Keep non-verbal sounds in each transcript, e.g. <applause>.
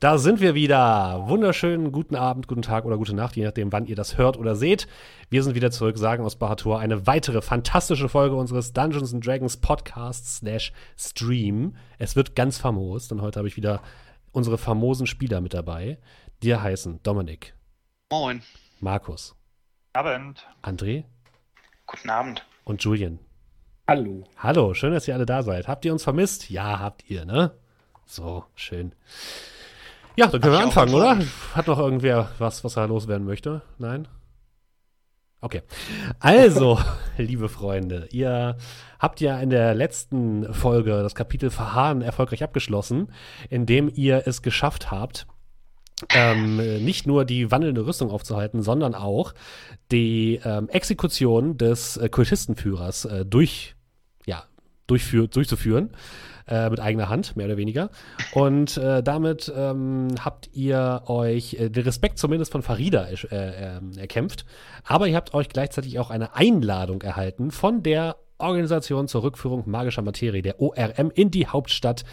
Da sind wir wieder. Wunderschönen guten Abend, guten Tag oder gute Nacht, je nachdem, wann ihr das hört oder seht. Wir sind wieder zurück, sagen aus Bahator. Eine weitere fantastische Folge unseres Dungeons and Dragons Podcasts slash Stream. Es wird ganz famos, denn heute habe ich wieder unsere famosen Spieler mit dabei. Die heißen Dominik. Moin. Markus. Abend. André. Guten Abend. Und Julian. Hallo. Hallo, schön, dass ihr alle da seid. Habt ihr uns vermisst? Ja, habt ihr, ne? So, schön. Ja, dann können wir anfangen, oder? Hat noch irgendwer was, was er loswerden möchte? Nein? Okay. Also, <laughs> liebe Freunde, ihr habt ja in der letzten Folge das Kapitel Verharren erfolgreich abgeschlossen, indem ihr es geschafft habt, ähm, nicht nur die wandelnde Rüstung aufzuhalten, sondern auch die ähm, Exekution des äh, Kultistenführers äh, durch, durchzuführen äh, mit eigener Hand, mehr oder weniger. Und äh, damit ähm, habt ihr euch äh, den Respekt zumindest von Farida äh, ähm, erkämpft. Aber ihr habt euch gleichzeitig auch eine Einladung erhalten von der Organisation zur Rückführung magischer Materie, der ORM, in die Hauptstadt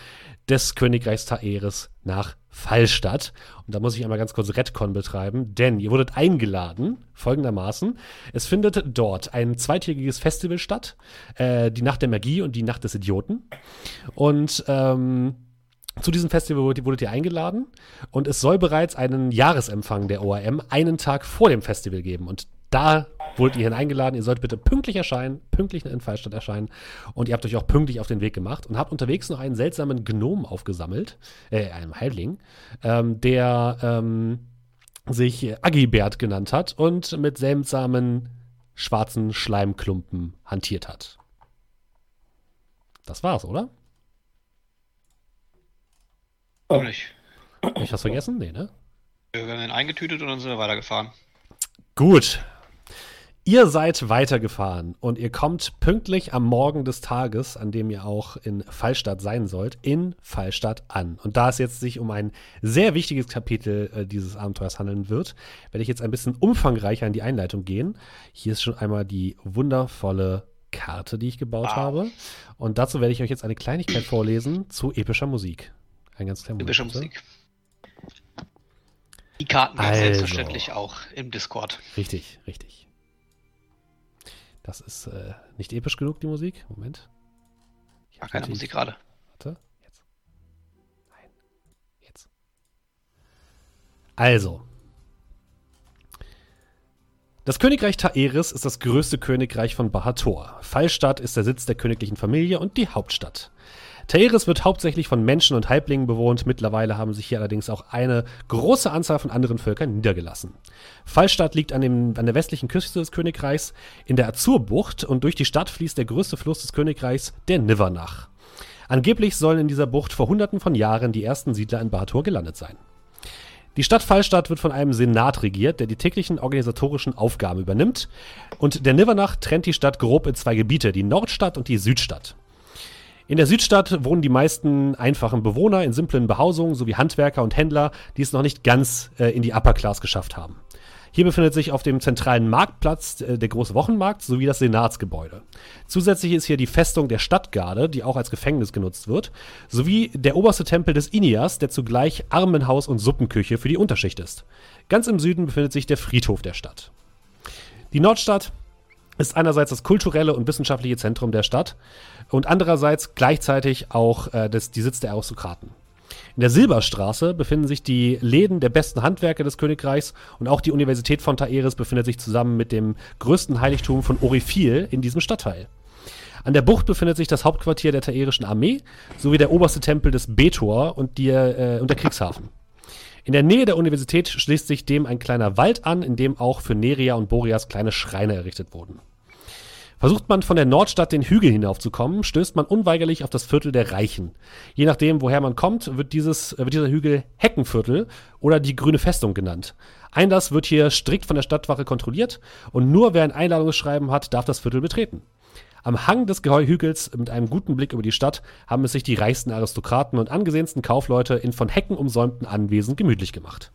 des Königreichs Taeris nach Fallstadt. Und da muss ich einmal ganz kurz Redcon betreiben, denn ihr wurdet eingeladen, folgendermaßen. Es findet dort ein zweitägiges Festival statt, äh, die Nacht der Magie und die Nacht des Idioten. Und ähm, zu diesem Festival wurdet ihr eingeladen und es soll bereits einen Jahresempfang der ORM einen Tag vor dem Festival geben. Und da wurdet ihr hin eingeladen. Ihr sollt bitte pünktlich erscheinen, pünktlich in Fallstadt erscheinen. Und ihr habt euch auch pünktlich auf den Weg gemacht und habt unterwegs noch einen seltsamen Gnom aufgesammelt, äh, einem Heilling, ähm, der ähm, sich Agibert genannt hat und mit seltsamen schwarzen Schleimklumpen hantiert hat. Das war's, oder? Oh. Nicht. Hab ich was vergessen? Nee, ne? Wir werden eingetütet und dann sind wir weitergefahren. Gut, Ihr seid weitergefahren und ihr kommt pünktlich am Morgen des Tages, an dem ihr auch in Fallstadt sein sollt, in Fallstadt an. Und da es jetzt sich um ein sehr wichtiges Kapitel äh, dieses Abenteuers handeln wird, werde ich jetzt ein bisschen umfangreicher in die Einleitung gehen. Hier ist schon einmal die wundervolle Karte, die ich gebaut wow. habe. Und dazu werde ich euch jetzt eine Kleinigkeit vorlesen zu epischer Musik. Ein ganz kleiner Epischer Musik. Die Karten also, selbstverständlich auch im Discord. Richtig, richtig. Das ist äh, nicht episch genug, die Musik. Moment. Ich habe keine Musik gerade. Warte, jetzt. Nein. Jetzt. Also. Das Königreich Taeris ist das größte Königreich von Bahator. Fallstadt ist der Sitz der königlichen Familie und die Hauptstadt. Taeris wird hauptsächlich von Menschen und Halblingen bewohnt. Mittlerweile haben sich hier allerdings auch eine große Anzahl von anderen Völkern niedergelassen. Fallstadt liegt an, dem, an der westlichen Küste des Königreichs in der Azurbucht und durch die Stadt fließt der größte Fluss des Königreichs, der Nivernach. Angeblich sollen in dieser Bucht vor hunderten von Jahren die ersten Siedler in Bahator gelandet sein. Die Stadt Fallstadt wird von einem Senat regiert, der die täglichen organisatorischen Aufgaben übernimmt. Und der Nivernach trennt die Stadt grob in zwei Gebiete, die Nordstadt und die Südstadt. In der Südstadt wohnen die meisten einfachen Bewohner in simplen Behausungen sowie Handwerker und Händler, die es noch nicht ganz äh, in die Upper Class geschafft haben. Hier befindet sich auf dem zentralen Marktplatz äh, der große Wochenmarkt sowie das Senatsgebäude. Zusätzlich ist hier die Festung der Stadtgarde, die auch als Gefängnis genutzt wird, sowie der oberste Tempel des Inias, der zugleich Armenhaus und Suppenküche für die Unterschicht ist. Ganz im Süden befindet sich der Friedhof der Stadt. Die Nordstadt ist einerseits das kulturelle und wissenschaftliche Zentrum der Stadt und andererseits gleichzeitig auch äh, das, die Sitz der Aristokraten. In der Silberstraße befinden sich die Läden der besten Handwerker des Königreichs und auch die Universität von Taeris befindet sich zusammen mit dem größten Heiligtum von Orifil in diesem Stadtteil. An der Bucht befindet sich das Hauptquartier der taerischen Armee sowie der oberste Tempel des Betor und, die, äh, und der Kriegshafen. In der Nähe der Universität schließt sich dem ein kleiner Wald an, in dem auch für Neria und Boreas kleine Schreine errichtet wurden. Versucht man von der Nordstadt den Hügel hinaufzukommen, stößt man unweigerlich auf das Viertel der Reichen. Je nachdem, woher man kommt, wird, dieses, wird dieser Hügel Heckenviertel oder die Grüne Festung genannt. Einlass wird hier strikt von der Stadtwache kontrolliert und nur wer ein Einladungsschreiben hat, darf das Viertel betreten. Am Hang des Hügels mit einem guten Blick über die Stadt haben es sich die reichsten Aristokraten und angesehensten Kaufleute in von Hecken umsäumten Anwesen gemütlich gemacht.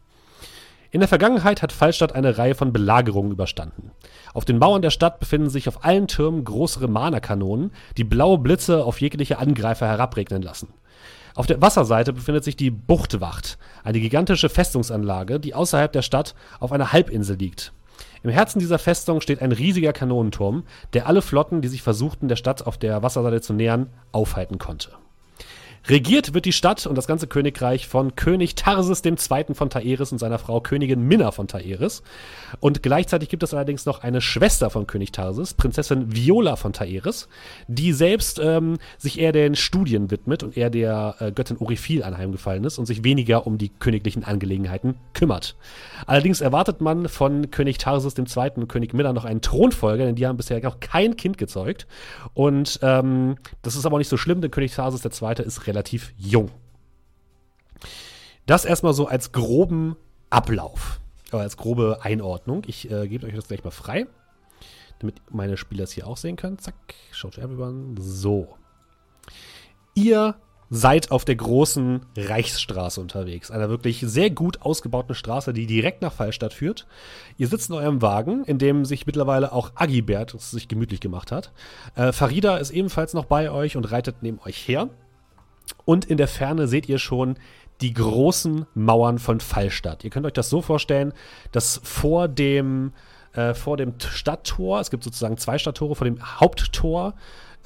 In der Vergangenheit hat Fallstadt eine Reihe von Belagerungen überstanden. Auf den Mauern der Stadt befinden sich auf allen Türmen größere Mana-Kanonen, die blaue Blitze auf jegliche Angreifer herabregnen lassen. Auf der Wasserseite befindet sich die Buchtwacht, eine gigantische Festungsanlage, die außerhalb der Stadt auf einer Halbinsel liegt. Im Herzen dieser Festung steht ein riesiger Kanonenturm, der alle Flotten, die sich versuchten, der Stadt auf der Wasserseite zu nähern, aufhalten konnte. Regiert wird die Stadt und das ganze Königreich von König Tarsis II. von Taeris und seiner Frau Königin Minna von Taeris. Und gleichzeitig gibt es allerdings noch eine Schwester von König Tarsis, Prinzessin Viola von Taeris, die selbst ähm, sich eher den Studien widmet und eher der äh, Göttin Orifil anheimgefallen ist und sich weniger um die königlichen Angelegenheiten kümmert. Allerdings erwartet man von König Tarsis II. und König Minna noch einen Thronfolger, denn die haben bisher noch kein Kind gezeugt. Und ähm, das ist aber auch nicht so schlimm, denn König Tarsis II. ist relativ jung. Das erstmal so als groben Ablauf, oder als grobe Einordnung. Ich äh, gebe euch das gleich mal frei, damit meine Spieler es hier auch sehen können. Zack, schaut everyone. So. Ihr seid auf der großen Reichsstraße unterwegs. Einer wirklich sehr gut ausgebauten Straße, die direkt nach Fallstadt führt. Ihr sitzt in eurem Wagen, in dem sich mittlerweile auch Agibert sich gemütlich gemacht hat. Äh, Farida ist ebenfalls noch bei euch und reitet neben euch her. Und in der Ferne seht ihr schon die großen Mauern von Fallstadt. Ihr könnt euch das so vorstellen, dass vor dem, äh, vor dem Stadttor, es gibt sozusagen zwei Stadttore, vor dem Haupttor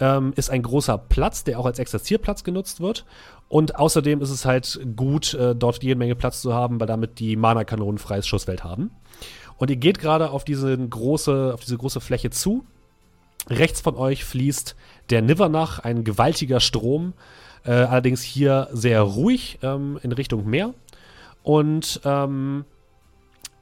ähm, ist ein großer Platz, der auch als Exerzierplatz genutzt wird. Und außerdem ist es halt gut, äh, dort jede Menge Platz zu haben, weil damit die Mana-Kanonen freies Schussfeld haben. Und ihr geht gerade auf auf diese große Fläche zu. Rechts von euch fließt der Nivernach, ein gewaltiger Strom, äh, allerdings hier sehr ruhig ähm, in Richtung Meer. Und ähm,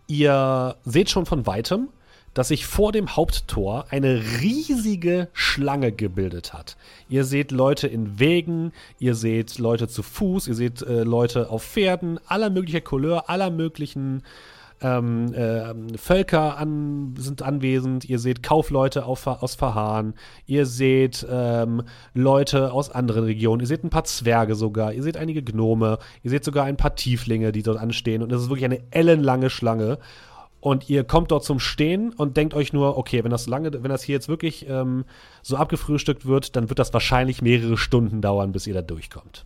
ihr seht schon von weitem, dass sich vor dem Haupttor eine riesige Schlange gebildet hat. Ihr seht Leute in Wegen, ihr seht Leute zu Fuß, ihr seht äh, Leute auf Pferden, aller möglicher Couleur, aller möglichen ähm, äh, Völker an, sind anwesend, ihr seht Kaufleute auf, aus Verhahn, ihr seht ähm, Leute aus anderen Regionen, ihr seht ein paar Zwerge sogar, ihr seht einige Gnome, ihr seht sogar ein paar Tieflinge, die dort anstehen. Und es ist wirklich eine ellenlange Schlange. Und ihr kommt dort zum Stehen und denkt euch nur, okay, wenn das lange, wenn das hier jetzt wirklich ähm, so abgefrühstückt wird, dann wird das wahrscheinlich mehrere Stunden dauern, bis ihr da durchkommt.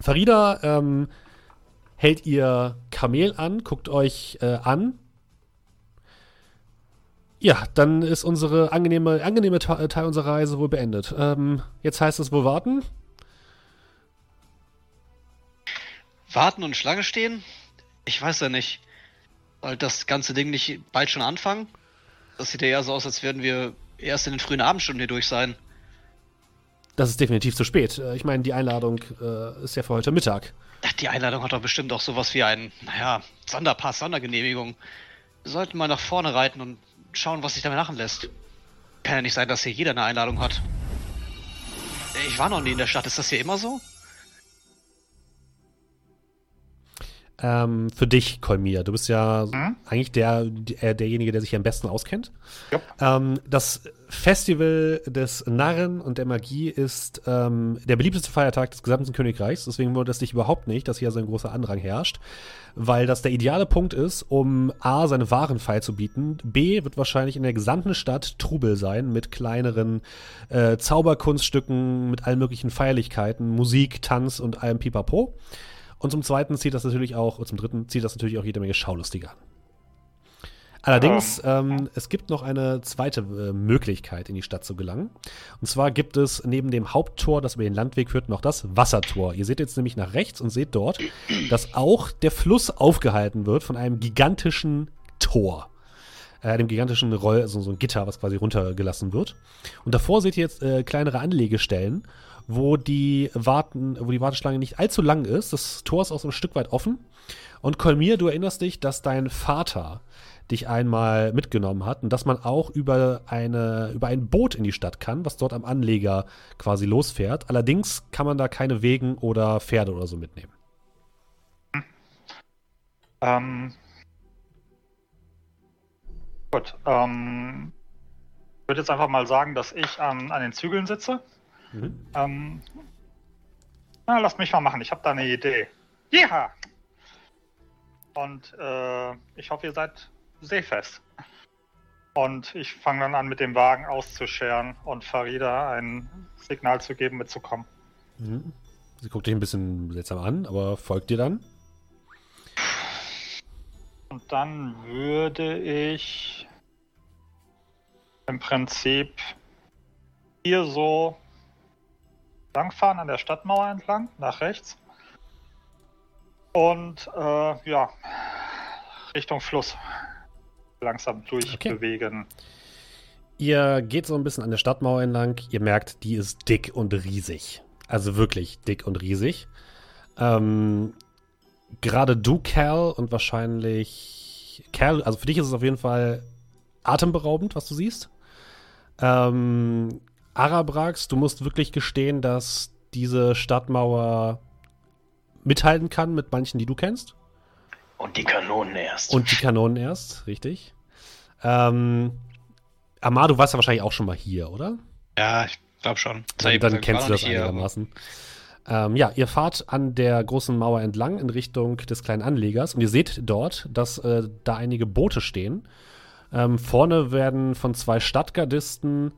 Farida ähm, hält ihr Kamel an, guckt euch äh, an. Ja, dann ist unsere angenehme, angenehme Teil unserer Reise wohl beendet. Ähm, jetzt heißt es wohl warten. Warten und Schlange stehen? Ich weiß ja nicht. Soll das ganze Ding nicht bald schon anfangen? Das sieht ja eher so aus, als würden wir erst in den frühen Abendstunden hier durch sein. Das ist definitiv zu spät. Äh, ich meine, die Einladung äh, ist ja für heute Mittag. Die Einladung hat doch bestimmt auch sowas wie ein, naja, Sonderpass, Sondergenehmigung. Wir sollten mal nach vorne reiten und schauen, was sich damit machen lässt. Kann ja nicht sein, dass hier jeder eine Einladung hat. Ich war noch nie in der Stadt. Ist das hier immer so? ähm, für dich, Kolmir. Du bist ja mhm. eigentlich der, der, derjenige, der sich hier am besten auskennt. Yep. Ähm, das Festival des Narren und der Magie ist ähm, der beliebteste Feiertag des gesamten Königreichs. Deswegen wundert es dich überhaupt nicht, dass hier so ein großer Andrang herrscht. Weil das der ideale Punkt ist, um A, seine Waren feilzubieten. B, wird wahrscheinlich in der gesamten Stadt Trubel sein mit kleineren äh, Zauberkunststücken, mit allen möglichen Feierlichkeiten, Musik, Tanz und allem Pipapo. Und zum Zweiten zieht das natürlich auch, zum Dritten zieht das natürlich auch jede Menge Schaulustige an. Allerdings, oh. ähm, es gibt noch eine zweite äh, Möglichkeit, in die Stadt zu gelangen. Und zwar gibt es neben dem Haupttor, das über den Landweg führt, noch das Wassertor. Ihr seht jetzt nämlich nach rechts und seht dort, dass auch der Fluss aufgehalten wird von einem gigantischen Tor. Äh, einem gigantischen Roll, also so ein Gitter, was quasi runtergelassen wird. Und davor seht ihr jetzt äh, kleinere Anlegestellen wo die, Warten, wo die Warteschlange nicht allzu lang ist. Das Tor ist auch so ein Stück weit offen. Und Kolmir, du erinnerst dich, dass dein Vater dich einmal mitgenommen hat und dass man auch über, eine, über ein Boot in die Stadt kann, was dort am Anleger quasi losfährt. Allerdings kann man da keine Wegen oder Pferde oder so mitnehmen. Ähm, gut, ähm, ich würde jetzt einfach mal sagen, dass ich an, an den Zügeln sitze. Mhm. Ähm, na, lasst mich mal machen, ich habe da eine Idee. Ja! Und äh, ich hoffe, ihr seid seefest. Und ich fange dann an, mit dem Wagen auszuscheren und Farida ein Signal zu geben, mitzukommen. Mhm. Sie guckt dich ein bisschen seltsam an, aber folgt dir dann. Und dann würde ich im Prinzip hier so langfahren an der Stadtmauer entlang, nach rechts. Und äh, ja, Richtung Fluss langsam durchbewegen. Okay. Ihr geht so ein bisschen an der Stadtmauer entlang. Ihr merkt, die ist dick und riesig. Also wirklich dick und riesig. Ähm, Gerade du, Cal, und wahrscheinlich Cal, also für dich ist es auf jeden Fall atemberaubend, was du siehst. Ähm, Arabrax, du musst wirklich gestehen, dass diese Stadtmauer mithalten kann mit manchen, die du kennst. Und die Kanonen erst. Und die Kanonen erst, richtig. Ähm, Amar, du warst ja wahrscheinlich auch schon mal hier, oder? Ja, ich glaube schon. Dann, dann kennst du das einigermaßen. Ähm, ja, ihr fahrt an der großen Mauer entlang in Richtung des kleinen Anlegers und ihr seht dort, dass äh, da einige Boote stehen. Ähm, vorne werden von zwei Stadtgardisten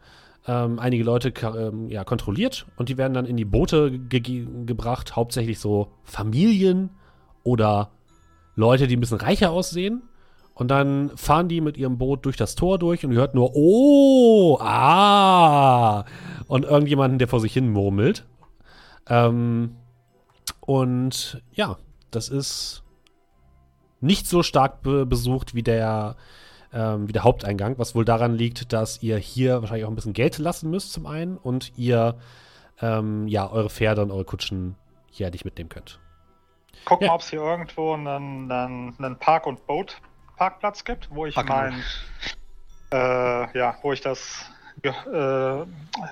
ähm, einige Leute ähm, ja, kontrolliert und die werden dann in die Boote ge gebracht, hauptsächlich so Familien oder Leute, die ein bisschen reicher aussehen. Und dann fahren die mit ihrem Boot durch das Tor durch und ihr hört nur, oh, ah, und irgendjemanden, der vor sich hin murmelt. Ähm, und ja, das ist nicht so stark be besucht wie der, ähm, wie der Haupteingang, was wohl daran liegt, dass ihr hier wahrscheinlich auch ein bisschen Geld lassen müsst zum einen und ihr ähm, ja eure Pferde und eure Kutschen hier nicht mitnehmen könnt. Guck ja. mal, ob es hier irgendwo einen, einen, einen Park- und Boot Parkplatz gibt, wo ich Park mein, äh, ja, wo ich das Ge äh,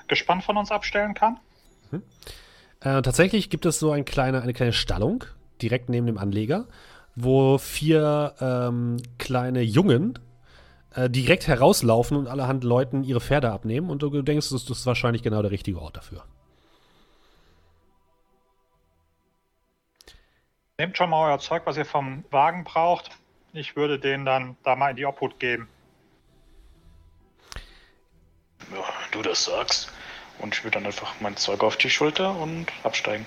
Gespann von uns abstellen kann. Mhm. Äh, tatsächlich gibt es so ein kleine, eine kleine Stallung direkt neben dem Anleger, wo vier ähm, kleine Jungen äh, direkt herauslaufen und allerhand Leuten ihre Pferde abnehmen und du denkst, das ist wahrscheinlich genau der richtige Ort dafür. Nehmt schon mal euer Zeug, was ihr vom Wagen braucht. Ich würde den dann da mal in die Obhut geben. Ja, du das sagst. Und ich würde dann einfach mein Zeug auf die Schulter und absteigen.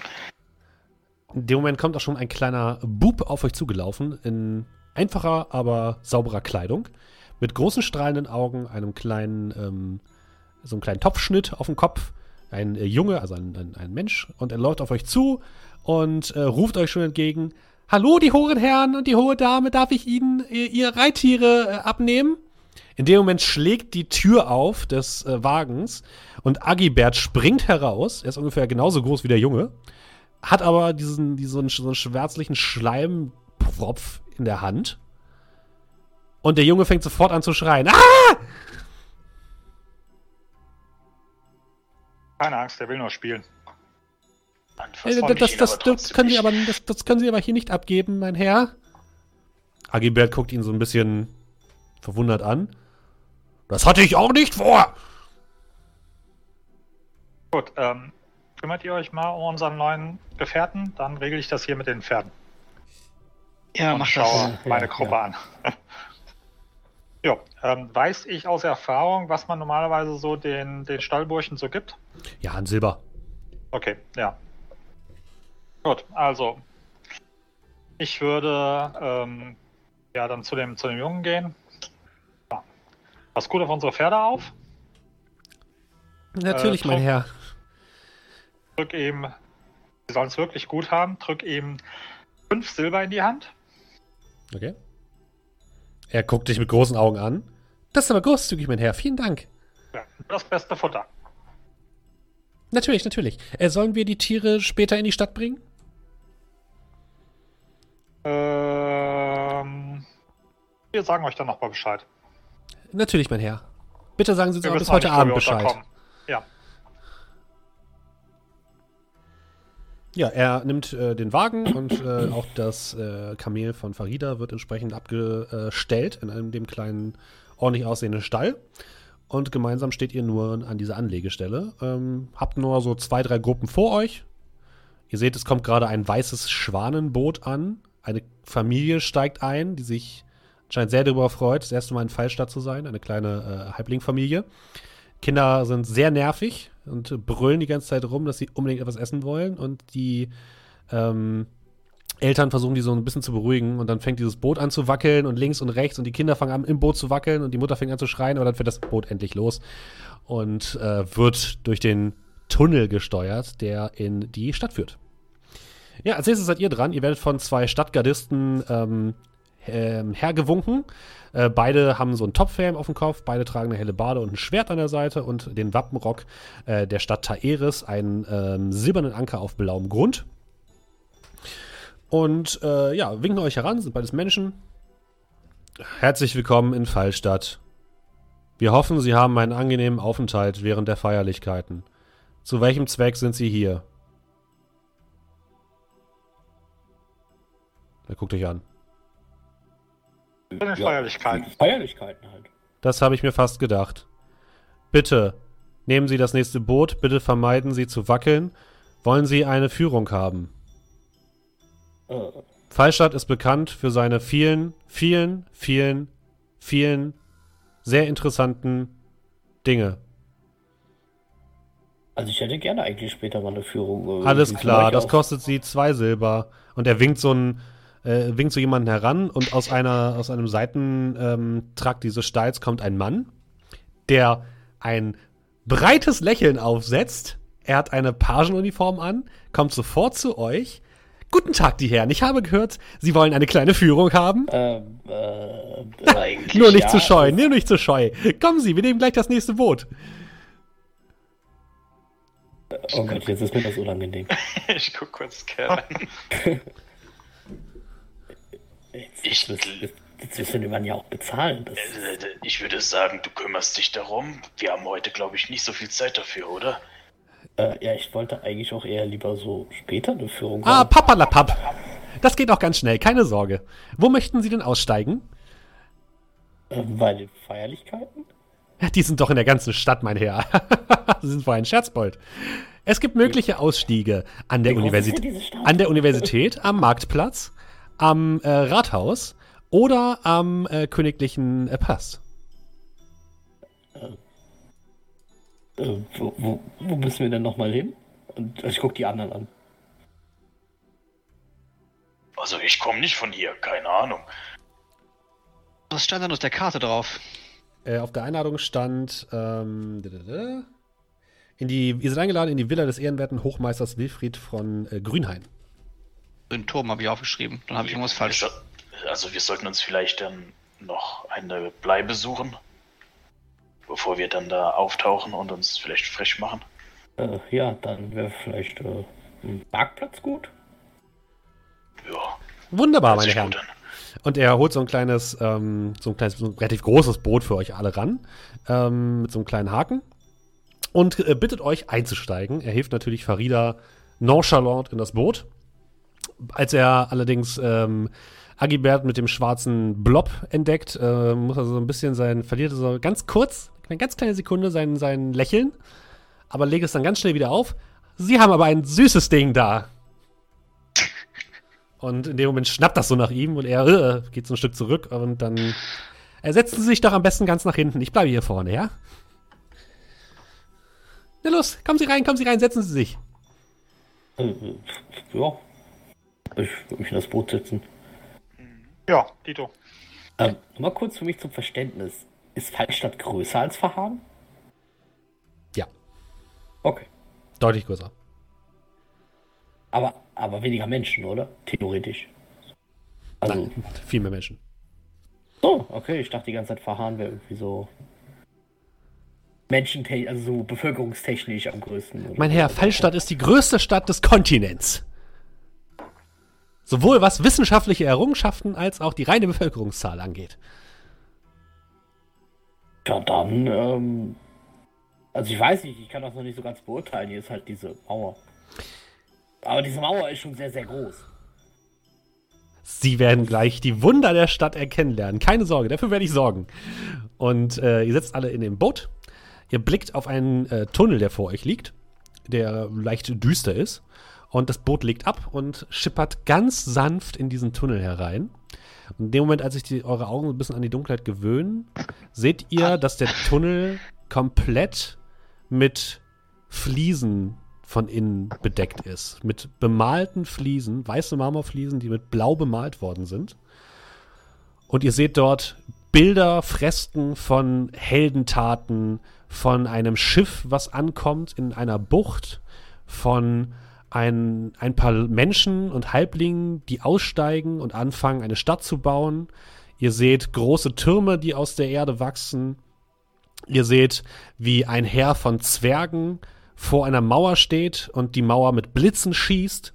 In dem Moment kommt auch schon ein kleiner Bub auf euch zugelaufen, in einfacher, aber sauberer Kleidung, mit großen strahlenden Augen, einem kleinen, ähm, so einem kleinen Topfschnitt auf dem Kopf, ein äh, Junge, also ein, ein, ein, Mensch, und er läuft auf euch zu und äh, ruft euch schon entgegen: Hallo, die hohen Herren und die hohe Dame, darf ich Ihnen ihr, ihr Reittiere äh, abnehmen? In dem Moment schlägt die Tür auf des äh, Wagens und Agibert springt heraus. Er ist ungefähr genauso groß wie der Junge, hat aber diesen, diesen so einen schwärzlichen Schleimpropf in der Hand. Und der Junge fängt sofort an zu schreien. Ah! Keine Angst, der will nur spielen. Äh, das, das, das, können Sie aber, das, das können Sie aber hier nicht abgeben, mein Herr. Agibert guckt ihn so ein bisschen verwundert an. Das hatte ich auch nicht vor. Gut, ähm, kümmert ihr euch mal um unseren neuen Gefährten, dann regel ich das hier mit den Pferden. Ja, Und mach schau das. meine Gruppe ja. an. <laughs> ja, ähm, weiß ich aus Erfahrung, was man normalerweise so den, den Stallburschen so gibt? Ja, ein Silber. Okay, ja. Gut, also ich würde ähm, ja dann zu dem, zu dem Jungen gehen. Ja. Pass gut auf unsere Pferde auf. Natürlich, äh, mein Herr. Drück ihm, sie sollen es wirklich gut haben, drück ihm fünf Silber in die Hand. Okay. Er guckt dich mit großen Augen an. Das ist aber großzügig, mein Herr. Vielen Dank. Ja, das beste Futter. Natürlich, natürlich. Äh, sollen wir die Tiere später in die Stadt bringen? Ähm, wir sagen euch dann nochmal Bescheid. Natürlich, mein Herr. Bitte sagen Sie uns aber bis heute Abend Bescheid. Ja. Ja, er nimmt äh, den Wagen und äh, auch das äh, Kamel von Farida wird entsprechend abgestellt in einem dem kleinen, ordentlich aussehenden Stall. Und gemeinsam steht ihr nur an dieser Anlegestelle. Ähm, habt nur so zwei, drei Gruppen vor euch. Ihr seht, es kommt gerade ein weißes Schwanenboot an, eine Familie steigt ein, die sich anscheinend sehr darüber freut, das erste Mal in Fallstadt zu sein. Eine kleine äh, Halblingfamilie. Kinder sind sehr nervig. und brüllen die ganze Zeit rum, dass sie unbedingt etwas essen wollen. Und die ähm, Eltern versuchen die so ein bisschen zu beruhigen. Und dann fängt dieses Boot an zu wackeln und links und rechts. Und die Kinder fangen an, im Boot zu wackeln. Und die Mutter fängt an zu schreien. Aber dann fährt das Boot endlich los und äh, wird durch den Tunnel gesteuert, der in die Stadt führt. Ja, als nächstes seid ihr dran. Ihr werdet von zwei Stadtgardisten ähm, ähm, hergewunken. Äh, beide haben so einen Topfhelm auf dem Kopf, beide tragen eine helle Bade und ein Schwert an der Seite und den Wappenrock äh, der Stadt Taeris, einen ähm, silbernen Anker auf blauem Grund. Und äh, ja, winken euch heran, sind beides Menschen. Herzlich willkommen in Fallstadt. Wir hoffen, Sie haben einen angenehmen Aufenthalt während der Feierlichkeiten. Zu welchem Zweck sind Sie hier? Er guckt euch an. Den Feierlichkeiten. Feierlichkeiten halt. Das habe ich mir fast gedacht. Bitte, nehmen Sie das nächste Boot, bitte vermeiden Sie zu wackeln. Wollen Sie eine Führung haben? Äh, Fallstadt ist bekannt für seine vielen, vielen, vielen, vielen sehr interessanten Dinge. also ich hätte gerne eigentlich später mal eine Führung. äh, Alles klar, das kostet Sie zwei Silber. Und er winkt so einen, äh, winkt so jemanden heran und aus einer, aus einem Seitentrakt ähm, dieses Steils kommt ein Mann, der ein breites Lächeln aufsetzt. Er hat eine Pagenuniform an, kommt sofort zu euch. Guten Tag, die Herren. Ich habe gehört, Sie wollen eine kleine Führung haben. Ähm, äh, <laughs> eigentlich Nur nicht ja, zu scheu, nur nicht zu scheu. Kommen Sie, wir nehmen gleich das nächste Boot. Oh Gott, jetzt ist mir das unangenehm. <laughs> Ich guck kurz Kerl an. <laughs> Jetzt, Ich- wir den Mann ja auch bezahlen. Das, Äh, Ich würde sagen, du kümmerst dich darum. Wir haben heute, glaube ich, nicht so viel Zeit dafür, oder? äh, ja, ich wollte eigentlich auch eher lieber so später eine Führung Ah, haben. papalapap. Das geht auch ganz schnell, keine Sorge. Wo möchten Sie denn aussteigen? Äh, bei den Feierlichkeiten? Ja, Die sind doch in der ganzen Stadt, mein Herr. <laughs> Sie sind wohl ein Scherzbold. Es gibt mögliche Ausstiege an der, Universität, an der Universität, am Marktplatz, am äh, Rathaus oder am äh, Königlichen äh, Palast. Äh, wo, wo, wo müssen wir denn nochmal hin? Und also ich guck die anderen an. Also ich komme nicht von hier, keine Ahnung. Was stand denn auf der Karte drauf? Äh, auf der Einladung stand, ähm, in die, ihr seid eingeladen in die Villa des ehrenwerten Hochmeisters Wilfried von äh, Grünhain. Den Turm habe ich aufgeschrieben. Dann habe ich irgendwas falsch. Also wir sollten uns vielleicht dann noch eine Bleibe suchen, bevor wir dann da auftauchen und uns vielleicht frisch machen. Äh, ja, dann wäre vielleicht äh, ein Parkplatz gut. Ja, Wunderbar, meine Herren. Und er holt so ein kleines, ähm, so ein kleines, so ein relativ großes Boot für euch alle ran, ähm, mit so einem kleinen Haken und äh, bittet euch einzusteigen. Er hilft natürlich Farida nonchalant in das Boot. Als er allerdings ähm, Agibert mit dem schwarzen Blob entdeckt, äh, muss er so ein bisschen sein, verliert er so ganz kurz, eine ganz kleine Sekunde sein, sein Lächeln, aber legt es dann ganz schnell wieder auf. Sie haben aber ein süßes Ding da. Und in dem Moment schnappt das so nach ihm und er äh, geht so ein Stück zurück und dann äh, setzen Sie sich doch am besten ganz nach hinten. Ich bleibe hier vorne, ja? Na los, kommen Sie rein, kommen Sie rein, setzen Sie sich. Ja. Ich würde mich in das Boot setzen. Ja, Dito. Ähm, mal kurz für mich zum Verständnis. Ist Fallstadt größer als Verhagen? Ja, Okay. deutlich größer. Aber, aber weniger Menschen, oder? Theoretisch. Also, Nein, viel mehr Menschen. so, okay, ich dachte die ganze Zeit, Verhagen wäre irgendwie so. Menschentechnisch, also so bevölkerungstechnisch am größten. Mein. Herr, Fallstadt ist die größte Stadt des Kontinents. Sowohl was wissenschaftliche Errungenschaften als auch die reine Bevölkerungszahl angeht. Ja, dann, ähm. Also ich weiß nicht, ich kann das noch nicht so ganz beurteilen. Hier ist halt diese Mauer. Aber diese Mauer ist schon sehr, sehr groß. Sie werden gleich die Wunder der Stadt erkennen lernen. Keine Sorge, dafür werde ich sorgen. Und äh, ihr sitzt alle in dem Boot. Ihr blickt auf einen äh, Tunnel, der vor euch liegt, der leicht düster ist. Und das Boot legt ab und schippert ganz sanft in diesen Tunnel herein. Und in dem Moment, als sich die, eure Augen ein bisschen an die Dunkelheit gewöhnen, seht ihr, dass der Tunnel komplett mit Fliesen von innen bedeckt ist. Mit bemalten Fliesen, weiße Marmorfliesen, die mit blau bemalt worden sind. Und ihr seht dort Bilder, Fresken von Heldentaten, von einem Schiff, was ankommt in einer Bucht, von ein, ein paar Menschen und Halblingen, die aussteigen und anfangen, eine Stadt zu bauen. Ihr seht große Türme, die aus der Erde wachsen. Ihr seht, wie ein Heer von Zwergen vor einer Mauer steht und die Mauer mit Blitzen schießt.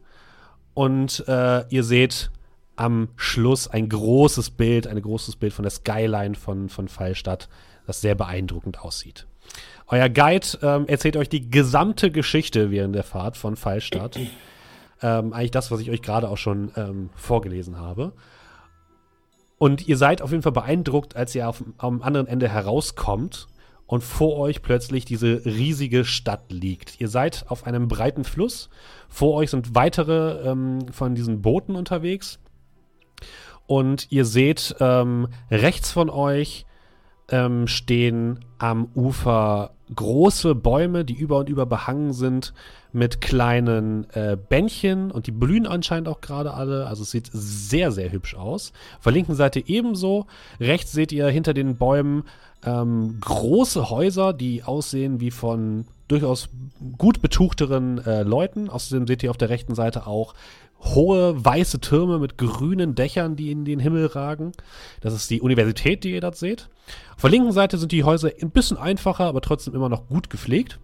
Und äh, ihr seht am Schluss ein großes Bild, ein großes Bild von der Skyline von, von Fallstadt, das sehr beeindruckend aussieht. Euer Guide ähm, erzählt euch die gesamte Geschichte während der Fahrt von Fallstadt. <clears throat> Ähm, eigentlich das, was ich euch gerade auch schon ähm, vorgelesen habe. Und ihr seid auf jeden Fall beeindruckt, als ihr auf, am anderen Ende herauskommt und vor euch plötzlich diese riesige Stadt liegt. Ihr seid auf einem breiten Fluss. Vor euch sind weitere ähm, von diesen Booten unterwegs. Und ihr seht ähm, rechts von euch ähm, stehen am Ufer große Bäume, die über und über behangen sind mit kleinen äh, Bändchen und die blühen anscheinend auch gerade alle. Also es sieht sehr, sehr hübsch aus. Auf der linken Seite ebenso. Rechts seht ihr hinter den Bäumen ähm, große Häuser, die aussehen wie von durchaus gut betuchteren äh, Leuten. Außerdem seht ihr auf der rechten Seite auch hohe weiße Türme mit grünen Dächern, die in den Himmel ragen. Das ist die Universität, die ihr dort seht. Auf der linken Seite sind die Häuser ein bisschen einfacher, aber trotzdem immer noch gut gepflegt.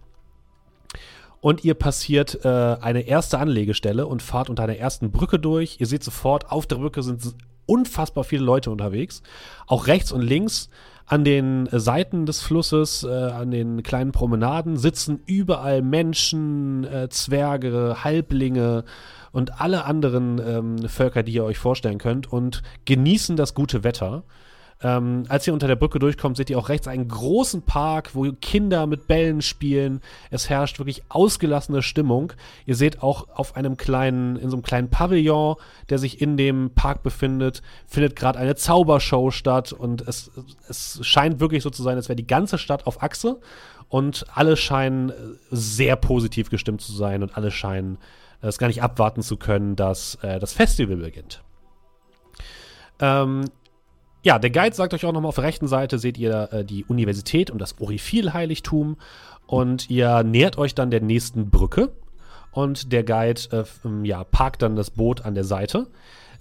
Und ihr passiert äh, eine erste Anlegestelle und fahrt unter einer ersten Brücke durch. Ihr seht sofort, auf der Brücke sind unfassbar viele Leute unterwegs. Auch rechts und links an den Seiten des Flusses, äh, an den kleinen Promenaden sitzen überall Menschen, äh, Zwerge, Halblinge, und alle anderen ähm, Völker, die ihr euch vorstellen könnt und genießen das gute Wetter. Ähm, als ihr unter der Brücke durchkommt, seht ihr auch rechts einen großen Park, wo Kinder mit Bällen spielen. Es herrscht wirklich ausgelassene Stimmung. Ihr seht auch auf einem kleinen, in so einem kleinen Pavillon, der sich in dem Park befindet, findet gerade eine Zaubershow statt und es, es scheint wirklich so zu sein, als wäre die ganze Stadt auf Achse und alle scheinen sehr positiv gestimmt zu sein und alle scheinen es gar nicht abwarten zu können, dass äh, das Festival beginnt. Ähm, ja, der Guide sagt euch auch nochmal, auf der rechten Seite seht ihr äh, die Universität und das Orifil-Heiligtum und ihr nähert euch dann der nächsten Brücke und der Guide äh, ähm, ja, parkt dann das Boot an der Seite.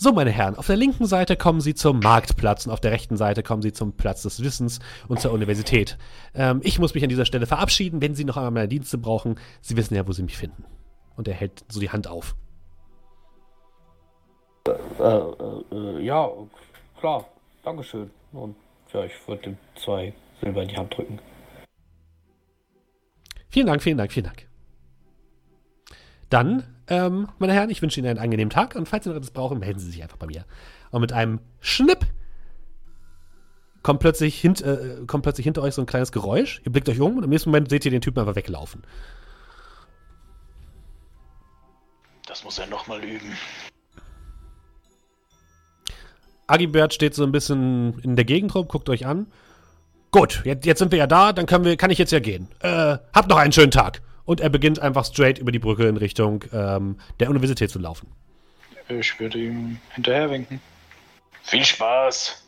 So, meine Herren, auf der linken Seite kommen Sie zum Marktplatz und auf der rechten Seite kommen Sie zum Platz des Wissens und zur Universität. Ähm, ich muss mich an dieser Stelle verabschieden. Wenn Sie noch einmal meine Dienste brauchen, Sie wissen ja, wo Sie mich finden und er hält so die Hand auf. Äh, äh, äh, ja, klar, Dankeschön. Und ja, ich würde dem zwei Silber in die Hand drücken. Vielen Dank, vielen Dank, vielen Dank. Dann, ähm, meine Herren, ich wünsche Ihnen einen angenehmen Tag und falls Sie noch etwas brauchen, melden Sie sich einfach bei mir. Und mit einem Schnipp kommt plötzlich, hint, äh, kommt plötzlich hinter euch so ein kleines Geräusch. Ihr blickt euch um und im nächsten Moment seht ihr den Typen einfach weglaufen. Das muss er nochmal üben. Agibert steht so ein bisschen in der Gegend rum, guckt euch an. Gut, jetzt, jetzt sind wir ja da, dann können wir, kann ich jetzt ja gehen. Äh, habt noch einen schönen Tag. Und er beginnt einfach straight über die Brücke in Richtung ähm, der Universität zu laufen. Ich würde ihm hinterher winken. Viel Spaß!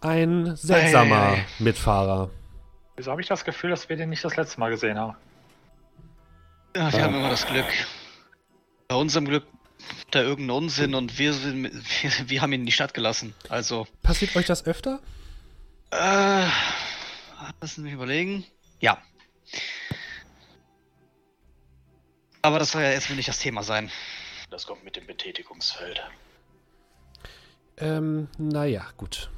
Ein seltsamer Hey. Mitfahrer. Wieso habe ich das Gefühl, dass wir den nicht das letzte Mal gesehen haben? Ja, wir haben immer das Glück. Bei unserem Glück da irgendein Unsinn und wir, sind, <laughs> wir, wir haben ihn in die Stadt gelassen. Also, Passiert euch das öfter? äh, lassen Sie mich überlegen. Ja. Aber das soll ja jetzt wohl nicht das Thema sein. Das kommt mit dem Betätigungsfeld. Ähm, naja, gut.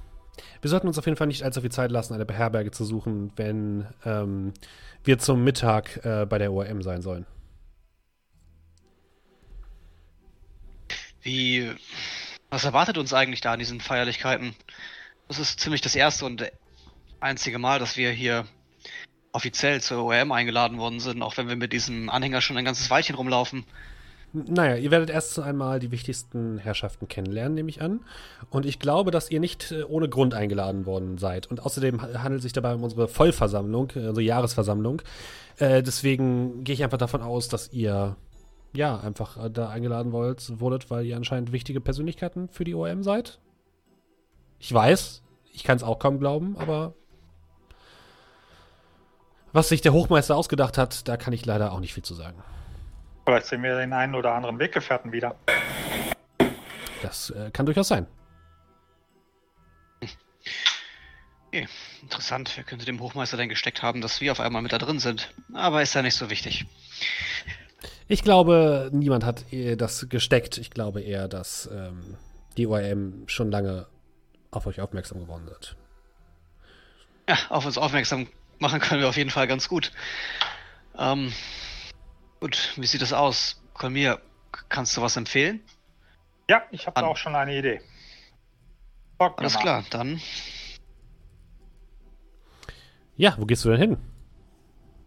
Wir sollten uns auf jeden Fall nicht allzu viel Zeit lassen, eine Beherberge zu suchen, wenn ähm, wir zum Mittag äh, bei der ORM sein sollen. Wie. Was erwartet uns eigentlich da an diesen Feierlichkeiten? Das ist ziemlich das erste und einzige Mal, dass wir hier offiziell zur ORM eingeladen worden sind, auch wenn wir mit diesem Anhänger schon ein ganzes Weilchen rumlaufen. Naja, ihr werdet erst einmal die wichtigsten Herrschaften kennenlernen, nehme ich an. Und ich glaube, dass ihr nicht äh, ohne Grund eingeladen worden seid. Und außerdem ha- handelt es sich dabei um unsere Vollversammlung, äh, unsere Jahresversammlung. Äh, deswegen gehe ich einfach davon aus, dass ihr ja einfach äh, da eingeladen wollt, wurdet, weil ihr anscheinend wichtige Persönlichkeiten für die OM seid. Ich weiß, ich kann es auch kaum glauben, aber was sich der Hochmeister ausgedacht hat, da kann ich leider auch nicht viel zu sagen. Vielleicht sehen wir den einen oder anderen Weggefährten wieder. Das äh, kann durchaus sein. Okay, interessant. Wer könnte dem Hochmeister denn gesteckt haben, dass wir auf einmal mit da drin sind? Aber ist ja nicht so wichtig. Ich glaube, niemand hat das gesteckt. Ich glaube eher, dass ähm, die ORM schon lange auf euch aufmerksam geworden sind. Ja, auf uns aufmerksam machen können wir auf jeden Fall ganz gut. Ähm, gut, wie sieht es aus? Kolmir, kannst du was empfehlen? Ja, ich habe da auch schon eine Idee. Mir Alles mal. klar, dann Ja, wo gehst du denn hin?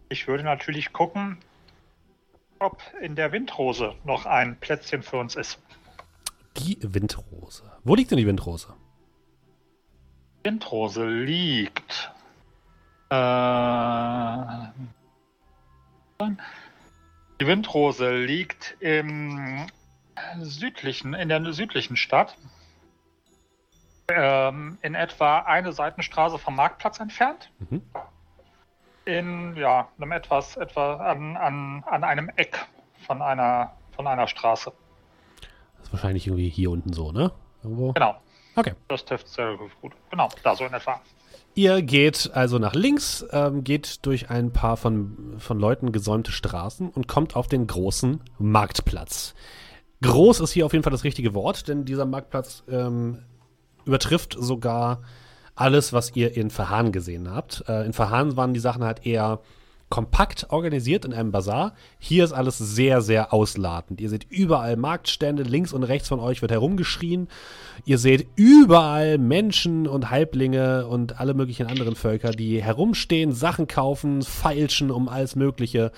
Ich würde natürlich gucken, ob in der Windrose noch ein Plätzchen für uns ist. Die Windrose. Wo liegt denn die Windrose? Windrose liegt. Äh, die Windrose liegt im südlichen, in der südlichen Stadt. Ähm, in etwa eine Seitenstraße vom Marktplatz entfernt. Mhm. In ja, einem etwas, etwa an, an, an einem Eck von einer, von einer Straße. Das ist wahrscheinlich irgendwie hier unten so, ne? Irgendwo. Genau. Okay. Das trifft sehr gut. Genau, da so in etwa. Ihr geht also nach links, ähm, geht durch ein paar von, von Leuten gesäumte Straßen und kommt auf den großen Marktplatz. Groß ist hier auf jeden Fall das richtige Wort, denn dieser Marktplatz ähm, übertrifft sogar alles, was ihr in Verhahn gesehen habt. Äh, in Verhahn waren die Sachen halt eher kompakt organisiert in einem Bazar. Hier ist alles sehr, sehr ausladend. Ihr seht überall Marktstände, links und rechts von euch wird herumgeschrien. Ihr seht überall Menschen und Halblinge und alle möglichen anderen Völker, die herumstehen, Sachen kaufen, feilschen um alles Mögliche.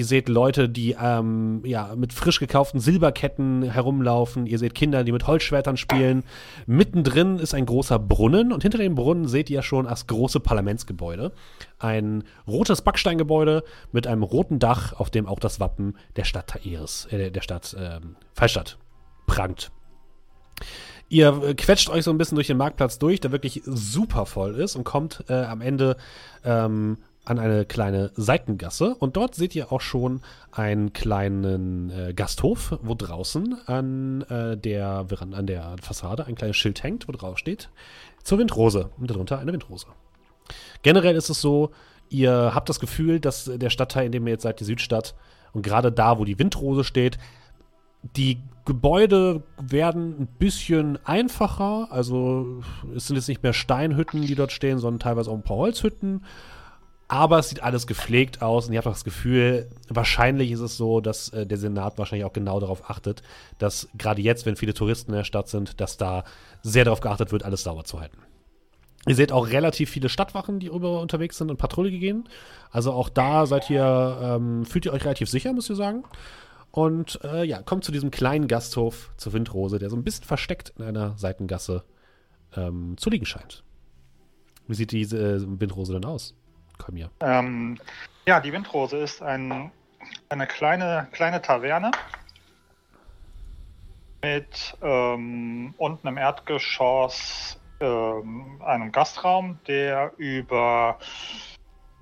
Ihr seht Leute, die ähm, ja, mit frisch gekauften Silberketten herumlaufen. Ihr seht Kinder, die mit Holzschwertern spielen. Mittendrin ist ein großer Brunnen und hinter dem Brunnen seht ihr schon das große Parlamentsgebäude. Ein rotes Backsteingebäude mit einem roten Dach, auf dem auch das Wappen der Stadt Taeris, äh, der Stadt ähm, Fallstadt prangt. Ihr äh, quetscht euch so ein bisschen durch den Marktplatz durch, der wirklich super voll ist und kommt äh, am Ende ähm, an eine kleine Seitengasse. Und dort seht ihr auch schon einen kleinen äh, Gasthof, wo draußen an, äh, der, Veran- an der Fassade ein kleines Schild hängt, wo drauf steht, zur Windrose. Und darunter eine Windrose. Generell ist es so, ihr habt das Gefühl, dass der Stadtteil, in dem ihr jetzt seid, die Südstadt, und gerade da, wo die Windrose steht, die Gebäude werden ein bisschen einfacher. Also es sind jetzt nicht mehr Steinhütten, die dort stehen, sondern teilweise auch ein paar Holzhütten. Aber es sieht alles gepflegt aus und ihr habt das Gefühl, wahrscheinlich ist es so, dass äh, der Senat wahrscheinlich auch genau darauf achtet, dass gerade jetzt, wenn viele Touristen in der Stadt sind, dass da sehr darauf geachtet wird, alles sauber zu halten. Ihr seht auch relativ viele Stadtwachen, die über unterwegs sind und Patrouille gehen. Also auch da seid ihr, ähm, fühlt ihr euch relativ sicher, müsst ihr sagen. Und äh, ja, kommt zu diesem kleinen Gasthof zur Windrose, der so ein bisschen versteckt in einer Seitengasse ähm, zu liegen scheint. Wie sieht diese äh, Windrose denn aus? Komm hier. Ähm, ja, die Windrose ist ein, eine kleine, kleine Taverne mit ähm, unten im Erdgeschoss ähm, einem Gastraum, der über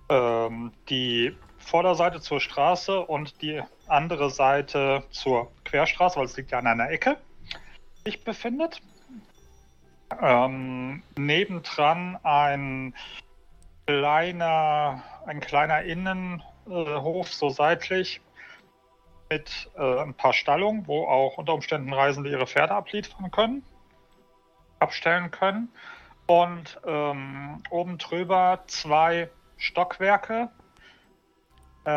ähm, die Vorderseite zur Straße und die andere Seite zur Querstraße, weil es liegt ja an einer Ecke, sich befindet. Ähm, nebendran ein kleiner, ein kleiner Innenhof, so seitlich, mit äh, ein paar Stallungen, wo auch unter Umständen Reisende ihre Pferde abliefern können, abstellen können. Und ähm, oben drüber zwei Stockwerke. Äh,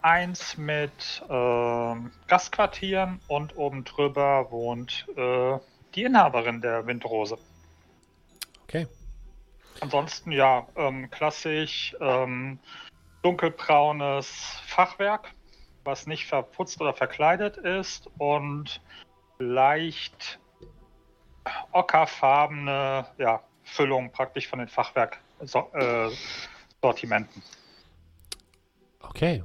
eins mit äh, Gastquartieren und oben drüber wohnt äh, die Inhaberin der Windrose. Okay. Ansonsten ja, ähm, klassisch ähm, dunkelbraunes Fachwerk was nicht verputzt oder verkleidet ist und leicht ockerfarbene ja, Füllung praktisch von den Fachwerk-Sortimenten. Okay.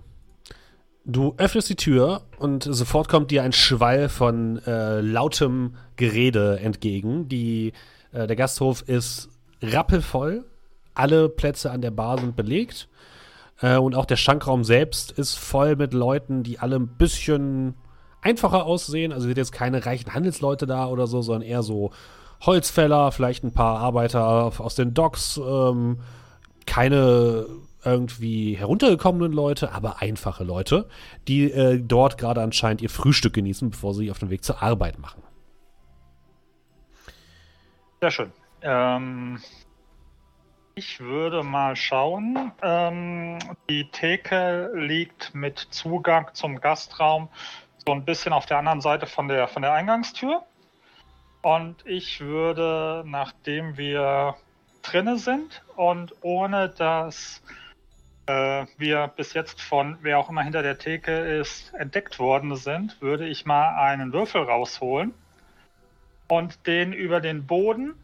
Du öffnest die Tür und sofort kommt dir ein Schwall von äh, lautem Gerede entgegen. Die, äh, der Gasthof ist rappelvoll. Alle Plätze an der Bar sind belegt. Äh, und auch der Schankraum selbst ist voll mit Leuten, die alle ein bisschen einfacher aussehen. Also sind jetzt keine reichen Handelsleute da oder so, sondern eher so Holzfäller, vielleicht ein paar Arbeiter aus den Docks, ähm, keine irgendwie heruntergekommenen Leute, aber einfache Leute, die äh, dort gerade anscheinend ihr Frühstück genießen, bevor sie auf den Weg zur Arbeit machen. Sehr schön. Ähm, ich würde mal schauen. Ähm, die Theke liegt mit Zugang zum Gastraum so ein bisschen auf der anderen Seite von der, von der Eingangstür. Und ich würde, nachdem wir drinne sind und ohne dass äh, wir bis jetzt von wer auch immer hinter der Theke ist entdeckt worden sind, würde ich mal einen Würfel rausholen und den über den Boden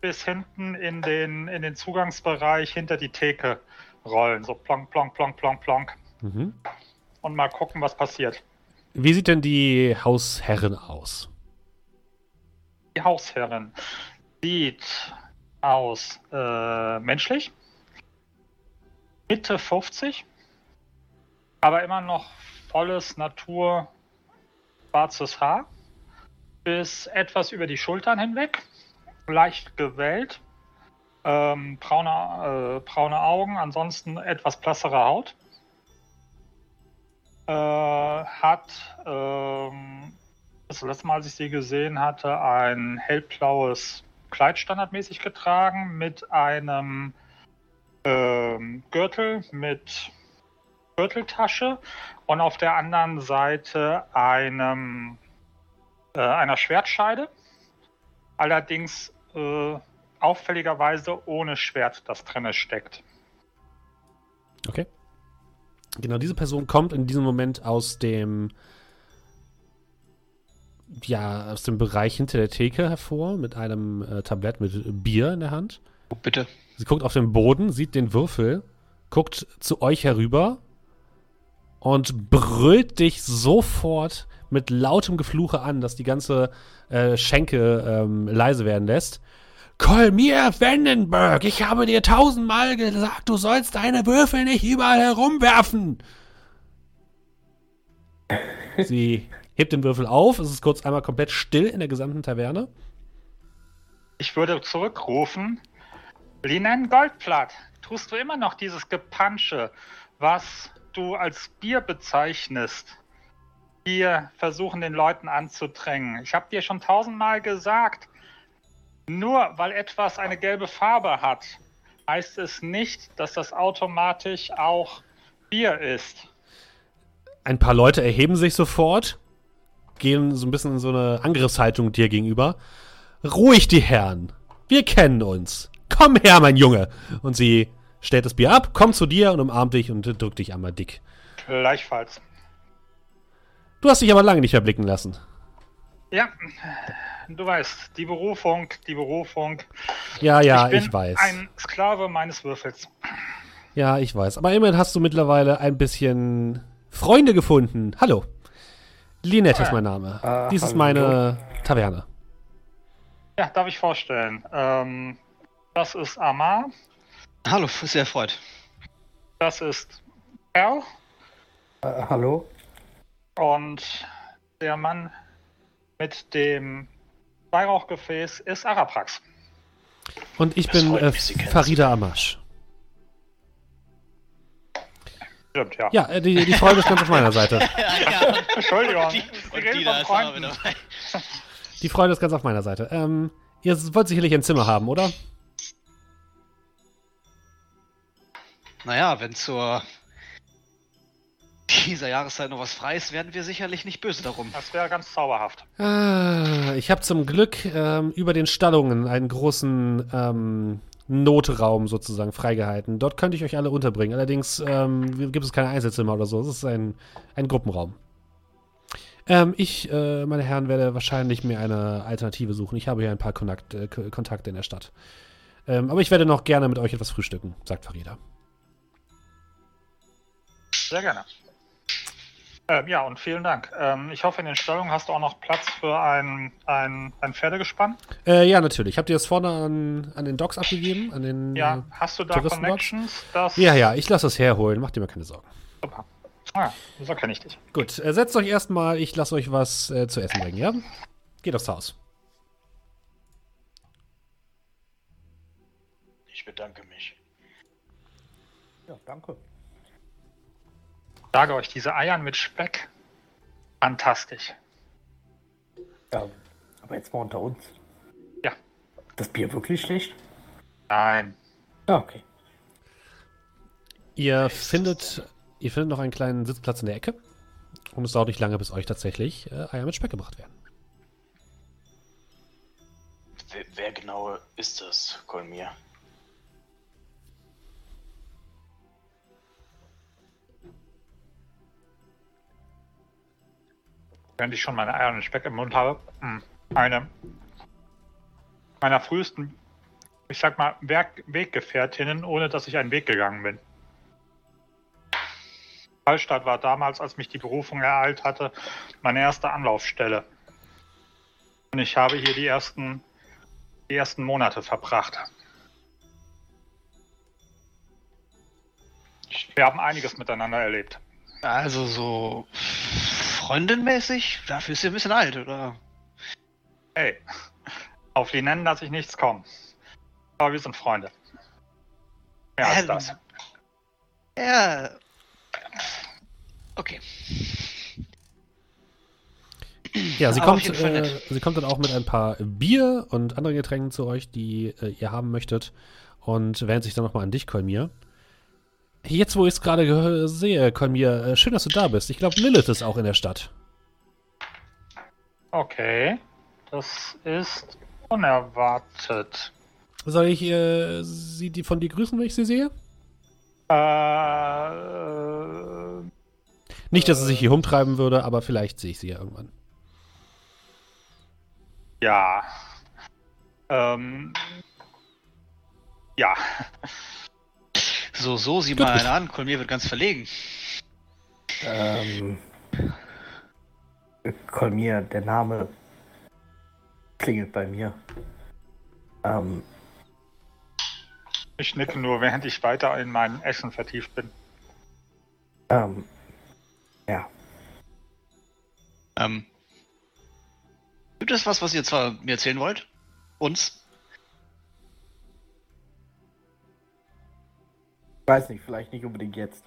bis hinten in den, in den Zugangsbereich hinter die Theke rollen. So plonk, plonk, plonk, plonk, plonk. Mhm. Und mal gucken, was passiert. Wie sieht denn die Hausherrin aus? Die Hausherrin sieht aus äh, menschlich, Mitte 50, aber immer noch volles Natur schwarzes Haar, bis etwas über die Schultern hinweg, leicht gewellt, ähm, braune, äh, braune Augen, ansonsten etwas blassere Haut. Äh, hat ähm, das letzte Mal, als ich sie gesehen hatte, ein hellblaues Kleid standardmäßig getragen mit einem ähm, Gürtel mit Gürteltasche und auf der anderen Seite einem, äh, einer Schwertscheide. Allerdings äh, auffälligerweise ohne Schwert, das drinne steckt. Okay. Genau, diese Person kommt in diesem Moment aus dem ja, aus dem Bereich hinter der Theke hervor mit einem äh, Tablett mit Bier in der Hand. Oh, bitte. Sie guckt auf den Boden, sieht den Würfel, guckt zu euch herüber und brüllt dich sofort mit lautem Gefluche an, dass die ganze äh, Schenke ähm, leise werden lässt. Kolmir Vandenberg, ich habe dir tausendmal gesagt, du sollst deine Würfel nicht überall herumwerfen. Sie hebt den Würfel auf, es ist kurz einmal komplett still in der gesamten Taverne. Ich würde zurückrufen, Linen Goldblatt, tust du immer noch dieses Gepansche, was du als Bier bezeichnest? Wir versuchen den Leuten anzudrängen. Ich habe dir schon tausendmal gesagt, nur weil etwas eine gelbe Farbe hat, heißt es nicht, dass das automatisch auch Bier ist. Ein paar Leute erheben sich sofort, gehen so ein bisschen in so eine Angriffshaltung dir gegenüber. Ruhig, die Herren. Wir kennen uns. Komm her, mein Junge. Und sie stellt das Bier ab, kommt zu dir und umarmt dich und drückt dich einmal dick. Gleichfalls. Du hast dich aber lange nicht mehr blicken lassen. Ja, du weißt, die Berufung, die Berufung. Ja, ja, ich, bin ich weiß. Ein Sklave meines Würfels. Ja, ich weiß. Aber immerhin hast du mittlerweile ein bisschen Freunde gefunden. Hallo. Linette ist mein Name. Äh, Dies hallo. ist meine Taverne. Ja, darf ich vorstellen. Ähm, das ist Amar. Hallo, sehr freut. Das ist Erl. Äh, hallo. Und der Mann mit dem Weihrauchgefäß ist Araprax. Und ich das bin äh, Farida Amash. Stimmt, ja. Ja, äh, die, die Freude ist ganz auf meiner Seite. <laughs> ja, <laughs> Entschuldigung. Die, die, die, <laughs> die Freude ist ganz auf meiner Seite. Ähm, ihr wollt sicherlich ein Zimmer haben, oder? Naja, wenn zur dieser Jahreszeit noch was frei ist, werden wir sicherlich nicht böse darum. Das wäre ganz zauberhaft. Ah, ich habe zum Glück ähm, über den Stallungen einen großen ähm, Notraum sozusagen freigehalten. Dort könnte ich euch alle unterbringen. Allerdings ähm, gibt es keine Einzelzimmer oder so. Es ist ein, ein Gruppenraum. Ähm, ich, äh, meine Herren, werde wahrscheinlich mir eine Alternative suchen. Ich habe hier ein paar Kontakt, äh, Kontakte in der Stadt. Ähm, aber ich werde noch gerne mit euch etwas frühstücken, sagt Farida. Sehr gerne. Ähm, ja, und vielen Dank. Ähm, ich hoffe, in den Stallungen hast du auch noch Platz für ein, ein, ein Pferdegespann. Äh, ja, natürlich. Habt ihr das vorne an, an den Docks abgegeben? An den, Ja, äh, hast du da Touristenbox? Connections? Das ja, ja, ich lasse es herholen. Macht dir mal keine Sorgen. Super. Ah, so kenne ich dich. Gut, äh, setzt euch erstmal. Ich lasse euch was äh, zu essen bringen, ja? Geht aufs Haus. Ich bedanke mich. Ja, danke. Sage euch, diese Eiern mit Speck, fantastisch. Ja, aber jetzt mal unter uns. Ja. Das Bier wirklich schlecht? Nein. Ja, okay. Ihr findet, ihr findet noch einen kleinen Sitzplatz in der Ecke. Und es dauert nicht lange, bis euch tatsächlich äh, Eier mit Speck gebracht werden. Wer, wer genau ist das, Kolmir? Während ich schon meine Eier mit Speck im Mund habe, mh, eine meiner frühesten, ich sag mal, Werk Weggefährtinnen, ohne dass ich einen Weg gegangen bin. Hallstatt war damals, als mich die Berufung ereilt hatte, meine erste Anlaufstelle. Und ich habe hier die ersten, die ersten Monate verbracht. Wir haben einiges miteinander erlebt. Also so freundinmäßig, dafür ist sie ein bisschen alt, oder? Hey, auf die nennen lasse ich nichts kommen. Aber wir sind Freunde. Mehr als Ähm, das. Ja. Okay. Ja, sie kommt, äh, sie kommt dann auch mit ein paar Bier und anderen Getränken zu euch, die äh, ihr haben möchtet. Und wendet sich dann nochmal an dich, Kolmir. Jetzt, wo ich es gerade sehe, Kolmir, äh, schön, dass du da bist. Ich glaube, Lilith ist auch in der Stadt. Okay, das ist unerwartet. Soll ich äh, sie die von dir grüßen, wenn ich sie sehe? Äh, Nicht, dass sie sich hier rumtreiben würde, aber vielleicht sehe ich sie ja irgendwann. ja. Ähm, ja. So, so, sieh mal gut. einer an. Kolmir wird ganz verlegen. Ähm. Kolmir, der Name klingelt bei mir. Ähm, Ich nicke nur, während ich weiter in mein Essen vertieft bin. ähm, ja. Ähm. Gibt es was, was ihr zwar mir erzählen wollt? Uns? Weiß nicht, vielleicht nicht unbedingt jetzt.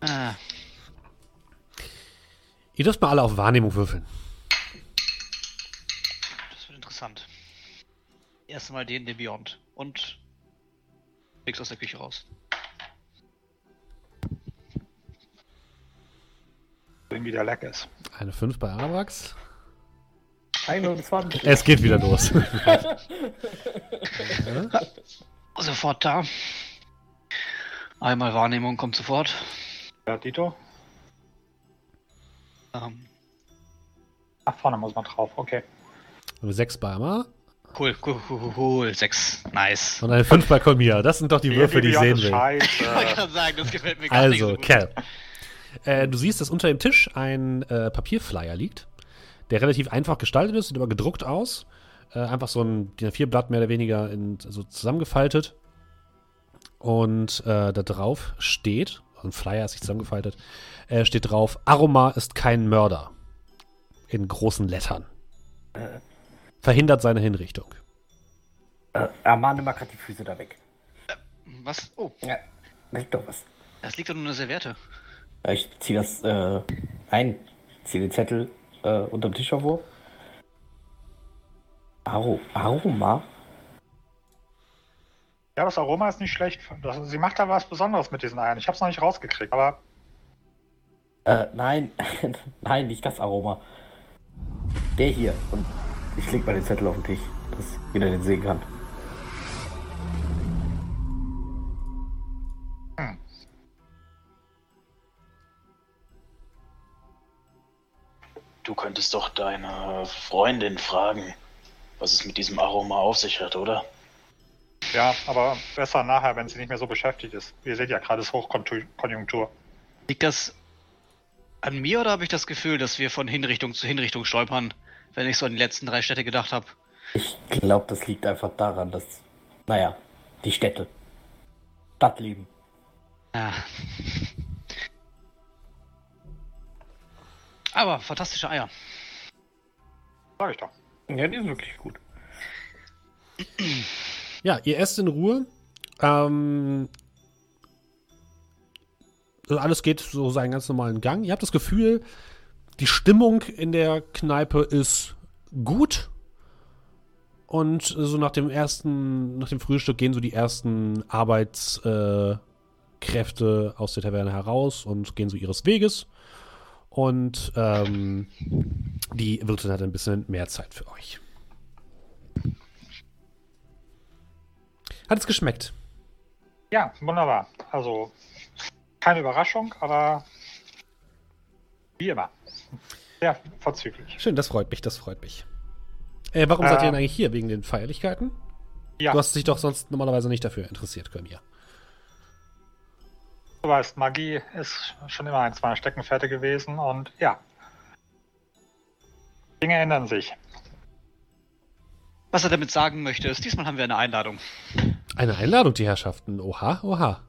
Ah, Ihr dürft mal alle auf Wahrnehmung würfeln. das wird interessant. Erstmal den, den Beyond. Und nix aus der Küche raus. Irgendwie der leck ist. Eine 5 bei Arabrax. 21. Es geht wieder los. <laughs> <laughs> <laughs> Sofort da. Einmal Wahrnehmung kommt sofort. Ja, Dito? Ähm, Ach, vorne muss man drauf. Okay. 6 bei Amar cool, cool, cool, cool, cool. Sechs. Nice. und eine 5 bei Kolmir. Das sind doch die Würfe, die ich sehen ist will. <laughs> Ich wollte Scheiße. gerade sagen, das gefällt mir gar nicht so Also. Kerl. Äh, du siehst, dass unter dem Tisch ein äh, Papierflyer liegt, der relativ einfach gestaltet ist, sieht aber gedruckt aus. Äh, einfach so ein DIN A4-Blatt mehr oder weniger in, so zusammengefaltet. Und äh, da drauf steht, also ein Flyer ist nicht zusammengefaltet, äh, steht drauf, Aroma ist kein Mörder. In großen Lettern. Verhindert seine Hinrichtung. Äh, Armane mal gerade die Füße da weg. Was? Oh, Ja, da liegt doch was. das liegt doch nur eine Serviette. Ich zieh das äh, ein, zieh den Zettel äh, unterm Tisch hervor. Aru Aroma? Ja, das Aroma ist nicht schlecht. Das, sie macht da was Besonderes mit diesen Eiern. Ich habe es noch nicht rausgekriegt, aber. Äh, nein. <laughs> nein, nicht das Aroma. Der hier. Und ich leg mal den Zettel auf den Tisch, dass jeder den sehen kann. Hm. Du könntest doch deine Freundin fragen was es mit diesem Aroma auf sich hat, oder? Ja, aber besser nachher, wenn sie nicht mehr so beschäftigt ist. Ihr seht ja gerade, es ist Hochkonjunktur. Liegt das an mir oder habe ich das Gefühl, dass wir von Hinrichtung zu Hinrichtung stolpern, wenn ich so an die letzten drei Städte gedacht habe? Ich glaube, das liegt einfach daran, dass, naja, die Städte, Stadtleben. Ja. Aber fantastische Eier. Sag ich doch. Ja, die sind wirklich gut. Ja, ihr esst in Ruhe. Ähm, alles geht so seinen ganz normalen Gang. Ihr habt das Gefühl, die Stimmung in der Kneipe ist gut. Und so nach dem ersten, nach dem Frühstück gehen so die ersten Arbeitskräfte aus der Taverne heraus und gehen so ihres Weges. Und ähm, die Wirtin hat ein bisschen mehr Zeit für euch. Hat es geschmeckt? Ja, wunderbar. Also keine Überraschung, aber wie immer. Sehr vorzüglich. Schön, das freut mich, das freut mich. Äh, warum seid ihr denn eigentlich hier? Wegen den Feierlichkeiten? Ja, Du hast dich doch sonst normalerweise nicht dafür interessiert, Kömir. Du weißt, Magie ist schon immer eins meiner Steckenpferde gewesen und ja. Dinge ändern sich. Was er damit sagen möchte, ist, diesmal haben wir eine Einladung. Eine Einladung, die Herrschaften. Oha, oha.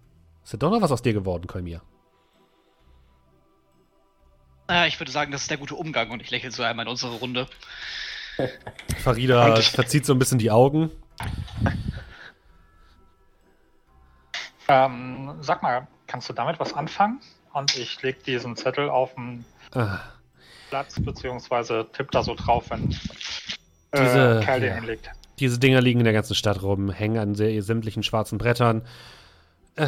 Ist ja doch noch was aus dir geworden, Kömir. Naja, ich würde sagen, das ist der gute Umgang und ich lächle so einmal in unsere Runde. <laughs> Farida verzieht so ein bisschen die Augen. Ähm, sag mal, kannst du damit was anfangen? Und ich leg diesen Zettel auf den Ah, Platz, beziehungsweise tipp da so drauf, wenn Diese- äh, Kerl den ja. hinlegt. diese Dinger liegen in der ganzen Stadt rum, hängen an sehr, sämtlichen schwarzen Brettern. Äh,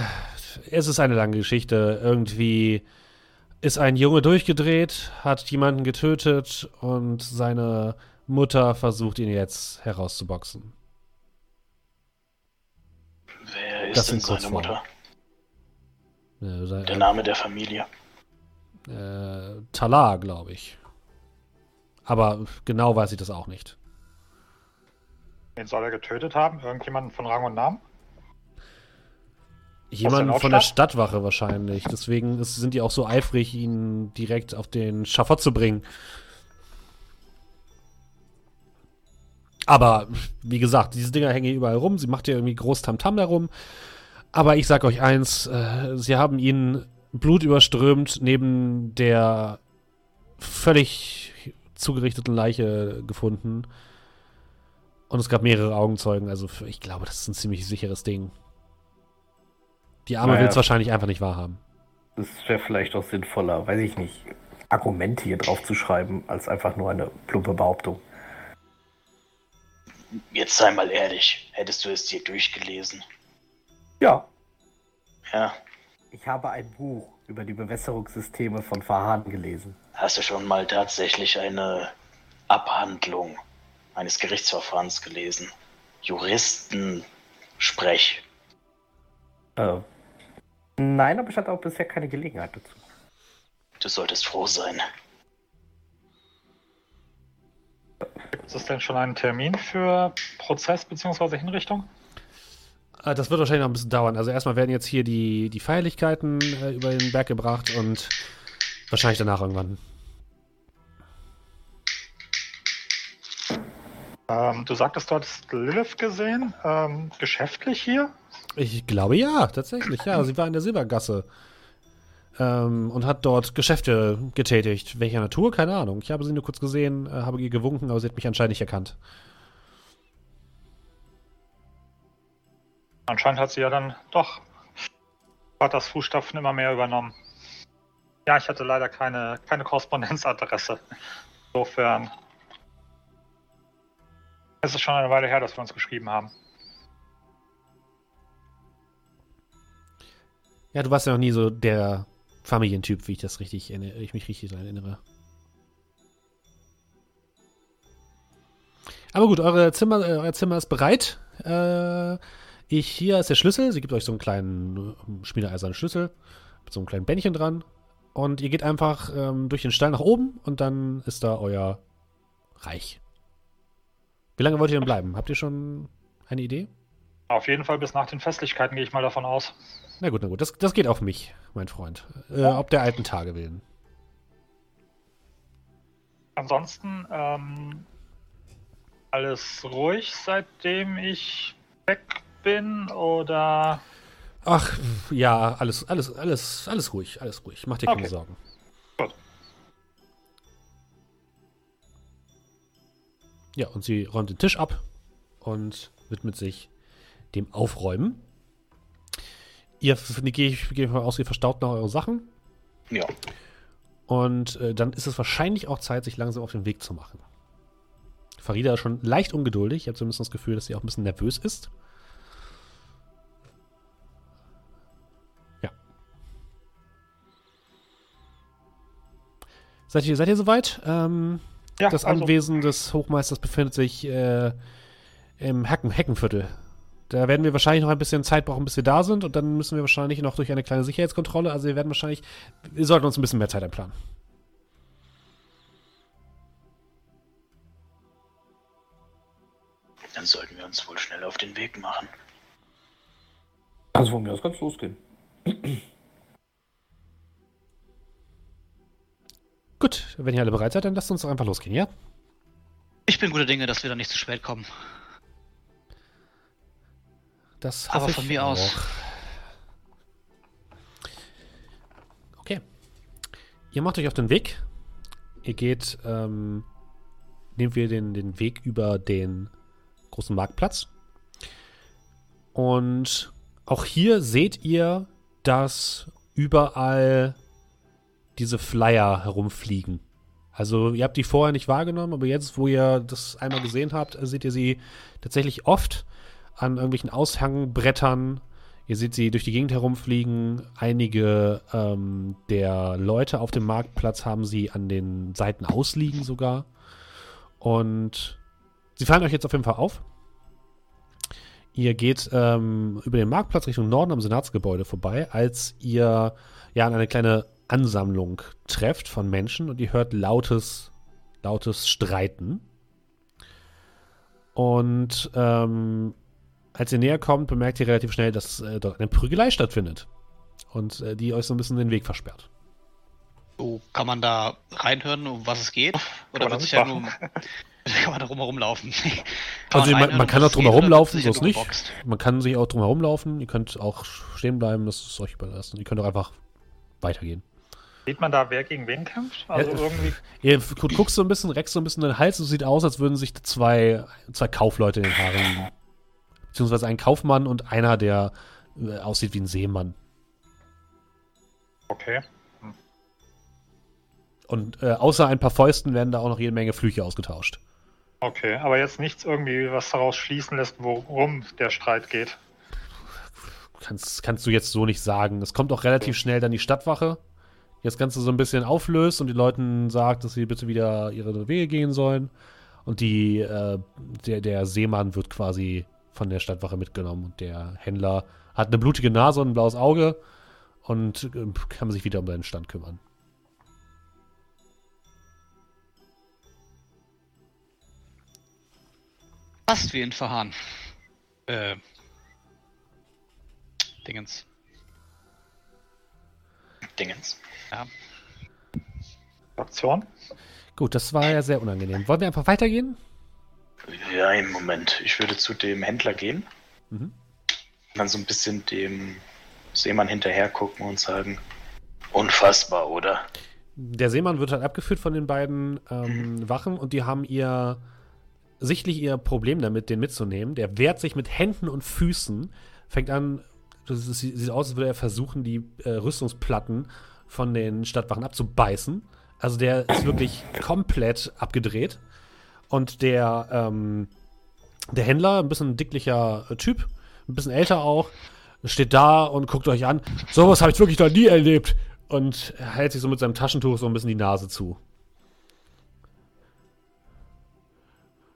es ist eine lange Geschichte. Irgendwie ist ein Junge durchgedreht, hat jemanden getötet und seine Mutter versucht ihn jetzt herauszuboxen. Wer Das ist denn in Kurzform. seine Mutter? Äh, Der Name der Familie. Äh, Talar, glaube ich. Aber genau weiß ich das auch nicht. Wen soll er getötet haben? Irgendjemanden von Rang und Namen? Jemand der von der? Stadtwache wahrscheinlich. Deswegen ist, sind die auch so eifrig, ihn direkt auf den Schafott zu bringen. Aber wie gesagt, diese Dinger hängen hier überall rum. Sie macht ja irgendwie groß Tamtam darum. Aber ich sag euch eins: äh, Sie haben ihn blutüberströmt neben der völlig zugerichteten Leiche gefunden. Und es gab mehrere Augenzeugen. Also für- ich glaube, das ist ein ziemlich sicheres Ding. Die Arme Naja. will es wahrscheinlich einfach nicht wahrhaben. Das wäre vielleicht auch sinnvoller, weiß ich nicht, Argumente hier drauf zu schreiben, als einfach nur eine plumpe Behauptung. Jetzt sei mal ehrlich, hättest du es dir durchgelesen? Ja, Ja, ich habe ein Buch über die Bewässerungssysteme von Fahan gelesen. hast du schon mal tatsächlich eine Abhandlung eines Gerichtsverfahrens gelesen? Juristensprech. Äh, nein, aber ich hatte auch bisher keine Gelegenheit dazu. Du solltest froh sein. Ist es denn schon ein Termin für Prozess bzw. Hinrichtung? Äh, Das wird wahrscheinlich noch ein bisschen dauern. Also erstmal werden jetzt hier die, die Feierlichkeiten äh, über den Berg gebracht und wahrscheinlich danach irgendwann. Ähm, du sagtest, du hattest Lilith gesehen. Ähm, geschäftlich hier? Ich glaube ja, tatsächlich, ja. Sie war in der Silbergasse ähm, und hat dort Geschäfte getätigt. Welcher Natur? Keine Ahnung. Ich habe sie nur kurz gesehen, äh, habe ihr gewunken, aber sie hat mich anscheinend nicht erkannt. Anscheinend hat sie ja dann doch Vaters Fußstapfen immer mehr übernommen. Ja, ich hatte leider keine, keine Korrespondenzadresse. Insofern es ist schon eine Weile her, dass wir uns geschrieben haben. Ja, du warst ja noch nie so der Familientyp, wie ich das richtig, erinner- ich mich richtig erinnere. Aber gut, eure Zimmer, äh, euer Zimmer ist bereit. Äh, ich, hier ist der Schlüssel. Sie gibt euch so einen kleinen äh, schmiedeeisernen Schlüssel mit so einem kleinen Bändchen dran. Und ihr geht einfach ähm, durch den Stall nach oben und dann ist da euer reich. Wie lange wollt ihr denn bleiben? Habt ihr schon eine Idee? Auf jeden Fall bis nach den Festlichkeiten gehe ich mal davon aus. Na gut, na gut. Das, das geht auf mich, mein Freund. Äh, ob der alten Tage willen. Ansonsten ähm, alles ruhig, seitdem ich weg bin oder Ach, ja, alles, alles, alles, alles ruhig, alles ruhig. Mach dir keine Okay. Sorgen. Gut. Ja, und sie räumt den Tisch ab und widmet sich dem Aufräumen. Ihr, gehe ich gehe mal aus, ihr verstaut noch eure Sachen. Ja. Und äh, dann ist es wahrscheinlich auch Zeit, sich langsam auf den Weg zu machen. Farida ist schon leicht ungeduldig. Ich habe zumindest das Gefühl, dass sie auch ein bisschen nervös ist. Seid ihr, seid ihr soweit? Ähm, ja, das also, Anwesen des Hochmeisters befindet sich äh, im Hecken Heckenviertel. Da werden wir wahrscheinlich noch ein bisschen Zeit brauchen, bis wir da sind. Und dann müssen wir wahrscheinlich noch durch eine kleine Sicherheitskontrolle. Also wir werden wahrscheinlich, wir sollten uns ein bisschen mehr Zeit einplanen. Dann sollten wir uns wohl schnell auf den Weg machen. Also von mir aus kann es losgehen. Gut, wenn ihr alle bereit seid, dann lasst uns doch einfach losgehen, ja? Ich bin guter Dinge, dass wir da nicht zu spät kommen. Das Aber von mir aus. auch. Okay. Ihr macht euch auf den Weg. Ihr geht, ähm, nehmen wir den, den Weg über den großen Marktplatz. Und auch hier seht ihr, dass überall diese Flyer herumfliegen. Also ihr habt die vorher nicht wahrgenommen, aber jetzt, wo ihr das einmal gesehen habt, seht ihr sie tatsächlich oft an irgendwelchen Aushängbrettern. Ihr seht sie durch die Gegend herumfliegen. Einige ähm, der Leute auf dem Marktplatz haben sie an den Seiten ausliegen sogar. Und sie fallen euch jetzt auf jeden Fall auf. Ihr geht ähm, über den Marktplatz Richtung Norden am Senatsgebäude vorbei, als ihr ja an eine kleine Ansammlung trefft von Menschen und ihr hört lautes, lautes Streiten. Und ähm, als ihr näher kommt, bemerkt ihr relativ schnell, dass äh, dort eine Prügelei stattfindet. Und äh, die euch so ein bisschen den Weg versperrt. So, kann man da reinhören, um was es geht? Oder man wird sich ja nur. <laughs> kann man da rumherum laufen? <laughs> Also man, man kann auch drum herum laufen, so ist nicht. Boxt. Man kann sich auch drum herum laufen. Ihr könnt auch stehen bleiben, das ist euch überlassen. Ihr könnt auch einfach weitergehen. Sieht man da, wer gegen wen kämpft? Also Ja, irgendwie. Gu- guckst so ein bisschen, reckst so ein bisschen den Hals. Es sieht aus, als würden sich zwei, zwei Kaufleute in den Haaren liegen. Beziehungsweise ein Kaufmann und einer, der äh, aussieht wie ein Seemann. Okay. Und äh, außer ein paar Fäusten werden da auch noch jede Menge Flüche ausgetauscht. Okay, aber jetzt nichts irgendwie, was daraus schließen lässt, worum der Streit geht. Kannst, kannst du jetzt so nicht sagen. Es kommt auch relativ schnell dann die Stadtwache, das Ganze so ein bisschen auflöst und die Leuten sagt, dass sie bitte wieder ihre Wege gehen sollen. Und die, äh, der, der Seemann wird quasi von der Stadtwache mitgenommen und der Händler hat eine blutige Nase und ein blaues Auge und äh, kann sich wieder um seinen Stand kümmern. Fast wie in Verhahn. Äh. Dingens. Dingens. Ja. Aktion? Gut, das war ja sehr unangenehm. Wollen wir einfach weitergehen? Ja, im Moment. Ich würde zu dem Händler gehen. Mhm. Und dann so ein bisschen dem Seemann hinterher gucken und sagen, unfassbar, oder? Der Seemann wird halt abgeführt von den beiden ähm, Wachen und die haben ihr sichtlich ihr Problem damit, den mitzunehmen. Der wehrt sich mit Händen und Füßen, fängt an, das ist, sieht aus, als würde er versuchen, die äh, Rüstungsplatten von den Stadtwachen abzubeißen. Also der ist wirklich komplett abgedreht. Und der, ähm, der Händler, ein bisschen dicklicher äh, Typ, ein bisschen älter auch, steht da und guckt euch an. Sowas habe ich wirklich noch nie erlebt. Und er hält sich so mit seinem Taschentuch so ein bisschen die Nase zu.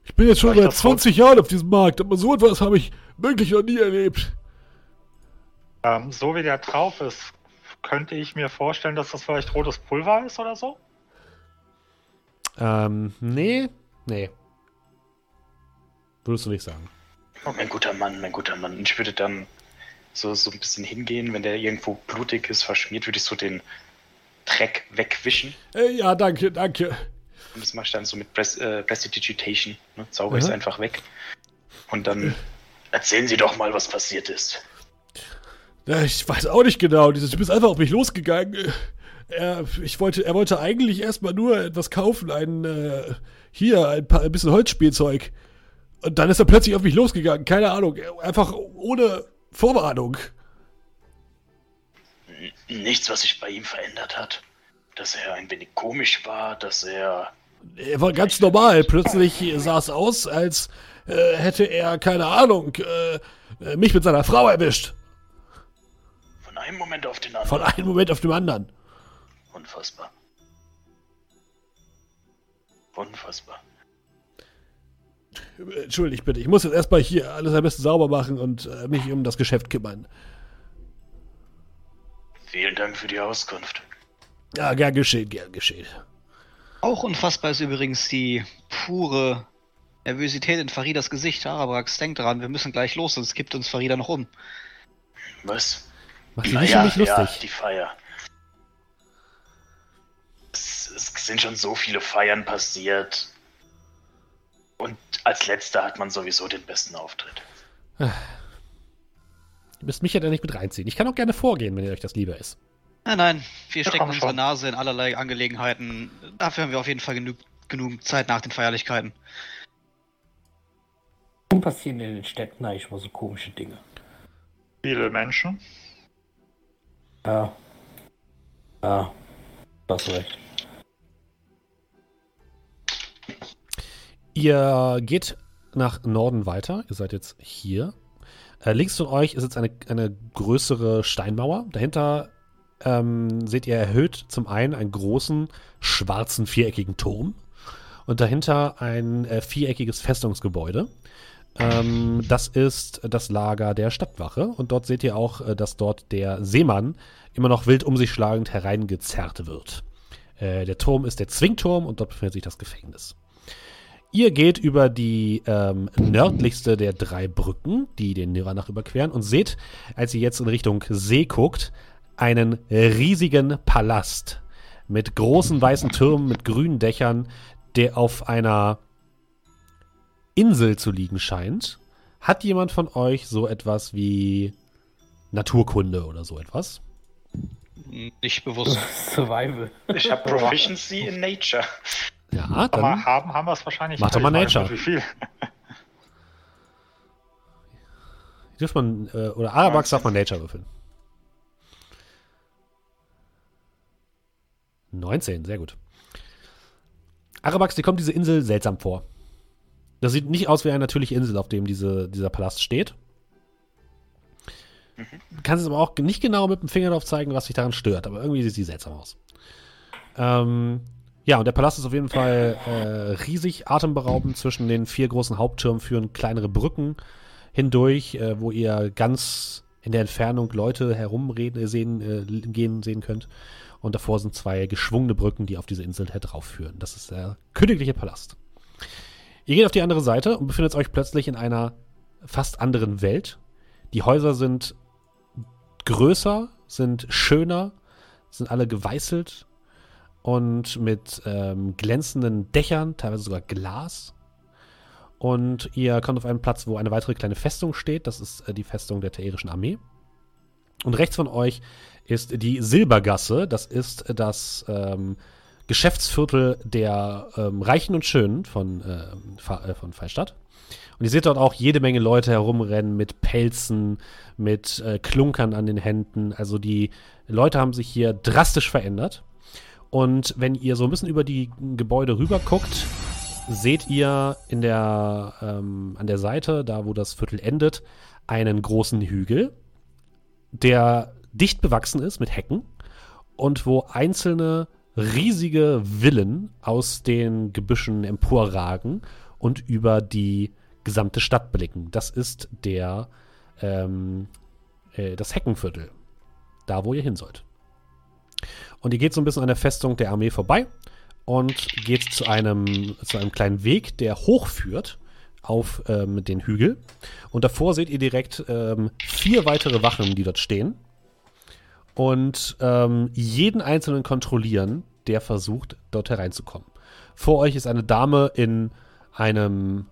Ich bin jetzt schon seit das 20 Jahren auf diesem Markt, aber so etwas habe ich wirklich noch nie erlebt. Ähm, so wie der drauf ist, könnte ich mir vorstellen, dass das vielleicht rotes Pulver ist oder so? Ähm, nee, Nee. Würdest du nicht sagen. Mein guter Mann, mein guter Mann. Ich würde dann so, so ein bisschen hingehen, wenn der irgendwo blutig ist, verschmiert, würde ich so den Dreck wegwischen. Äh, ja, danke, danke. Und das mache ich dann so mit Pres äh, Prestidigitation. Ne? Zauber ich es einfach weg. Und dann erzählen Sie doch mal, was passiert ist. Ich weiß auch nicht genau. Dieser Typ ist einfach auf mich losgegangen. Er, ich wollte, er wollte eigentlich erstmal nur etwas kaufen, ein, äh, hier, ein, paar, ein bisschen Holzspielzeug. Und dann ist er plötzlich auf mich losgegangen. Keine Ahnung. Einfach ohne Vorwarnung. Nichts, was sich bei ihm verändert hat. Dass er ein wenig komisch war, dass er. Er war ganz normal. Plötzlich sah es aus, als äh, hätte er, keine Ahnung, äh, äh, mich mit seiner Frau erwischt. Von einem Moment auf den anderen. Von einem Moment auf den anderen. Unfassbar. Unfassbar. Entschuldigt bitte, ich muss jetzt erstmal hier alles am besten sauber machen und äh, mich um das Geschäft kümmern. Vielen Dank für die Auskunft. Ja, gern geschehen, gern geschehen. Auch unfassbar ist übrigens die pure Nervosität in Faridas Gesicht. Arabrax, denk dran, wir müssen gleich los, sonst kippt uns Farida noch um. Was? Macht sie nicht um mich ja, lustig. die Feier. Es, es sind schon so viele Feiern passiert. Und als letzter hat man sowieso den besten Auftritt. Ihr müsst mich ja da nicht mit reinziehen. Ich kann auch gerne vorgehen, wenn ihr euch das lieber ist. Nein, nein, wir stecken unsere schon. Nase in allerlei Angelegenheiten. Dafür haben wir auf jeden Fall genug, genug Zeit nach den Feierlichkeiten. Warum passieren in den Städten eigentlich mal so komische Dinge? Viele Menschen. Ja. Ja. Du hast recht. Ihr geht nach Norden weiter. Ihr seid jetzt hier. Äh, links von euch ist jetzt eine, eine größere Steinmauer. Dahinter ähm, seht ihr erhöht zum einen einen großen, schwarzen, viereckigen Turm. Und dahinter ein äh, viereckiges Festungsgebäude. Ähm, das ist das Lager der Stadtwache. Und dort seht ihr auch, äh, dass dort der Seemann immer noch wild um sich schlagend hereingezerrt wird. Äh, der Turm ist der Zwingturm und dort befindet sich das Gefängnis. Ihr geht über die ähm, nördlichste der drei Brücken, die den Niranach überqueren, und seht, als ihr jetzt in Richtung See guckt, einen riesigen Palast mit großen weißen Türmen, mit grünen Dächern, der auf einer Insel zu liegen scheint. Hat jemand von euch so etwas wie Naturkunde oder so etwas? Nicht bewusst. <laughs> Survival. Ich habe Proficiency in Nature. Ja, Aber dann haben, haben wir es wahrscheinlich. Mach doch mal Nature. Wie viel? dürft man, äh, oder Arabax darf man Nature würfeln. 19, sehr gut. Arabax, dir kommt diese Insel seltsam vor. Das sieht nicht aus wie eine natürliche Insel, auf dem diese, dieser Palast steht. Du kannst es aber auch nicht genau mit dem Finger drauf zeigen, was dich daran stört, aber irgendwie sieht sie seltsam aus. Ähm, ja, und der Palast ist auf jeden Fall äh, riesig, atemberaubend. Zwischen den vier großen Haupttürmen führen kleinere Brücken hindurch, äh, wo ihr ganz in der Entfernung Leute herumreden, sehen, äh, gehen sehen könnt. Und davor sind zwei geschwungene Brücken, die auf diese Insel drauf führen. Das ist der königliche Palast. Ihr geht auf die andere Seite und befindet euch plötzlich in einer fast anderen Welt. Die Häuser sind größer, sind schöner, sind alle geweißelt und mit ähm, glänzenden Dächern, teilweise sogar Glas. Und ihr kommt auf einen Platz, wo eine weitere kleine Festung steht. Das ist äh, die Festung der Teerischen Armee. Und rechts von euch ist die Silbergasse. Das ist das ähm, Geschäftsviertel der ähm, Reichen und Schönen von, ähm, äh, von Freistadt. Und ihr seht dort auch jede Menge Leute herumrennen mit Pelzen, mit äh, Klunkern an den Händen. Also die Leute haben sich hier drastisch verändert. Und wenn ihr so ein bisschen über die Gebäude rüber guckt, seht ihr in der, ähm, an der Seite, da wo das Viertel endet, einen großen Hügel, der dicht bewachsen ist mit Hecken und wo einzelne riesige Villen aus den Gebüschen emporragen und über die gesamte Stadt blicken. Das ist der ähm, äh, das Heckenviertel, da wo ihr hin sollt. Und ihr geht so ein bisschen an der Festung der Armee vorbei und geht zu einem, zu einem kleinen Weg, der hochführt auf ähm, den Hügel. Und davor seht ihr direkt ähm, vier weitere Wachen, die dort stehen. Und ähm, jeden einzelnen kontrollieren, der versucht, dort hereinzukommen. Vor euch ist eine Dame in einem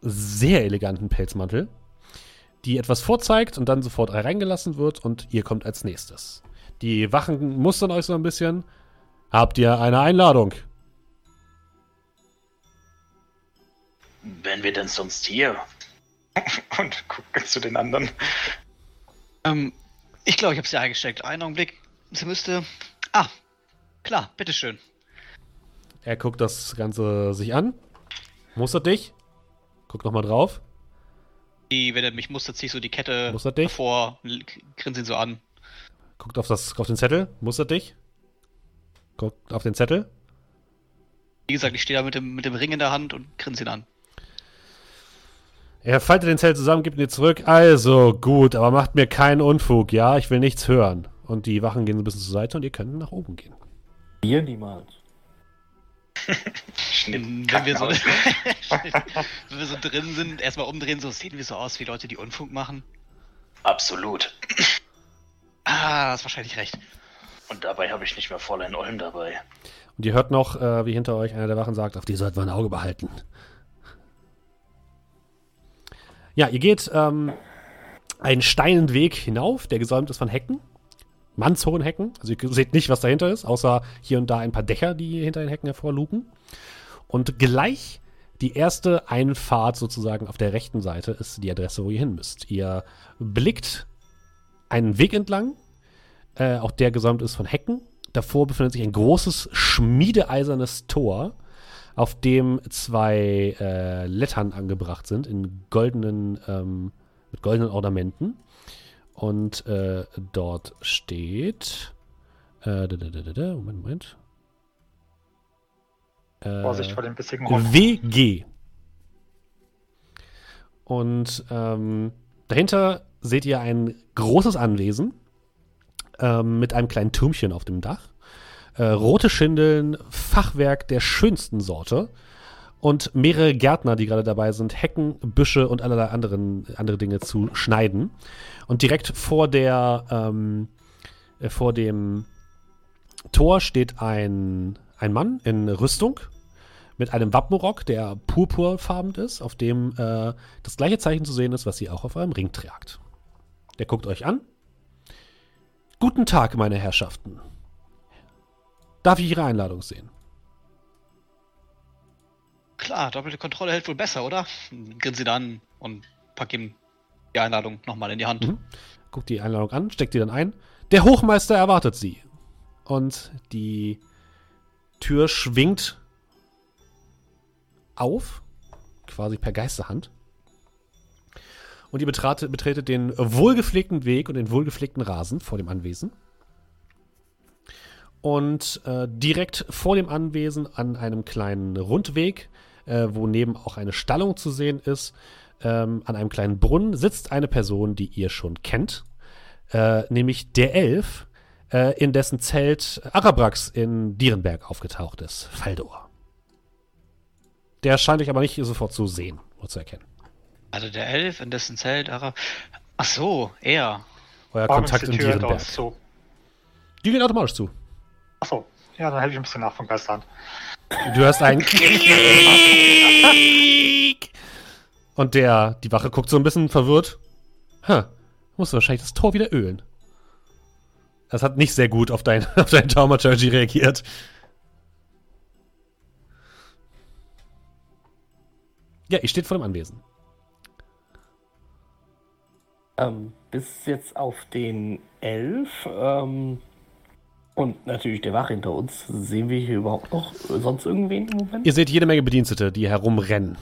sehr eleganten Pelzmantel, die etwas vorzeigt und dann sofort hereingelassen wird und ihr kommt als nächstes. Die Wachen mustern euch so ein bisschen. Habt ihr eine Einladung? Wären wir denn sonst hier? <laughs> Und gucke zu den anderen. Ähm, ich glaube, ich habe sie eingesteckt. Einen Augenblick. Sie müsste. Ah, klar, bitteschön. Er guckt das Ganze sich an. Mustert dich. Guckt nochmal drauf. Die, wenn er mich mustert, ziehe ich so die Kette Mustert dich. vor, grinse ihn so an. Guckt auf, das, auf den Zettel. Mustert dich. Guckt auf den Zettel. Wie gesagt, ich stehe da mit dem, mit dem Ring in der Hand und grinse ihn an. Er faltet den Zettel zusammen, gibt ihn dir zurück. Also, gut, aber macht mir keinen Unfug, ja? Ich will nichts hören. Und die Wachen gehen so ein bisschen zur Seite und ihr könnt nach oben gehen. Wir niemals. <laughs> Wenn wir, so, <laughs> wenn wir so drin sind, erstmal umdrehen, so sehen wir so aus wie Leute, die Unfug machen. Absolut. <clears throat> Ah, hast wahrscheinlich recht. Und dabei habe ich nicht mehr Fräulein Olm dabei. Und ihr hört noch, äh, wie hinter euch einer der Wachen sagt, auf die sollten wir ein Auge behalten. Ja, ihr geht ähm, einen steinen Weg hinauf, der gesäumt ist von Hecken. Mannshohen Hecken. Also ihr seht nicht, was dahinter ist, außer hier und da ein paar Dächer, die hinter den Hecken hervorlugen. Und gleich die erste Einfahrt sozusagen auf der rechten Seite ist die Adresse, wo ihr hin müsst. Ihr blickt einen Weg entlang, äh, auch der gesäumt ist von Hecken. Davor befindet sich ein großes schmiedeeisernes Tor, auf dem zwei äh, Lettern angebracht sind in goldenen, ähm, mit goldenen Ornamenten. Und äh, dort steht. Äh, da, da, da, da, da, Moment, Moment. Äh, Vorsicht vor dem bissigen Hund. WG. Und ähm, dahinter seht ihr ein großes Anwesen ähm, mit einem kleinen Türmchen auf dem Dach. Äh, rote Schindeln, Fachwerk der schönsten Sorte und mehrere Gärtner, die gerade dabei sind, Hecken, Büsche und allerlei anderen, andere Dinge zu schneiden. Und direkt vor der, ähm, äh, vor dem Tor steht ein, ein Mann in Rüstung mit einem Wappenrock, der purpurfarben ist, auf dem äh, das gleiche Zeichen zu sehen ist, was ihr auch auf eurem Ring tragt. Der guckt euch an. Guten Tag, meine Herrschaften. Darf ich Ihre Einladung sehen? Klar, doppelte Kontrolle hält wohl besser, oder? Grinse ihn an und pack ihm die Einladung nochmal in die Hand. Mhm. Guckt die Einladung an, steckt die dann ein. Der Hochmeister erwartet Sie. Und die Tür schwingt auf, quasi per Geisterhand. Und ihr betrate, betretet den wohlgepflegten Weg und den wohlgepflegten Rasen vor dem Anwesen. Und äh, direkt vor dem Anwesen an einem kleinen Rundweg, äh, wo neben auch eine Stallung zu sehen ist, ähm, an einem kleinen Brunnen sitzt eine Person, die ihr schon kennt, äh, nämlich der Elf, äh, in dessen Zelt Arabrax in Dierenberg aufgetaucht ist, Faldor. Der scheint euch aber nicht sofort zu sehen oder zu erkennen. Also der Elf, in dessen Zelt. Ara Ach so, er. Euer Warum Kontakt ist in die Tür hinter Dierenberg. Die geht automatisch zu. Achso, ja, dann hätte ich ein bisschen nach von Geistern. Du hörst ein Krieg. Und der, die Wache guckt so ein bisschen verwirrt. Ha, musst du wahrscheinlich das Tor wieder ölen. Das hat nicht sehr gut auf dein, <laughs> auf dein Taumaturgy reagiert. Ja, ihr steht vor dem Anwesen. Ähm, bis jetzt auf den Elf ähm, und natürlich der Wach hinter uns. Sehen wir hier überhaupt noch sonst irgendwen im Moment? Ihr seht jede Menge Bedienstete, die herumrennen.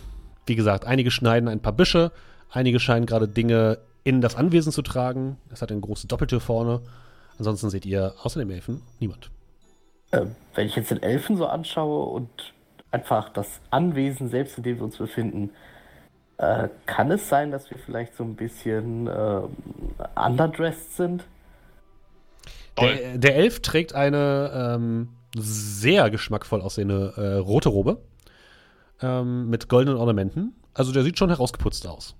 Wie gesagt, einige schneiden ein paar Büsche, einige scheinen gerade Dinge in das Anwesen zu tragen. Es hat eine große Doppeltür vorne. Ansonsten seht ihr außer dem Elfen niemand. Ähm, wenn ich jetzt den Elfen so anschaue und einfach das Anwesen selbst, in dem wir uns befinden, äh, kann es sein, dass wir vielleicht so ein bisschen äh, underdressed sind? Der, der Elf trägt eine, ähm, sehr geschmackvoll aussehende äh, rote Robe ähm, mit goldenen Ornamenten. Also der sieht schon herausgeputzt aus.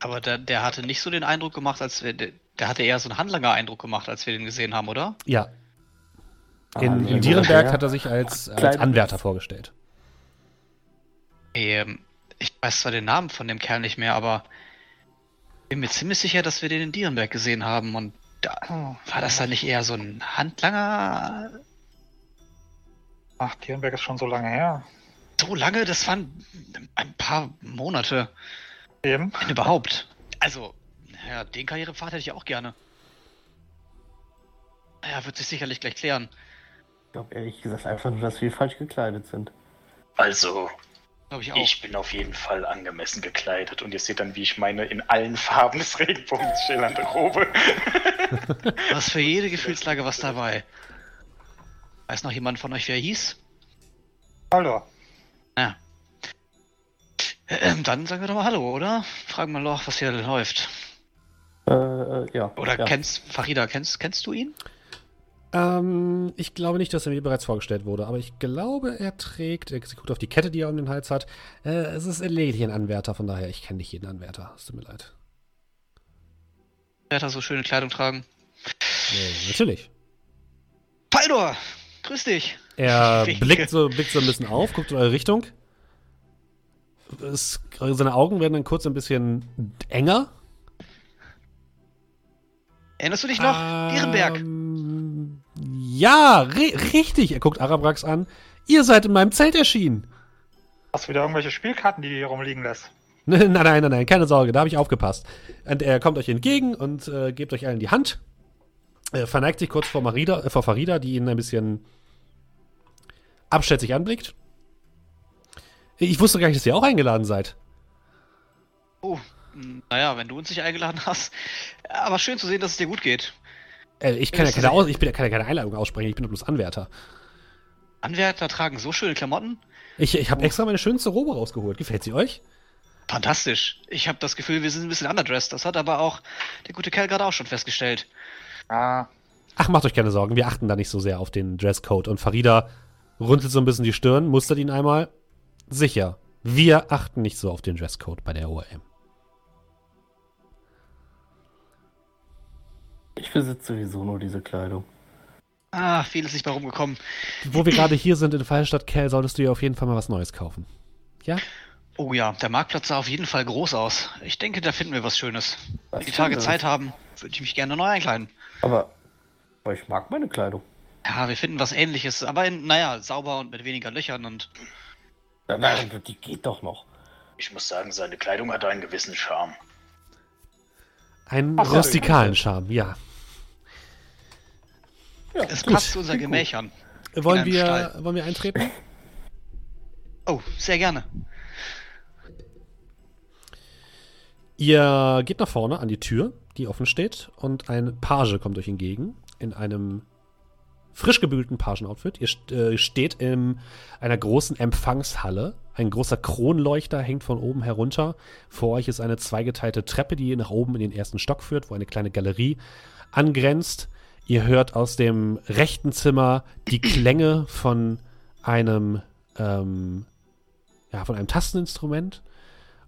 Aber der, der hatte nicht so den Eindruck gemacht, als wir. Der, der hatte eher so einen Handlanger-Eindruck gemacht, als wir den gesehen haben, oder? Ja. Ah, In, in Dierenberg hat er sich als, als Anwärter vorgestellt. Ähm, ich weiß zwar den Namen von dem Kerl nicht mehr, aber bin mir ziemlich sicher, dass wir den in Dierenberg gesehen haben. Und da, war das dann nicht eher so ein Handlanger? Ach, Dierenberg ist schon so lange her. So lange? Das waren ein paar Monate. Eben. Wenn überhaupt. Also, ja, den Karrierepfad hätte ich auch gerne. Ja, wird sich sicherlich gleich klären. Ich glaube ehrlich gesagt einfach nur, dass wir falsch gekleidet sind. Also, Glaube ich auch. ich bin auf jeden Fall angemessen gekleidet und ihr seht dann, wie ich meine in allen Farben des Regenbogens schillernde Robe. <laughs> Was für jede Gefühlslage was dabei. Weiß noch jemand von euch, wer hieß? Hallo. Ja. Ähm, dann sagen wir doch mal Hallo, oder? Fragen wir doch, was hier läuft. Äh, äh, ja. Oder ja. kennst, Farida, kennst, kennst du ihn? Ähm, ich glaube nicht, dass er mir bereits vorgestellt wurde, aber ich glaube, er trägt, er guckt auf die Kette, die er um den Hals hat. Äh, es ist lediglich ein Anwärter, von daher, ich kenne nicht jeden Anwärter. Es tut mir leid. Da so schöne Kleidung tragen? Nee, natürlich. Paldor! Grüß dich! Er <laughs> blickt so, blickt so ein bisschen auf, guckt in eure Richtung. Es, seine Augen werden dann kurz ein bisschen enger. Erinnerst du dich noch? Ähm, ja, ri richtig. Er guckt Arabrax an. Ihr seid in meinem Zelt erschienen. Hast du wieder irgendwelche Spielkarten, die du hier rumliegen lässt? <laughs> Nein, nein, nein, nein, keine Sorge, da habe ich aufgepasst. Und er kommt euch entgegen und äh, gebt euch allen die Hand. Er verneigt sich kurz vor, Marida, äh, vor Farida, die ihn ein bisschen abschätzig anblickt. Ich wusste gar nicht, dass ihr auch eingeladen seid. Oh, m, naja, wenn du uns nicht eingeladen hast. Aber schön zu sehen, dass es dir gut geht. Äh, ich kann ja keine, Aus ich bin ja keine, keine Einladung aussprechen, ich bin doch bloß Anwärter. Anwärter tragen so schöne Klamotten. Ich, ich habe extra meine schönste Robe rausgeholt. Gefällt sie euch? Fantastisch. Ich habe das Gefühl, wir sind ein bisschen underdressed. Das hat aber auch der gute Kerl gerade auch schon festgestellt. Ah, Ach, macht euch keine Sorgen, wir achten da nicht so sehr auf den Dresscode. Und Farida runzelt so ein bisschen die Stirn, mustert ihn einmal. Sicher, wir achten nicht so auf den Dresscode bei der ORM. Besitze sowieso nur diese Kleidung. Ah, viel ist nicht bei rumgekommen. Wo wir gerade hier sind in Fallstadt Kell, solltest du dir auf jeden Fall mal was Neues kaufen. Ja? Oh ja, der Marktplatz sah auf jeden Fall groß aus. Ich denke, da finden wir was Schönes. Wenn die Tage? Zeit haben, würde ich mich gerne neu einkleiden. Aber, aber ich mag meine Kleidung. Ja, wir finden was ähnliches, aber in, naja, sauber und mit weniger Löchern und. Nein, nein, die geht doch noch. Ich muss sagen, seine Kleidung hat einen gewissen Charme. Einen Ach rustikalen Charme, ja. Ja, Es passt zu unseren klingt Gemächern. Wollen wir, Stall. wollen wir eintreten? Oh, sehr gerne. Ihr geht nach vorne an die Tür, die offen steht, und ein Page kommt euch entgegen in einem frisch gebügelten Pagenoutfit. Ihr äh, steht in einer großen Empfangshalle. Ein großer Kronleuchter hängt von oben herunter. Vor euch ist eine zweigeteilte Treppe, die nach oben in den ersten Stock führt, wo eine kleine Galerie angrenzt. Ihr hört aus dem rechten Zimmer die Klänge von einem, ähm, ja, von einem Tasteninstrument.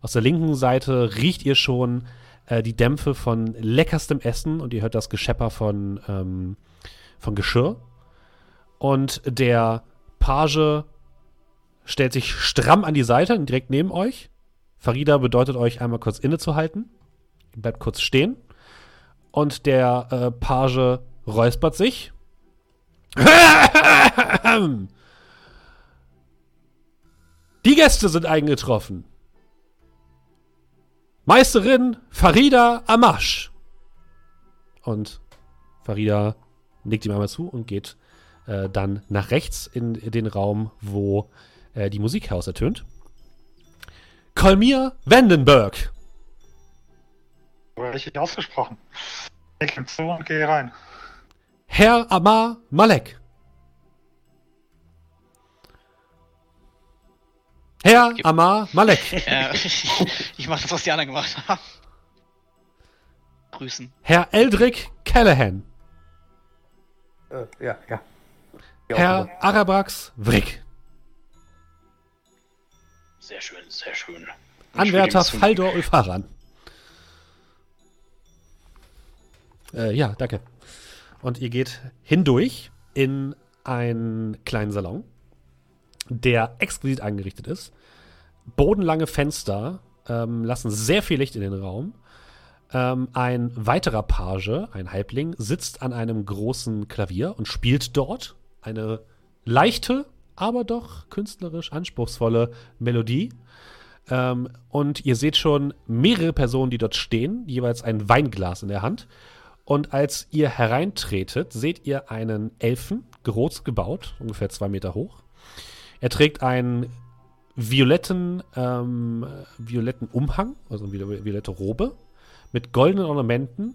Aus der linken Seite riecht ihr schon äh, die Dämpfe von leckerstem Essen und ihr hört das Geschepper von, ähm, von Geschirr. Und der Page stellt sich stramm an die Seite, direkt neben euch. Farida bedeutet euch einmal kurz innezuhalten. Bleibt kurz stehen. Und der äh, Page räuspert sich. Die Gäste sind eingetroffen. Meisterin Farida Amash. Und Farida nickt ihm einmal zu und geht äh, dann nach rechts in den Raum, wo äh, die Musik ertönt. Kolmir Vandenberg. richtig ausgesprochen. Ich nehme zu und gehe rein. Herr Amar Malek. Herr Gib- Amar Malek. <laughs> Äh, <laughs> ich mache das, was die anderen gemacht haben. Grüßen. Herr Eldrick Callahan. Äh, ja, ja. Herr Arabrax Vrick. Sehr schön, sehr schön. Ich Anwärter Faldor Ulfaran. Äh, ja, danke. Und ihr geht hindurch in einen kleinen Salon, der exquisit eingerichtet ist. Bodenlange Fenster ähm, lassen sehr viel Licht in den Raum. Ähm, ein weiterer Page, ein Halbling, sitzt an einem großen Klavier und spielt dort eine leichte, aber doch künstlerisch anspruchsvolle Melodie. Ähm, und ihr seht schon mehrere Personen, die dort stehen, jeweils ein Weinglas in der Hand. Und als ihr hereintretet, seht ihr einen Elfen, groß gebaut, ungefähr zwei Meter hoch. Er trägt einen violetten, ähm, violetten Umhang, also eine viole- violette Robe, mit goldenen Ornamenten,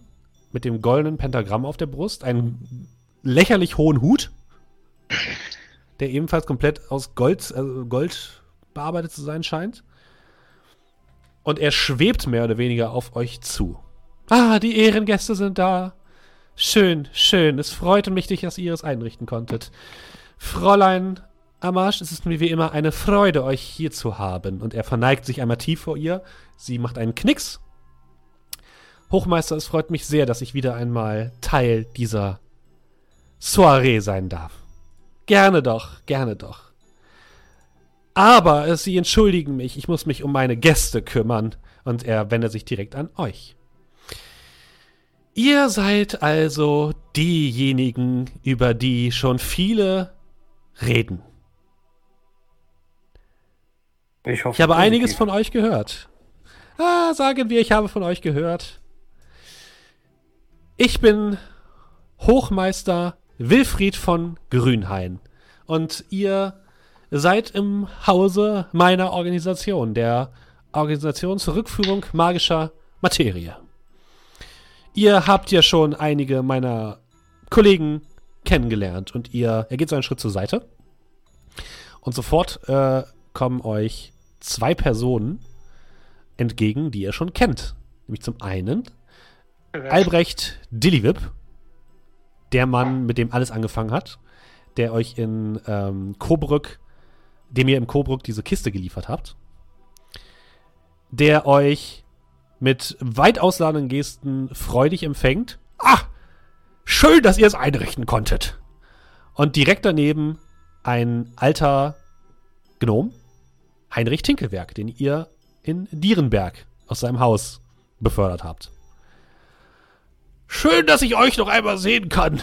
mit dem goldenen Pentagramm auf der Brust, einen lächerlich hohen Hut, der ebenfalls komplett aus Gold, also Gold bearbeitet zu sein scheint. Und er schwebt mehr oder weniger auf euch zu. Ah, die Ehrengäste sind da. Schön, schön. Es freute mich, dass ihr es einrichten konntet. Fräulein Amash, es ist mir wie immer eine Freude, euch hier zu haben. Und er verneigt sich einmal tief vor ihr. Sie macht einen Knicks. Hochmeister, es freut mich sehr, dass ich wieder einmal Teil dieser Soiree sein darf. Gerne doch, gerne doch. Aber äh, Sie entschuldigen mich, ich muss mich um meine Gäste kümmern. Und er wendet sich direkt an euch. Ihr seid also diejenigen, über die schon viele reden. Ich hoffe. Ich habe einiges von euch gehört. Ah, sagen wir, ich habe von euch gehört. Ich bin Hochmeister Wilfried von Grünhain. Und ihr seid im Hause meiner Organisation, der Organisation zur Rückführung magischer Materie. Ihr habt ja schon einige meiner Kollegen kennengelernt und ihr, er geht so einen Schritt zur Seite. Und sofort äh, kommen euch zwei Personen entgegen, die ihr schon kennt. Nämlich zum einen Albrecht Dillywip, der Mann, mit dem alles angefangen hat, der euch in ähm, Coburg, dem ihr im Coburg diese Kiste geliefert habt, der euch mit weit ausladenden Gesten freudig empfängt. Ah, schön, dass ihr es einrichten konntet. Und direkt daneben ein alter Gnom, Heinrich Tinkelberg, den ihr in Dierenberg aus seinem Haus befördert habt. Schön, dass ich euch noch einmal sehen kann.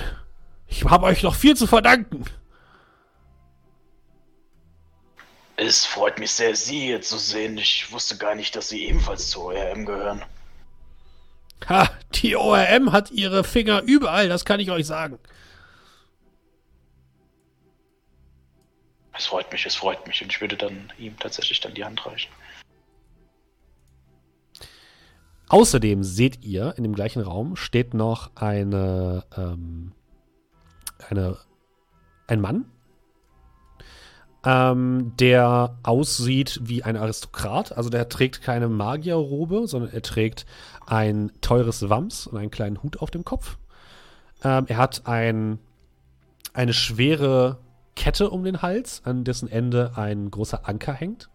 Ich habe euch noch viel zu verdanken. Es freut mich sehr, Sie hier zu sehen. Ich wusste gar nicht, dass Sie ebenfalls zur ORM gehören. Ha, die ORM hat ihre Finger überall, das kann ich euch sagen. Es freut mich, es freut mich. Und ich würde dann ihm tatsächlich dann die Hand reichen. Außerdem seht ihr, in dem gleichen Raum steht noch eine, ähm, eine, ein Mann, ähm, der aussieht wie ein Aristokrat. Also der trägt keine Magierrobe, sondern er trägt ein teures Wams und einen kleinen Hut auf dem Kopf. Ähm, er hat ein, eine schwere Kette um den Hals, an dessen Ende ein großer Anker hängt.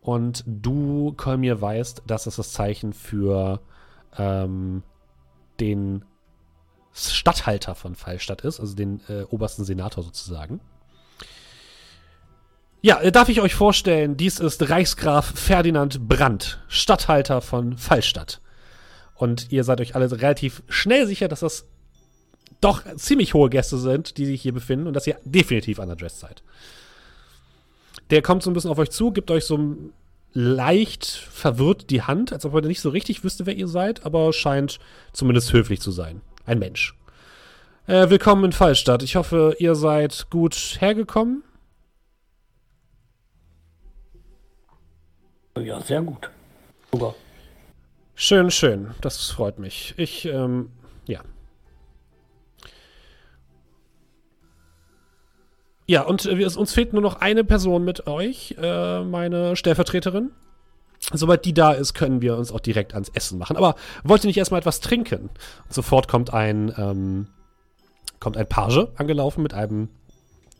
Und du, Kolmir, weißt, dass das das Zeichen für ähm, den Statthalter von Fallstadt ist, also den äh, obersten Senator sozusagen. Ja, äh, darf ich euch vorstellen, dies ist Reichsgraf Ferdinand Brandt, Statthalter von Fallstadt. Und ihr seid euch alle relativ schnell sicher, dass das doch ziemlich hohe Gäste sind, die sich hier befinden und dass ihr definitiv underdressed seid. Der kommt so ein bisschen auf euch zu, gibt euch so leicht verwirrt die Hand, als ob er nicht so richtig wüsste, wer ihr seid, aber scheint zumindest höflich zu sein. Ein Mensch. Äh, willkommen in Fallstadt. Ich hoffe, ihr seid gut hergekommen. Ja, sehr gut. Sogar. Schön, schön. Das freut mich. Ich, ähm, ja. Ja, und äh, wir, uns fehlt nur noch eine Person mit euch, äh, meine Stellvertreterin. Sobald die da ist, können wir uns auch direkt ans Essen machen. Aber wollt ihr nicht erstmal etwas trinken? Und sofort kommt ein, ähm, kommt ein Page angelaufen mit einem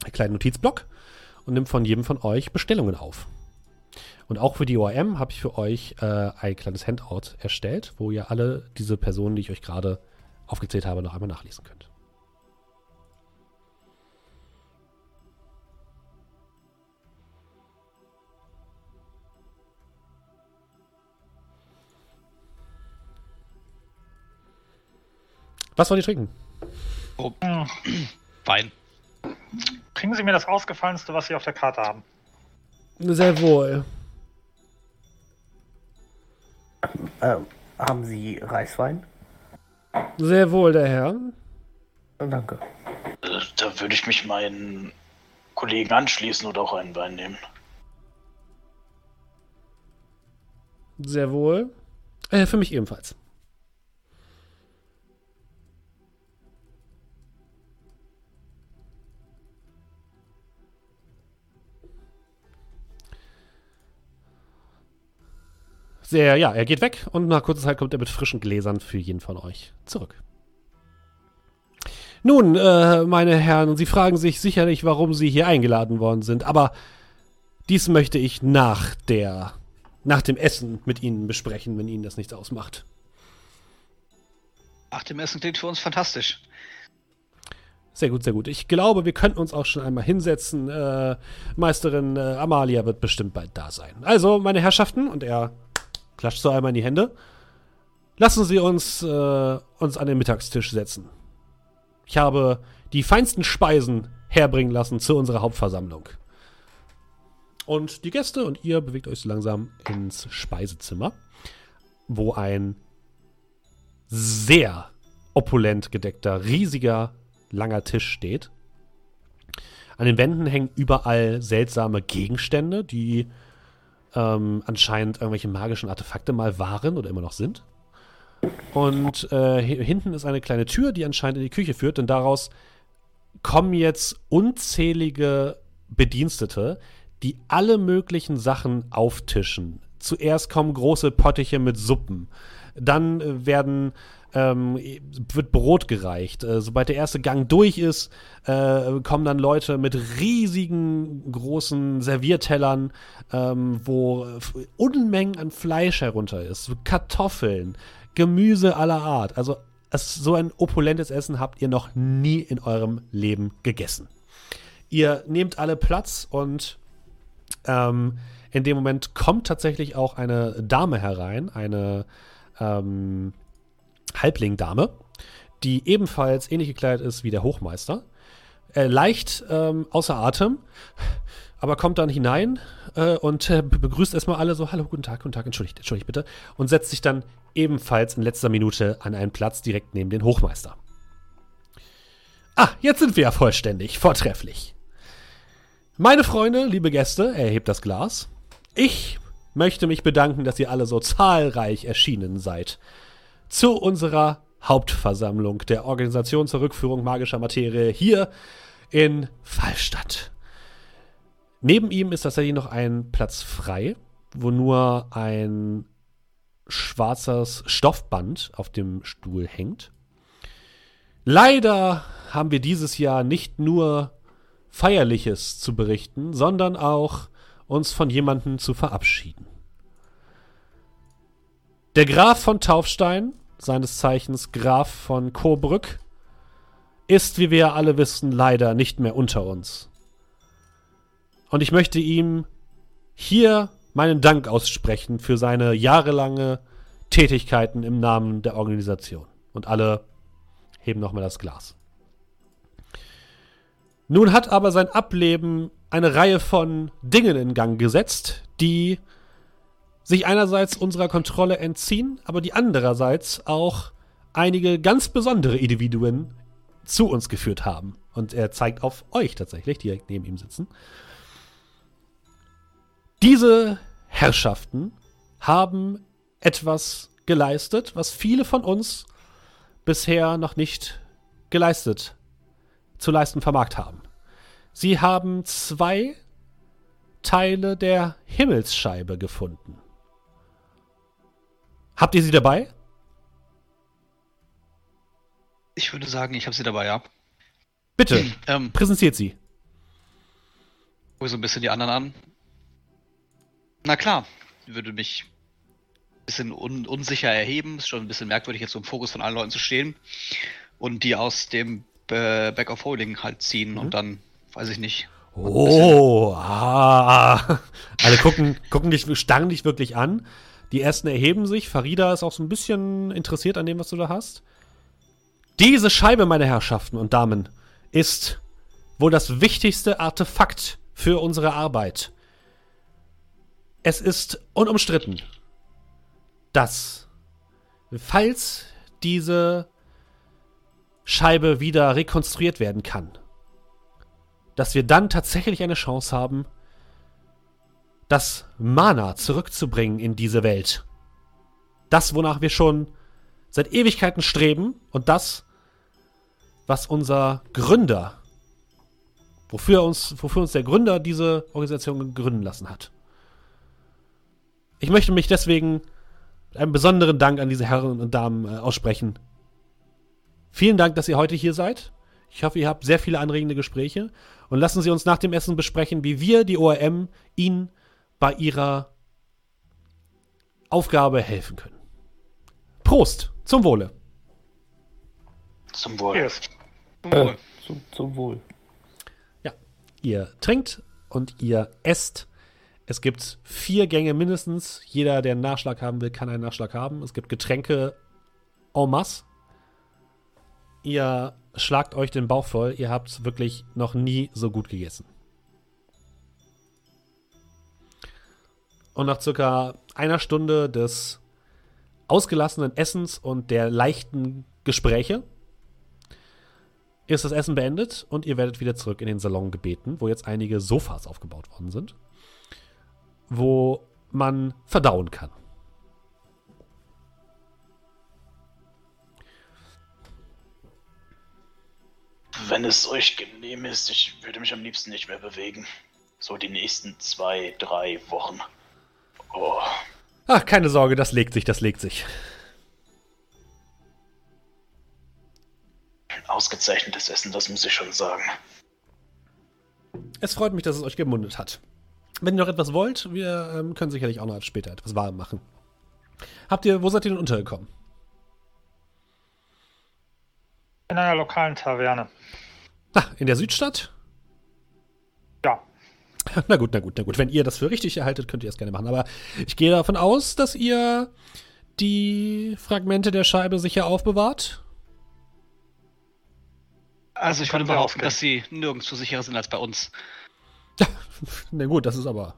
einen kleinen Notizblock und nimmt von jedem von euch Bestellungen auf. Und auch für die ORM habe ich für euch äh, ein kleines Handout erstellt, wo ihr alle diese Personen, die ich euch gerade aufgezählt habe, noch einmal nachlesen könnt. Was wollt ihr trinken? Oh. Wein. Bringen Sie mir das Ausgefallenste, was Sie auf der Karte haben. Sehr wohl. Ähm, haben Sie Reiswein? Sehr wohl, der Herr. Äh, Danke. Äh, Da würde ich mich meinen Kollegen anschließen oder auch einen Wein nehmen. Sehr wohl. Äh, für mich ebenfalls. Sehr, ja, er geht weg und nach kurzer Zeit kommt er mit frischen Gläsern für jeden von euch zurück. Nun, äh, meine Herren, Sie fragen sich sicherlich, warum Sie hier eingeladen worden sind, aber dies möchte ich nach der nach dem Essen mit Ihnen besprechen, wenn Ihnen das nichts ausmacht. Nach dem Essen klingt für uns fantastisch. Sehr gut, sehr gut. Ich glaube, wir könnten uns auch schon einmal hinsetzen. Äh, Meisterin äh, Amalia wird bestimmt bald da sein. Also, meine Herrschaften, und er klatscht so einmal in die Hände, lassen Sie uns, äh, uns an den Mittagstisch setzen. Ich habe die feinsten Speisen herbringen lassen zu unserer Hauptversammlung. Und die Gäste und ihr bewegt euch so langsam ins Speisezimmer, wo ein sehr opulent gedeckter, riesiger, langer Tisch steht. An den Wänden hängen überall seltsame Gegenstände, die ähm, anscheinend irgendwelche magischen Artefakte mal waren oder immer noch sind. Und äh, hi- hinten ist eine kleine Tür, die anscheinend in die Küche führt, denn daraus kommen jetzt unzählige Bedienstete, die alle möglichen Sachen auftischen. Zuerst kommen große Pottiche mit Suppen. Dann äh, werden, ähm, wird Brot gereicht. Äh, sobald der erste Gang durch ist, äh, kommen dann Leute mit riesigen, großen Serviertellern, ähm, wo Unmengen an Fleisch herunter ist. Kartoffeln, Gemüse aller Art. Also es, so ein opulentes Essen habt ihr noch nie in eurem Leben gegessen. Ihr nehmt alle Platz und ähm, in dem Moment kommt tatsächlich auch eine Dame herein, eine ähm, Halblingdame, die ebenfalls ähnlich gekleidet ist wie der Hochmeister. Äh, leicht ähm, außer Atem, aber kommt dann hinein äh, und äh, be- begrüßt erstmal alle so: Hallo, guten Tag, guten Tag, entschuldigt, entschuldigt bitte. Und setzt sich dann ebenfalls in letzter Minute an einen Platz direkt neben den Hochmeister. Ah, jetzt sind wir ja vollständig, vortrefflich. Meine Freunde, liebe Gäste, er hebt das Glas. Ich möchte mich bedanken, dass ihr alle so zahlreich erschienen seid. Zu unserer Hauptversammlung der Organisation zur Rückführung magischer Materie hier in Fallstadt. Neben ihm ist tatsächlich noch ein Platz frei, wo nur ein schwarzes Stoffband auf dem Stuhl hängt. Leider haben wir dieses Jahr nicht nur Feierliches zu berichten, sondern auch uns von jemandem zu verabschieden. Der Graf von Taufstein, seines Zeichens Graf von Coburg, ist, wie wir alle wissen, leider nicht mehr unter uns. Und ich möchte ihm hier meinen Dank aussprechen für seine jahrelange Tätigkeiten im Namen der Organisation. Und alle heben nochmal das Glas. Nun hat aber sein Ableben eine Reihe von Dingen in Gang gesetzt, die sich einerseits unserer Kontrolle entziehen, aber die andererseits auch einige ganz besondere Individuen zu uns geführt haben. Und er zeigt auf euch tatsächlich, direkt neben ihm sitzen. Diese Herrschaften haben etwas geleistet, was viele von uns bisher noch nicht geleistet, zu leisten vermagt haben. Sie haben zwei Teile der Himmelsscheibe gefunden. Habt ihr sie dabei? Ich würde sagen, ich habe sie dabei, ja. Bitte, Ähm, präsentiert sie. Gucke so ein bisschen die anderen an. Na klar, würde mich ein bisschen un unsicher erheben. Ist schon ein bisschen merkwürdig, jetzt so im Fokus von allen Leuten zu stehen. Und die aus dem äh, Back of Holding halt ziehen Mhm. und dann, weiß ich nicht. Oh, ah. <laughs> Alle gucken, gucken dich, starren dich wirklich an. Die ersten erheben sich. Farida ist auch so ein bisschen interessiert an dem, was du da hast. Diese Scheibe, meine Herrschaften und Damen, ist wohl das wichtigste Artefakt für unsere Arbeit. Es ist unumstritten, dass, falls diese Scheibe wieder rekonstruiert werden kann, dass wir dann tatsächlich eine Chance haben, das Mana zurückzubringen in diese Welt. Das, wonach wir schon seit Ewigkeiten streben und das, was unser Gründer, wofür uns, wofür uns der Gründer diese Organisation gründen lassen hat. Ich möchte mich deswegen mit einem besonderen Dank an diese Herren und Damen äh, aussprechen. Vielen Dank, dass ihr heute hier seid. Ich hoffe, ihr habt sehr viele anregende Gespräche. Und lassen Sie uns nach dem Essen besprechen, wie wir, die ORM, Ihnen bei Ihrer Aufgabe helfen können. Prost, zum Wohle. Zum Wohl. Yes. Zum Wohl. Zum, zum Wohl. Ihr trinkt und ihr esst. Es gibt vier Gänge mindestens. Jeder, der einen Nachschlag haben will, kann einen Nachschlag haben. Es gibt Getränke en masse. Ihr schlagt euch den Bauch voll. Ihr habt wirklich noch nie so gut gegessen. Und nach circa einer Stunde des ausgelassenen Essens und der leichten Gespräche ist das Essen beendet und ihr werdet wieder zurück in den Salon gebeten, wo jetzt einige Sofas aufgebaut worden sind, wo man verdauen kann. Wenn es euch genehm ist, ich würde mich am liebsten nicht mehr bewegen. So die nächsten zwei, drei Wochen. Oh, Ach, keine Sorge, das legt sich, das legt sich. ausgezeichnetes Essen, das muss ich schon sagen. Es freut mich, dass es euch gemundet hat. Wenn ihr noch etwas wollt, wir ähm, können sicherlich auch noch später etwas warm machen. Habt ihr, wo seid ihr denn untergekommen? In einer lokalen Taverne. Ah, in der Südstadt? <laughs> Na gut, na gut, na gut. Wenn ihr das für richtig erhaltet, könnt ihr es gerne machen. Aber ich gehe davon aus, dass ihr die Fragmente der Scheibe sicher aufbewahrt. Also ich würde behaupten, aufgehen. dass sie nirgendwo sicherer sind als bei uns. Ja, <laughs> na gut, das ist aber.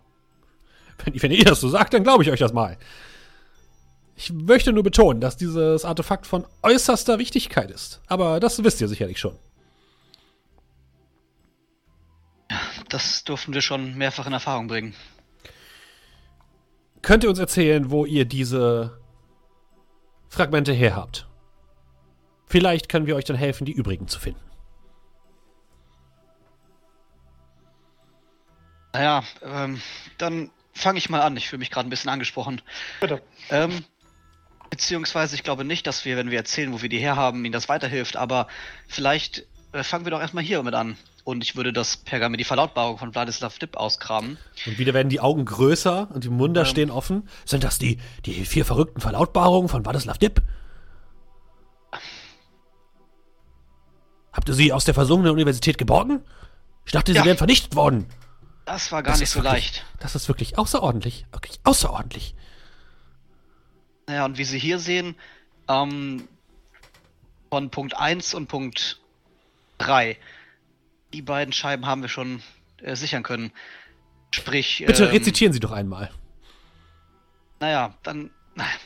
Wenn, wenn ihr das so sagt, dann glaube ich euch das mal. Ich möchte nur betonen, dass dieses Artefakt von äußerster Wichtigkeit ist. Aber das wisst ihr sicherlich schon. Das durften wir schon mehrfach in Erfahrung bringen. Könnt ihr uns erzählen, wo ihr diese Fragmente her habt? Vielleicht können wir euch dann helfen, die übrigen zu finden. Naja, ähm, dann fange ich mal an. Ich fühle mich gerade ein bisschen angesprochen. Bitte. Ähm, beziehungsweise ich glaube nicht, dass wir, wenn wir erzählen, wo wir die herhaben, ihnen das weiterhilft, aber vielleicht äh, fangen wir doch erstmal hier mit an. Und ich würde das Pergament, die Verlautbarung von Vladislav Dipp auskramen. Und wieder werden die Augen größer und die Munde Ähm. stehen offen. Sind das die, die vier verrückten Verlautbarungen von Wadislav Dipp? Habt ihr sie aus der versunkenen Universität geborgen? Ich dachte, sie Ja. wären vernichtet worden. Das war gar Das nicht so wirklich- leicht. Das ist wirklich außerordentlich. Wirklich außerordentlich. Naja, und wie Sie hier sehen, ähm, von Punkt 1 und Punkt 3, die beiden Scheiben haben wir schon äh, sichern können. Sprich, Bitte ähm, rezitieren Sie doch einmal. Naja, dann,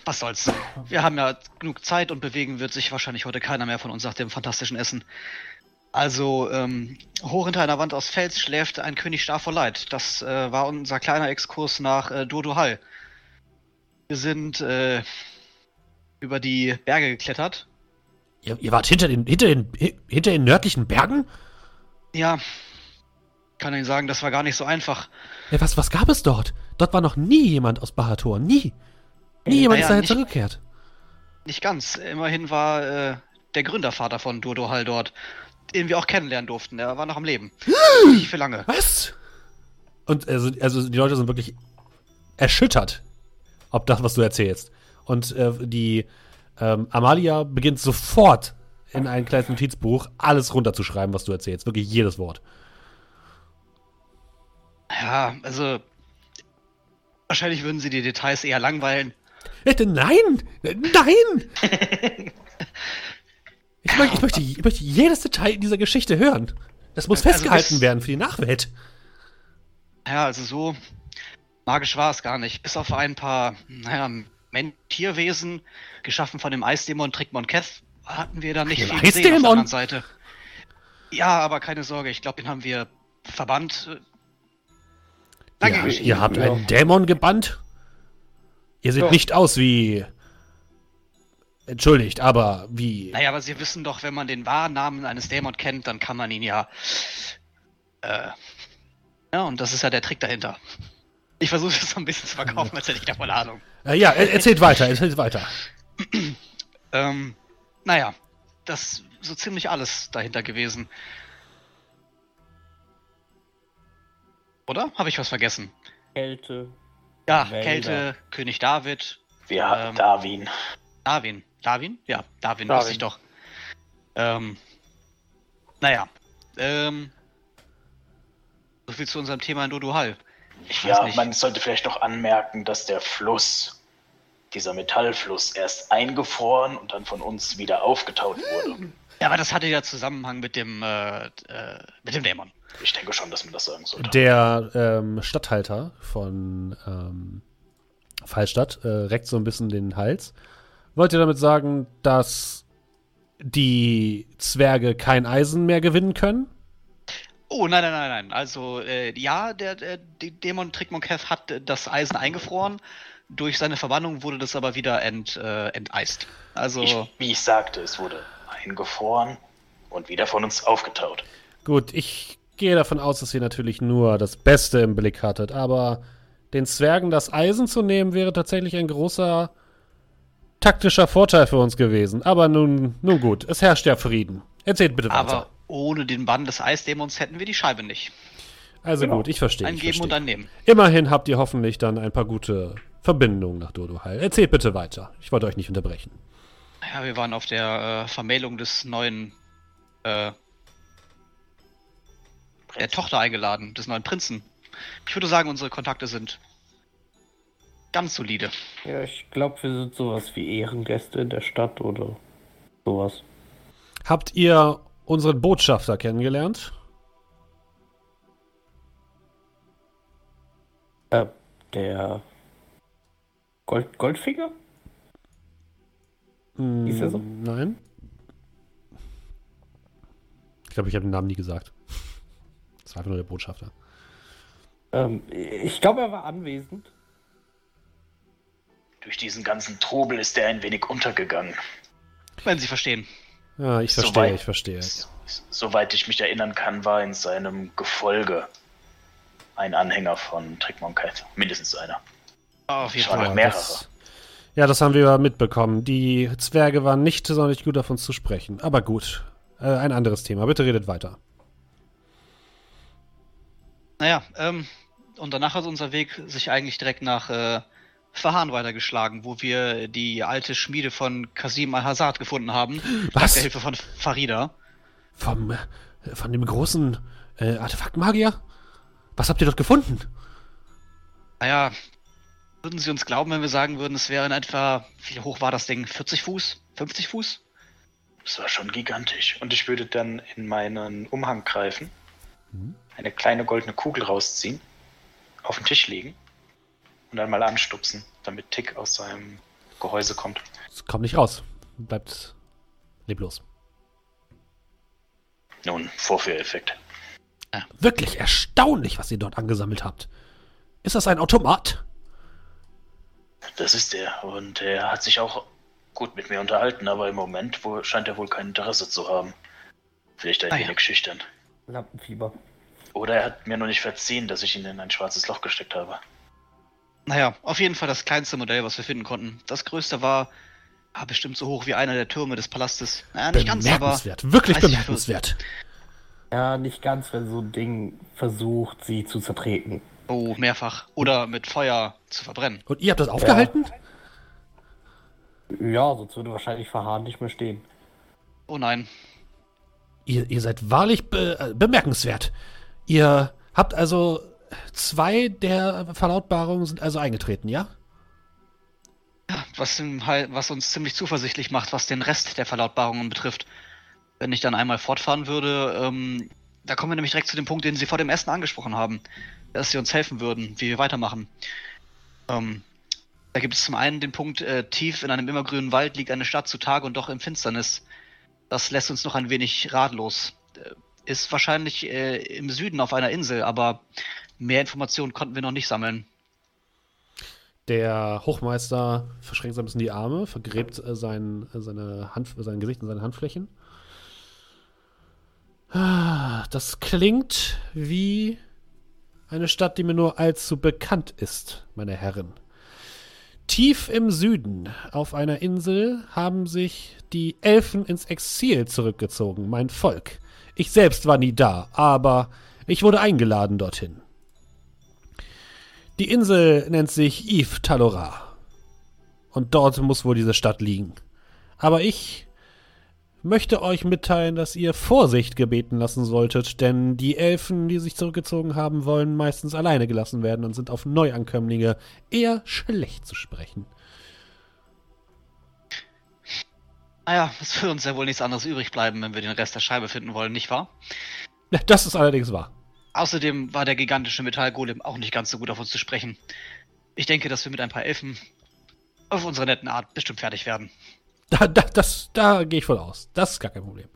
was soll's. Wir haben ja genug Zeit und bewegen wird sich wahrscheinlich heute keiner mehr von uns nach dem fantastischen Essen. Also, ähm, hoch hinter einer Wand aus Fels schläft ein König starr vor Leid. Das äh, war unser kleiner Exkurs nach äh, Dodohal. Wir sind äh, über die Berge geklettert. Ihr, ihr wart hinter den, hinter, den, hi- hinter den nördlichen Bergen? Ja, kann Ihnen sagen, das war gar nicht so einfach. Ja, was, was gab es dort? Dort war noch nie jemand aus Bahator. Nie. Nie jemand naja, ist daher nicht- zurückgekehrt. Nicht ganz. Immerhin war äh, der Gründervater von Dodohal dort, den wir auch kennenlernen durften. Der war noch am Leben. <gasps> nicht für lange. Was? Und also, also die Leute sind wirklich erschüttert, ob das, was du erzählst. Und äh, die ähm, Amalia beginnt sofort in ein kleines Notizbuch alles runterzuschreiben, was du erzählst. Wirklich jedes Wort. Ja, also. Wahrscheinlich würden sie die Details eher langweilen. Nein! Nein! <laughs> Ich, möchte, ich, möchte, ich möchte jedes Detail in dieser Geschichte hören. Das muss Also festgehalten bis- werden für die Nachwelt. Ja, also so magisch war es gar nicht. Bis auf ein paar, naja, Tierwesen, geschaffen von dem Eisdämon Trickmon Keth, hatten wir da nicht viel gesehen auf der anderen Seite. Ja, aber keine Sorge, ich glaube, den haben wir verbannt. Lange Ja, ihr habt Ja. einen Dämon gebannt? Ihr seht Ja. nicht aus wie. Entschuldigt, aber wie. Naja, aber Sie wissen doch, wenn man den wahren Namen eines Dämon kennt, dann kann man ihn ja. Äh, ja, und das ist ja der Trick dahinter. Ich versuche es so ein bisschen zu verkaufen, als hätte ich davon Ahnung. Äh, ja, er- erzählt weiter, erzählt weiter. Ähm, naja, das ist so ziemlich alles dahinter gewesen. Oder? Habe ich was vergessen? Kälte. Ja, Wälder. Kälte, König David, Wir haben Ähm, Darwin. Darwin. Darwin? Ja, Darwin, Darwin. wusste ich doch. Ähm, naja, ähm, so viel zu unserem Thema in Dodo Hall. Ich weiß Ja, nicht. man sollte vielleicht noch anmerken, dass der Fluss, dieser Metallfluss, erst eingefroren und dann von uns wieder aufgetaut wurde. Ja, aber das hatte ja Zusammenhang mit dem, äh, äh, mit dem Dämon. Ich denke schon, dass man das sagen sollte. Der ähm, Stadthalter von ähm, Fallstadt äh, reckt so ein bisschen den Hals. Wollt ihr damit sagen, dass die Zwerge kein Eisen mehr gewinnen können? Oh, nein, nein, nein, nein. Also, äh, ja, der, der die Dämon Trickmon Keth hat äh, das Eisen eingefroren. Durch seine Verbannung wurde das aber wieder ent, äh, enteist. Also, Ich, wie ich sagte, es wurde eingefroren und wieder von uns aufgetaut. Gut, ich gehe davon aus, dass ihr natürlich nur das Beste im Blick hattet, aber den Zwergen das Eisen zu nehmen, wäre tatsächlich ein großer taktischer Vorteil für uns gewesen. Aber nun, nun gut, es herrscht ja Frieden. Erzählt bitte weiter. aber ohne den Bann des Eisdämons hätten wir die Scheibe nicht. also genau. gut, ich verstehe. Ein ich Geben und verstehe. ein Nehmen. Immerhin habt ihr hoffentlich dann ein paar gute Verbindungen nach Dodoheil. Erzählt bitte weiter. Ich wollte euch nicht unterbrechen. Ja, wir waren auf der äh, Vermählung des neuen, äh, der Tochter eingeladen, des neuen Prinzen. Ich würde sagen, unsere Kontakte sind ganz solide. Ja, ich glaube, wir sind sowas wie Ehrengäste in der Stadt oder sowas. Habt ihr unseren Botschafter kennengelernt? Äh, der Gold Goldfinger? Hieß er so? Mm, Nein. Ich glaube, ich habe den Namen nie gesagt. Das war einfach nur der Botschafter. Ähm, ich glaube, er war anwesend. Durch diesen ganzen Trubel ist er ein wenig untergegangen. Wenn Sie verstehen. Ja, ich verstehe, Soweit- ich verstehe. Soweit ich mich erinnern kann, war in seinem Gefolge ein Anhänger von Trickmonkheit. Mindestens einer. Auf jeden. Fall. mehrere. Das, ja, das haben wir mitbekommen. Die Zwerge waren nicht sonderlich gut auf uns zu sprechen. Aber gut. Äh, ein anderes Thema. Bitte redet weiter. Naja, ähm, und danach hat unser Weg sich eigentlich direkt nach äh, Fahan weitergeschlagen, wo wir die alte Schmiede von Kasim al-Hazard gefunden haben. Was? Mit der Hilfe von Farida. Vom, äh, von dem großen äh, Artefaktmagier? Was habt ihr dort gefunden? Naja, würden Sie uns glauben, wenn wir sagen würden, es wäre in etwa, wie hoch war das Ding? 40 Fuß? 50 Fuß? Das war schon gigantisch. Und ich würde dann in meinen Umhang greifen, eine kleine goldene Kugel rausziehen, auf den Tisch legen und dann mal anstupsen, damit Tick aus seinem Gehäuse kommt. Es kommt nicht raus. Bleibt leblos. Nun, Vorführeffekt. Wirklich erstaunlich, was ihr dort angesammelt habt. Ist das ein Automat? Das ist er. Und er hat sich auch gut mit mir unterhalten, aber im Moment wo, scheint er wohl kein Interesse zu haben. Vielleicht ein Ah ja. wenig schüchtern. Lampenfieber. Oder er hat mir noch nicht verziehen, dass ich ihn in ein schwarzes Loch gesteckt habe. Naja, auf jeden Fall das kleinste Modell, was wir finden konnten. Das größte war ah, bestimmt so hoch wie einer der Türme des Palastes. Naja, nicht ganz, aber Bemerkenswert. Wirklich 30 bemerkenswert. Ja, nicht ganz, wenn so ein Ding versucht, sie zu zertreten. Oh, mehrfach. Oder mit Feuer zu verbrennen. Und ihr habt das aufgehalten? Ja, sonst würde wahrscheinlich Verharren nicht mehr stehen. Oh nein. Ihr, ihr seid wahrlich be äh, bemerkenswert. Ihr habt also zwei der Verlautbarungen sind also eingetreten, ja? Was, im Hal- was uns ziemlich zuversichtlich macht, was den Rest der Verlautbarungen betrifft. Wenn ich dann einmal fortfahren würde, ähm, da kommen wir nämlich direkt zu dem Punkt, den Sie vor dem Essen angesprochen haben, dass Sie uns helfen würden, wie wir weitermachen. Ähm, da gibt es zum einen den Punkt, äh, tief in einem immergrünen Wald liegt eine Stadt zu Tage und doch in Finsternis. Das lässt uns noch ein wenig ratlos. Äh, ist wahrscheinlich äh, im Süden auf einer Insel, aber mehr Informationen konnten wir noch nicht sammeln. Der Hochmeister verschränkt ein bisschen die Arme, vergräbt äh, sein, äh, seine Hand, sein Gesicht in seine Handflächen. Ah, Das klingt wie eine Stadt, die mir nur allzu bekannt ist, meine Herren. Tief im Süden, auf einer Insel, haben sich die Elfen ins Exil zurückgezogen, mein Volk. Ich selbst war nie da, aber ich wurde eingeladen dorthin. Die Insel nennt sich Yves Talora. Und dort muss wohl diese Stadt liegen. Aber ich möchte euch mitteilen, dass ihr Vorsicht gebeten lassen solltet, denn die Elfen, die sich zurückgezogen haben, wollen meistens alleine gelassen werden und sind auf Neuankömmlinge eher schlecht zu sprechen. Naja, es wird uns ja wohl nichts anderes übrig bleiben, wenn wir den Rest der Scheibe finden wollen, nicht wahr? Ja, Das ist allerdings wahr. Außerdem war der gigantische Metallgolem auch nicht ganz so gut auf uns zu sprechen. Ich denke, dass wir mit ein paar Elfen auf unsere netten Art bestimmt fertig werden. Da, da, das, da gehe ich voll aus. Das ist gar kein Problem.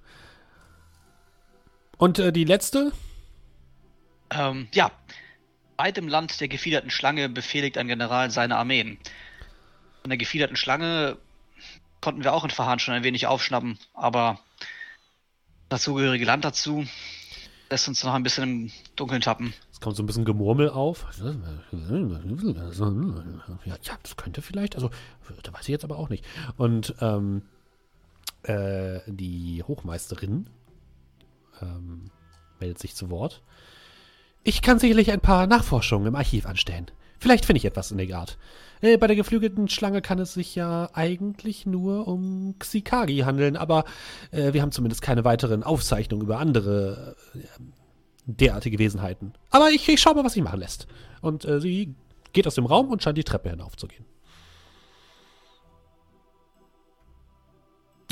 Und äh, die letzte? Ähm, ja. Weit im Land der gefiederten Schlange befehligt ein General seine Armeen. Von der gefiederten Schlange konnten wir auch in Verhahn schon ein wenig aufschnappen, aber das dazugehörige Land dazu lässt uns noch ein bisschen im Dunkeln tappen. Kommt so ein bisschen Gemurmel auf. Ja, ja, das könnte vielleicht. Also, da weiß ich jetzt aber auch nicht. Und ähm, äh, die Hochmeisterin ähm, meldet sich zu Wort. Ich kann sicherlich ein paar Nachforschungen im Archiv anstellen. Vielleicht finde ich etwas in der Art. Äh, bei der geflügelten Schlange kann es sich ja eigentlich nur um Xikagi handeln, aber äh, wir haben zumindest keine weiteren Aufzeichnungen über andere äh, derartige Wesenheiten. Aber ich, ich schau mal, was sich machen lässt. Und äh, sie geht aus dem Raum und scheint die Treppe hinaufzugehen.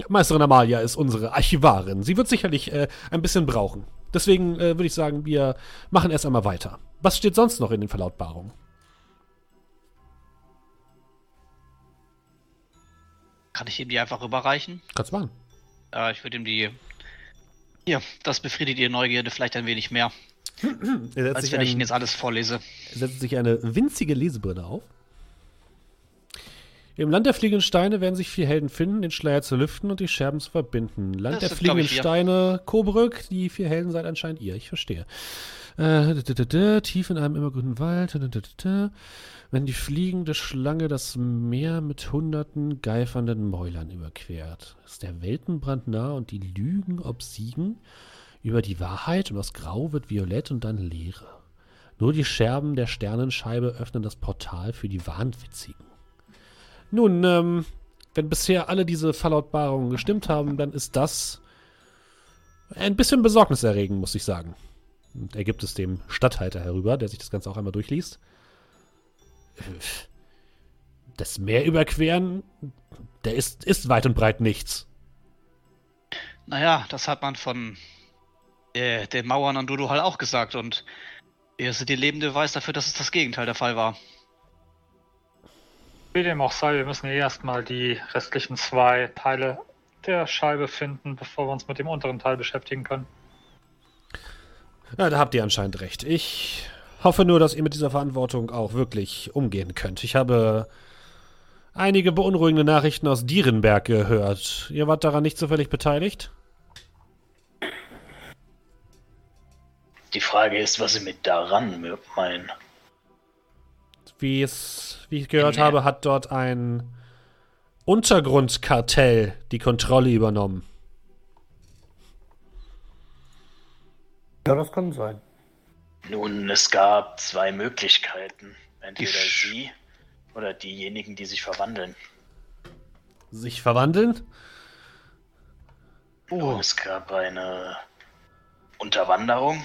Meisterin Amalia ist unsere Archivarin. Sie wird sicherlich äh, ein bisschen brauchen. Deswegen äh, würde ich sagen, wir machen erst einmal weiter. Was steht sonst noch in den Verlautbarungen? Kann ich ihm die einfach rüberreichen? Kannst du machen. Äh, ich würde ihm die. Hier, das befriedigt ihre Neugierde vielleicht ein wenig mehr, <clears throat> Er setzt, als sich wenn ich Ihnen jetzt alles vorlese. setzt sich eine winzige Lesebrille auf. Im Land der fliegenden Steine werden sich vier Helden finden, den Schleier zu lüften und die Scherben zu verbinden. Land Das der fliegenden. Steine, Kobrück, die vier Helden seid anscheinend ihr. Ich verstehe. Äh, tief in einem immergrünen Wald. Wenn die fliegende Schlange das Meer mit hunderten geifernden Mäulern überquert, ist der Weltenbrand nah und die Lügen obsiegen über die Wahrheit und das Grau wird violett und dann Leere. Nur die Scherben der Sternenscheibe öffnen das Portal für die Wahnwitzigen. Nun, ähm, wenn bisher alle diese Verlautbarungen gestimmt haben, dann ist das ein bisschen besorgniserregend, muss ich sagen. Und er gibt es dem Statthalter herüber, der sich das Ganze auch einmal durchliest. Das Meer überqueren, der ist, ist weit und breit nichts. Naja, das hat man von äh, den Mauern an Dodo auch gesagt und wir sind die lebende Beweis dafür, dass es das Gegenteil der Fall war. Wie dem auch sei, wir müssen ja erstmal die restlichen zwei Teile der Scheibe finden, bevor wir uns mit dem unteren Teil beschäftigen können. Ja, da habt ihr anscheinend recht. Ich hoffe nur, dass ihr mit dieser Verantwortung auch wirklich umgehen könnt. Ich habe einige beunruhigende Nachrichten aus Dierenberg gehört. Ihr wart daran nicht zufällig beteiligt? Die Frage ist, was Sie mit daran meinen. Wie, es, wie ich gehört Nee. habe, hat dort ein Untergrundkartell die Kontrolle übernommen. Ja, das kann sein. Nun, es gab zwei Möglichkeiten. Entweder Sch- sie oder diejenigen, die sich verwandeln. Sich verwandeln? Oh, Und es gab eine Unterwanderung,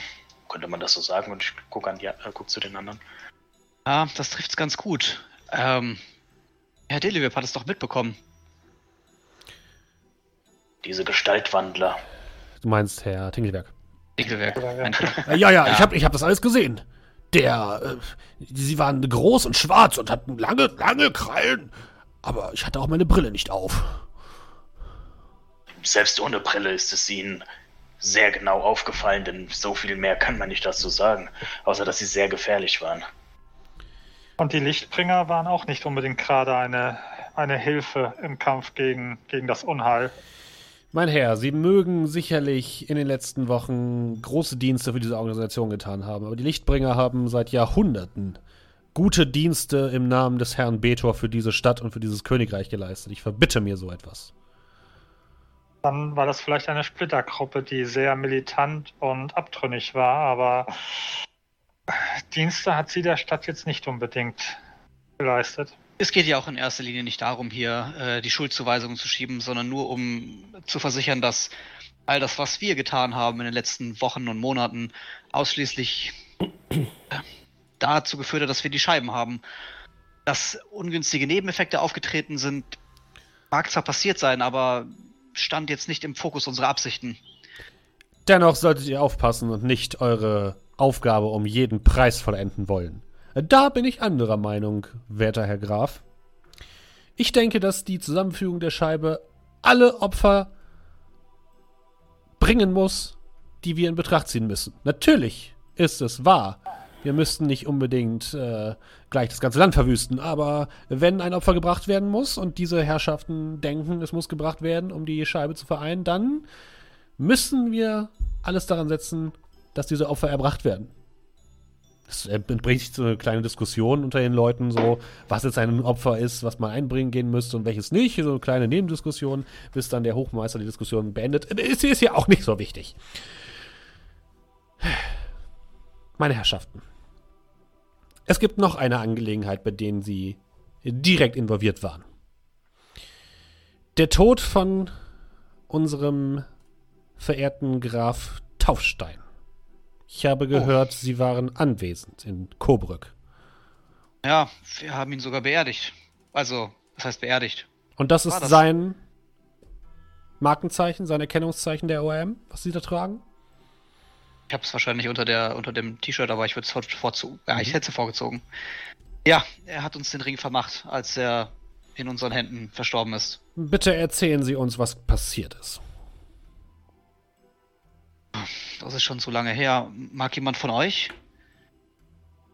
könnte man das so sagen, und ich gucke an die, äh, guck zu den anderen. ja, das trifft's ganz gut. Ähm, Herr Delewip hat es doch mitbekommen. Diese Gestaltwandler. Du meinst Herr Tingelberg. Dinkelwerk. Ja, ja. Mein Fehler. Ja, ja, Ja. ich habe ich hab das alles gesehen. Der, äh, sie waren groß und schwarz und hatten lange, lange Krallen. Aber ich hatte auch meine Brille nicht auf. Selbst ohne Brille ist es ihnen sehr genau aufgefallen, denn so viel mehr kann man nicht dazu sagen, außer dass sie sehr gefährlich waren. Und die Lichtbringer waren auch nicht unbedingt gerade eine, eine Hilfe im Kampf gegen, gegen das Unheil. Mein Herr, Sie mögen sicherlich in den letzten Wochen große Dienste für diese Organisation getan haben, aber die Lichtbringer haben seit Jahrhunderten gute Dienste im Namen des Herrn Betor für diese Stadt und für dieses Königreich geleistet. Ich verbitte mir so etwas. Dann war das vielleicht eine Splittergruppe, die sehr militant und abtrünnig war, aber Dienste hat sie der Stadt jetzt nicht unbedingt geleistet. Es geht ja auch in erster Linie nicht darum, hier äh, die Schuldzuweisungen zu schieben, sondern nur um zu versichern, dass all das, was wir getan haben in den letzten Wochen und Monaten, ausschließlich äh, dazu geführt hat, dass wir die Scheiben haben. Dass ungünstige Nebeneffekte aufgetreten sind, mag zwar passiert sein, aber stand jetzt nicht im Fokus unserer Absichten. Dennoch solltet ihr aufpassen und nicht eure Aufgabe um jeden Preis vollenden wollen. Da bin ich anderer Meinung, werter Herr Graf. Ich denke, dass die Zusammenfügung der Scheibe alle Opfer bringen muss, die wir in Betracht ziehen müssen. Natürlich ist es wahr. Wir müssten nicht unbedingt äh, gleich das ganze Land verwüsten, aber wenn ein Opfer gebracht werden muss und diese Herrschaften denken, es muss gebracht werden, um die Scheibe zu vereinen, dann müssen wir alles daran setzen, dass diese Opfer erbracht werden. Das äh, bringt sich zu einer kleinen Diskussion unter den Leuten, so, was jetzt ein Opfer ist, was man einbringen gehen müsste und welches nicht. So eine kleine Nebendiskussion, bis dann der Hochmeister die Diskussion beendet. Äh, Ist, ist ja auch nicht so wichtig. Meine Herrschaften. Es gibt noch eine Angelegenheit, bei denen Sie direkt involviert waren. Der Tod von unserem verehrten Graf Taufstein. Ich habe gehört, Sie waren anwesend in Coburg. Ja, wir haben ihn sogar beerdigt. Also, was heißt beerdigt? Und das ist das- sein Markenzeichen, sein Erkennungszeichen der ORM, was Sie da tragen? Ich habe es wahrscheinlich unter der unter dem T-Shirt, aber ich würde es vorzogen. Ja, ich hätte es vorgezogen. Ja, er hat uns den Ring vermacht, als er in unseren Händen verstorben ist. Bitte erzählen Sie uns, was passiert ist. Das ist schon zu lange her. Mag jemand von euch?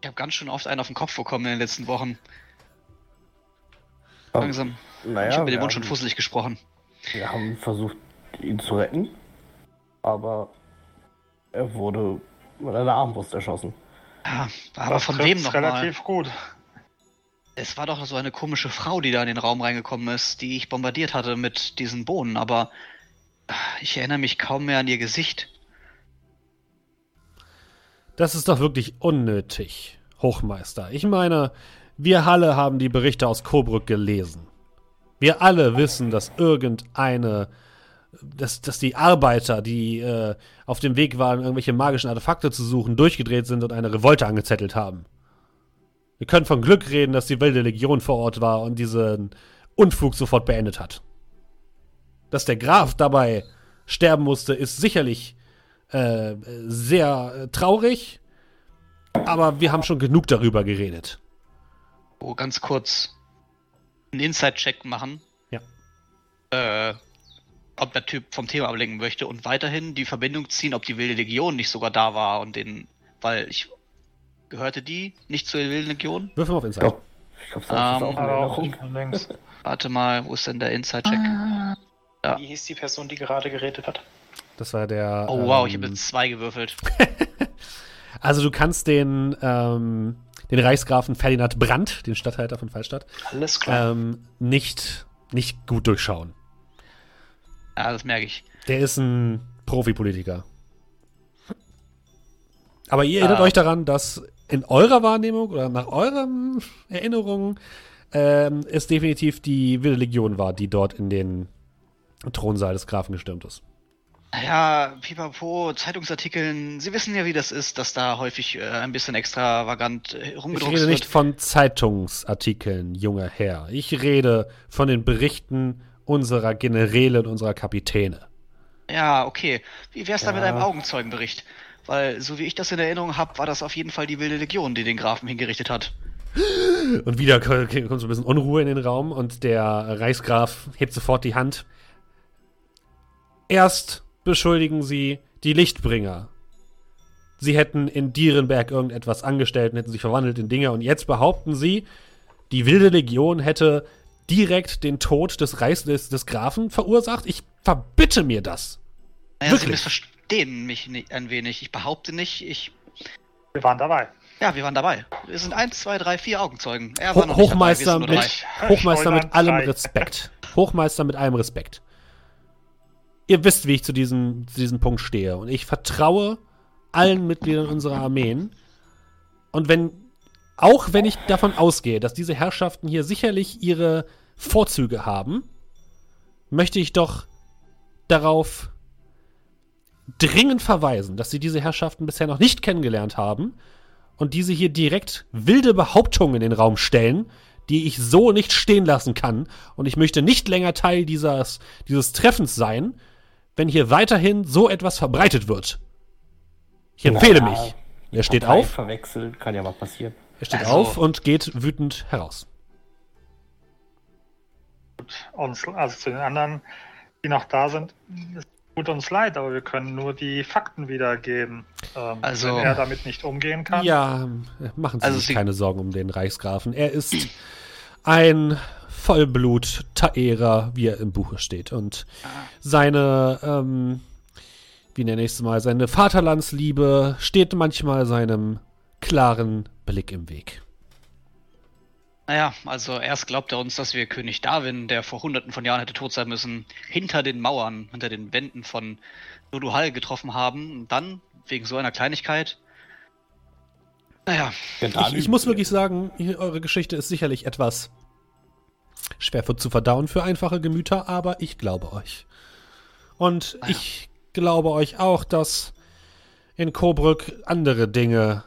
Ich habe ganz schön oft einen auf den Kopf bekommen in den letzten Wochen. Langsam. ich Naja, habe mit dem Mund schon fusselig gesprochen. Wir haben versucht, ihn zu retten, aber er wurde mit einer Armbrust erschossen. Ja, aber Das von wem nochmal? relativ gut. Es war doch so eine komische Frau, die da in den Raum reingekommen ist, die ich bombardiert hatte mit diesen Bohnen, aber ich erinnere mich kaum mehr an ihr Gesicht. Das ist doch wirklich unnötig, Hochmeister. Ich meine, wir alle haben die Berichte aus Coburg gelesen. Wir alle wissen, dass irgendeine, dass, dass die Arbeiter, die äh, auf dem Weg waren, irgendwelche magischen Artefakte zu suchen, durchgedreht sind und eine Revolte angezettelt haben. Wir können von Glück reden, dass die wilde Legion vor Ort war und diesen Unfug sofort beendet hat. Dass der Graf dabei sterben musste, ist sicherlich äh, sehr äh, traurig, aber wir haben schon genug darüber geredet. Oh, ganz kurz einen Inside-Check machen. Ja. Äh, ob der Typ vom Thema ablenken möchte und weiterhin die Verbindung ziehen, ob die wilde Legion nicht sogar da war und den, weil ich gehörte die nicht zur wilden Legion? Würfel mal auf Insight. Ja. Ich glaube, das ist Ähm, auch links. Warte mal, wo ist denn der Inside-Check? Ja. Wie hieß die Person, die gerade geredet hat? Das war der. Oh wow, ich ähm, habe jetzt zwei gewürfelt. <laughs> Also du kannst den, ähm, den Reichsgrafen Ferdinand Brandt, den Statthalter von Fallstadt, Alles klar. ähm, nicht, nicht gut durchschauen. Ja, das merke ich. Der ist ein Profipolitiker. Aber ihr erinnert Ah. euch daran, dass in eurer Wahrnehmung oder nach euren Erinnerungen ähm, es definitiv die wilde Legion war, die dort in den Thronsaal des Grafen gestürmt ist. Ja, pipapo, Zeitungsartikeln, Sie wissen ja, wie das ist, dass da häufig äh, ein bisschen extravagant äh, Ich rumgedruckt rede nicht wird. von Zeitungsartikeln, junger Herr. Ich rede von den Berichten unserer Generäle und unserer Kapitäne. Ja, okay. Wie wär's da mit Ja. einem Augenzeugenbericht? Weil, so wie ich das in Erinnerung habe, war das auf jeden Fall die wilde Legion, die den Grafen hingerichtet hat. Und wieder ko- kommt so ein bisschen Unruhe in den Raum und der Reichsgraf hebt sofort die Hand. Erst beschuldigen sie die Lichtbringer. Sie hätten in Dierenberg irgendetwas angestellt und hätten sich verwandelt in Dinge. Und jetzt behaupten sie, die wilde Legion hätte direkt den Tod des Reichs des, des Grafen verursacht. Ich verbitte mir das. Naja, Wirklich? Sie missverstehen mich ein wenig. Ich behaupte nicht, ich. Wir waren dabei. Ja, wir waren dabei. Wir sind eins, zwei, drei, vier Augenzeugen. Er Ho war noch nicht Hochmeister, dabei, wir sind nur mit. Hochmeister mit allem. Respekt. Hochmeister mit allem Respekt. Ihr wisst, wie ich zu diesem, zu diesem Punkt stehe. Und ich vertraue allen Mitgliedern unserer Armeen. Und wenn, auch wenn ich davon ausgehe, dass diese Herrschaften hier sicherlich ihre Vorzüge haben, möchte ich doch darauf dringend verweisen, dass sie diese Herrschaften bisher noch nicht kennengelernt haben und diese hier direkt wilde Behauptungen in den Raum stellen, die ich so nicht stehen lassen kann. Und ich möchte nicht länger Teil dieses, dieses Treffens sein, wenn hier weiterhin so etwas verbreitet wird. Ich empfehle Naja, mich. Er steht Partei auf, Verwechseln kann ja mal passieren. er steht Also- auf und geht wütend heraus. Uns, also zu den anderen, die noch da sind, es tut uns leid, aber wir können nur die Fakten wiedergeben. Ähm, Also- wenn er damit nicht umgehen kann. Ja, machen Sie Also sich Sie- keine Sorgen um den Reichsgrafen. Er ist ein Vollblut-Taerer, wie er im Buche steht. Und seine, ähm, wie nenne ich es mal, seine Vaterlandsliebe steht manchmal seinem klaren Blick im Weg. Naja, also erst glaubt er uns, dass wir König Darwin, der vor hunderten von Jahren hätte tot sein müssen, hinter den Mauern, hinter den Wänden von Noduhal getroffen haben. Und dann, wegen so einer Kleinigkeit. Naja, Ich, ich muss wirklich sagen, eure Geschichte ist sicherlich etwas schwer zu verdauen für einfache Gemüter, aber ich glaube euch. Und Ah ja. ich glaube euch auch, dass in Coburg andere Dinge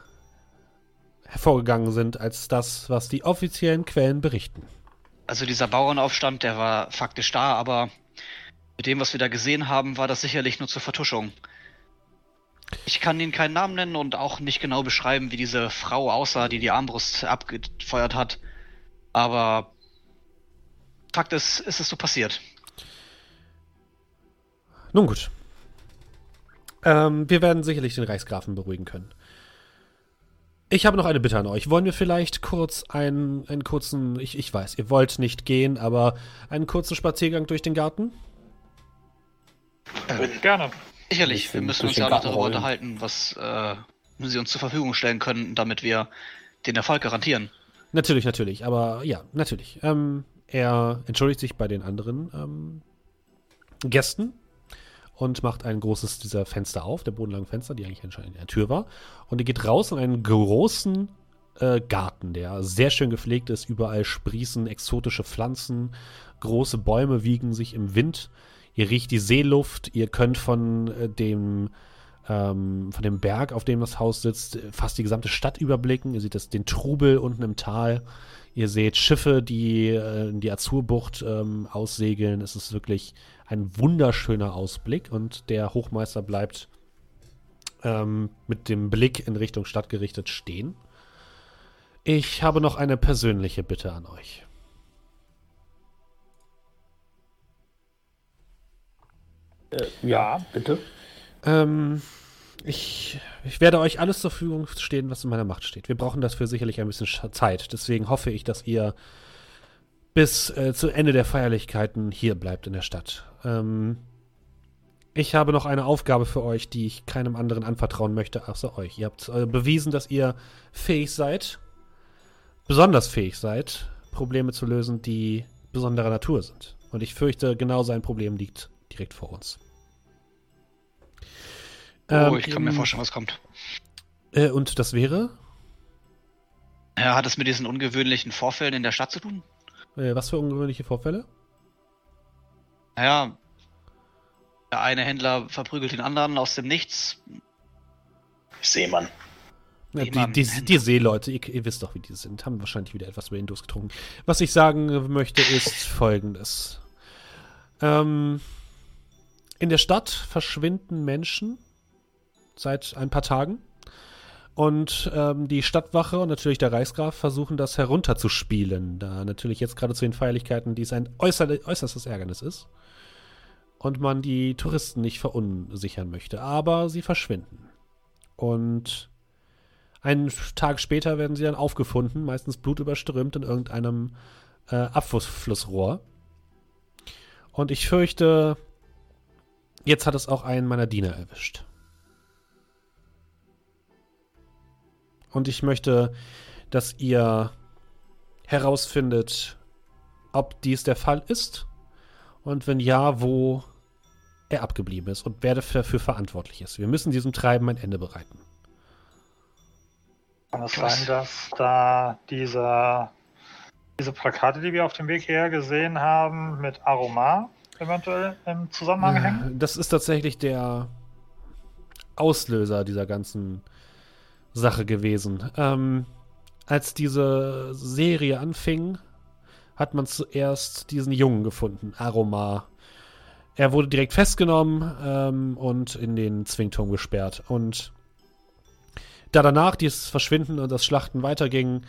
hervorgegangen sind als das, was die offiziellen Quellen berichten. also dieser Bauernaufstand, der war faktisch da, aber mit dem, was wir da gesehen haben, war das sicherlich nur zur Vertuschung. Ich kann Ihnen keinen Namen nennen und auch nicht genau beschreiben, wie diese Frau aussah, die die Armbrust abgefeuert hat. Aber Fakt ist, ist es so passiert. Nun gut. Ähm, wir werden sicherlich den Reichsgrafen beruhigen können. Ich habe noch eine Bitte an euch. Wollen wir vielleicht kurz einen, einen kurzen, ich, ich weiß, ihr wollt nicht gehen, aber einen kurzen Spaziergang durch den Garten? Gerne. Sicherlich, wir müssen uns ja noch darüber rollen. unterhalten, was äh, sie uns zur Verfügung stellen können, damit wir den Erfolg garantieren. Natürlich, natürlich, aber ja, natürlich. Ähm, er entschuldigt sich bei den anderen ähm, Gästen und macht ein großes dieser Fenster auf, der bodenlangen Fenster, die eigentlich anscheinend eine Tür war. Und er geht raus in einen großen äh, Garten, der sehr schön gepflegt ist. Überall sprießen exotische Pflanzen, große Bäume wiegen sich im Wind. Ihr riecht die Seeluft, ihr könnt von äh, dem ähm, von dem Berg, auf dem das Haus sitzt, fast die gesamte Stadt überblicken. Ihr seht das, den Trubel unten im Tal. Ihr seht Schiffe, die äh, in die Azurbucht ähm, aussegeln. Es ist wirklich ein wunderschöner Ausblick und der Hochmeister bleibt ähm, mit dem Blick in Richtung Stadt gerichtet stehen. Ich habe noch eine persönliche Bitte an euch. Äh, ja, bitte. Ähm, ich, ich werde euch alles zur Verfügung stehen, was in meiner Macht steht. Wir brauchen dafür sicherlich ein bisschen Sch- Zeit. Deswegen hoffe ich, dass ihr bis äh, zu Ende der Feierlichkeiten hier bleibt in der Stadt. Ähm, ich habe noch eine Aufgabe für euch, die ich keinem anderen anvertrauen möchte, außer euch. Ihr habt äh, bewiesen, dass ihr fähig seid, besonders fähig seid, Probleme zu lösen, die besonderer Natur sind. Und ich fürchte, genau sein Problem liegt direkt vor uns. Oh, Ähm, ich kann mir vorstellen, was kommt. Äh, und das wäre? Ja, hat es mit diesen ungewöhnlichen Vorfällen in der Stadt zu tun? Äh, was für ungewöhnliche Vorfälle? Naja, der eine Händler verprügelt den anderen aus dem Nichts. Seemann. Ja, die, die, die Seeleute, ihr, ihr wisst doch, wie die sind, haben wahrscheinlich wieder etwas über Indus getrunken. Was ich sagen möchte, ist folgendes. Ähm, in der Stadt verschwinden Menschen seit ein paar Tagen. Und ähm, die Stadtwache und natürlich der Reichsgraf versuchen das herunterzuspielen, da natürlich jetzt gerade zu den Feierlichkeiten dies ein äußer, äußerstes Ärgernis ist. Und man die Touristen nicht verunsichern möchte. Aber sie verschwinden. Und einen Tag später werden sie dann aufgefunden, meistens blutüberströmt in irgendeinem äh, Abflussrohr. Und ich fürchte, jetzt hat es auch einen meiner Diener erwischt. Und ich möchte, dass ihr herausfindet, ob dies der Fall ist und wenn ja, wo er abgeblieben ist und wer dafür verantwortlich ist. Wir müssen diesem Treiben ein Ende bereiten. Kann es sein, dass da diese, diese Plakate, die wir auf dem Weg hierher gesehen haben, mit Aroma eventuell im Zusammenhang hängen? Das ist tatsächlich der Auslöser dieser ganzen Sache gewesen. Ähm, als diese Serie anfing, hat man zuerst diesen Jungen gefunden, Aroma. Er wurde direkt festgenommen ähm, und in den Zwingturm gesperrt. Und da danach dieses Verschwinden und das Schlachten weiterging,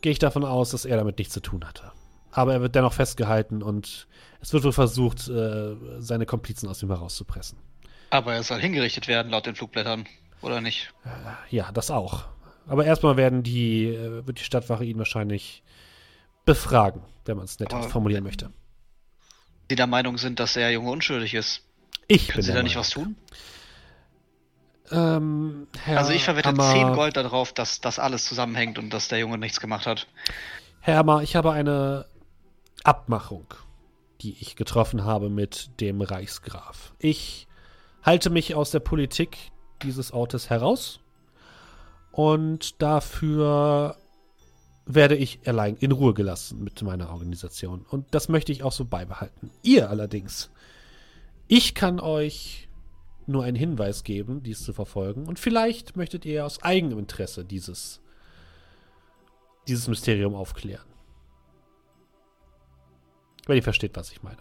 gehe ich davon aus, dass er damit nichts zu tun hatte. Aber er wird dennoch festgehalten und es wird wohl versucht, äh, seine Komplizen aus ihm herauszupressen. Aber er soll hingerichtet werden, laut den Flugblättern. Oder nicht? Ja, das auch. Aber erstmal werden die, äh, wird die Stadtwache ihn wahrscheinlich befragen, wenn man es nett Aber- formulieren möchte. Die der Meinung sind, dass der Junge unschuldig ist. Ich Können sie da nicht was tun? Ähm, also ich verwette Hammer, 10 Gold darauf, dass das alles zusammenhängt und dass der Junge nichts gemacht hat. Herr Hammer, ich habe eine Abmachung, die ich getroffen habe mit dem Reichsgraf. Ich halte mich aus der Politik dieses Ortes heraus und dafür werde ich allein in Ruhe gelassen mit meiner Organisation. Und das möchte ich auch so beibehalten. Ihr allerdings, ich kann euch nur einen Hinweis geben, dies zu verfolgen. Und vielleicht möchtet ihr aus eigenem Interesse dieses, dieses Mysterium aufklären. Wenn ihr versteht, was ich meine.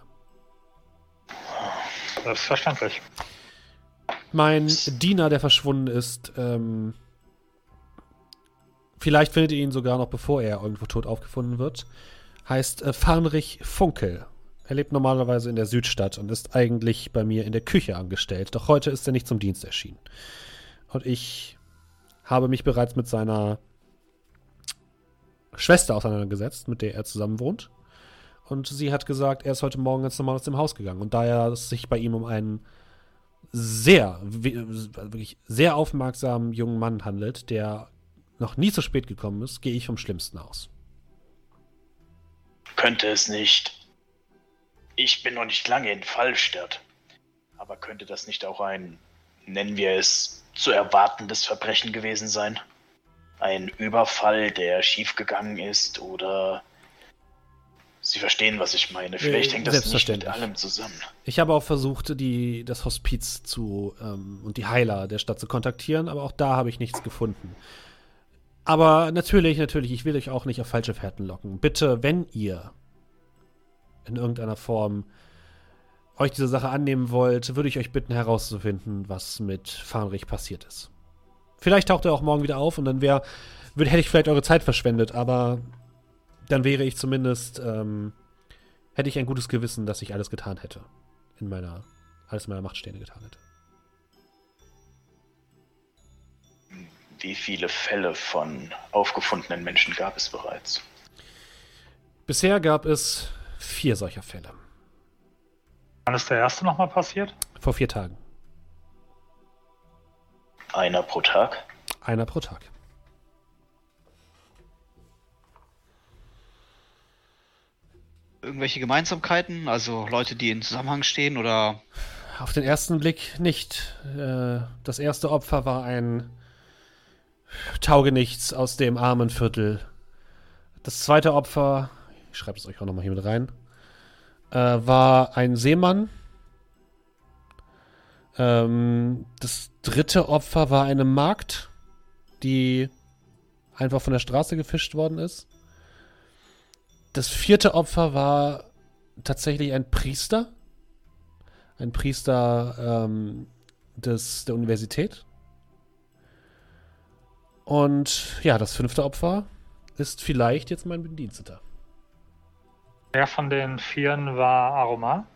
Selbstverständlich. Mein Diener, der verschwunden ist, ähm, vielleicht findet ihr ihn sogar noch, bevor er irgendwo tot aufgefunden wird, heißt äh, Farnrich Funkel. Er lebt normalerweise in der Südstadt und ist eigentlich bei mir in der Küche angestellt. Doch heute ist er nicht zum Dienst erschienen. Und ich habe mich bereits mit seiner Schwester auseinandergesetzt, mit der er zusammen wohnt. Und sie hat gesagt, er ist heute Morgen ganz normal aus dem Haus gegangen. Und da es sich bei ihm um einen sehr, wirklich sehr aufmerksamen jungen Mann handelt, der noch nie zu spät gekommen ist, gehe ich vom Schlimmsten aus. Könnte es nicht. Ich bin noch nicht lange in Fallstadt. Aber könnte das nicht auch ein, nennen wir es, zu erwartendes Verbrechen gewesen sein? Ein Überfall, der schiefgegangen ist oder. Sie verstehen, was ich meine. Vielleicht Äh, hängt das nicht mit allem zusammen. Ich habe auch versucht, die, das Hospiz zu ähm, und die Heiler der Stadt zu kontaktieren, aber auch da habe ich nichts gefunden. Aber natürlich, natürlich, ich will euch auch nicht auf falsche Fährten locken. Bitte, wenn ihr in irgendeiner Form euch diese Sache annehmen wollt, würde ich euch bitten herauszufinden, was mit Farnrich passiert ist. Vielleicht taucht er auch morgen wieder auf und dann wäre, hätte ich vielleicht eure Zeit verschwendet, aber dann wäre ich zumindest, ähm, hätte ich ein gutes Gewissen, dass ich alles getan hätte. In meiner, alles in meiner Macht Stehende getan hätte. Wie viele Fälle von aufgefundenen Menschen gab es bereits? Bisher gab es vier solcher Fälle. Wann ist der erste nochmal passiert? Vor vier Tagen. Einer pro Tag? Einer pro Tag. Irgendwelche Gemeinsamkeiten? Also Leute, die in Zusammenhang stehen oder Auf den ersten Blick nicht. Äh, Das erste Opfer war ein Taugenichts aus dem armen Viertel. Das zweite Opfer, ich schreibe es euch auch nochmal hier mit rein, äh, war ein Seemann. Ähm, das dritte Opfer war eine Magd, die einfach von der Straße gefischt worden ist. Das vierte Opfer war tatsächlich ein Priester. Ein Priester ähm, des, der Universität. Und ja, das fünfte Opfer ist vielleicht jetzt mein Bediensteter. Wer von den Vieren war Aroma?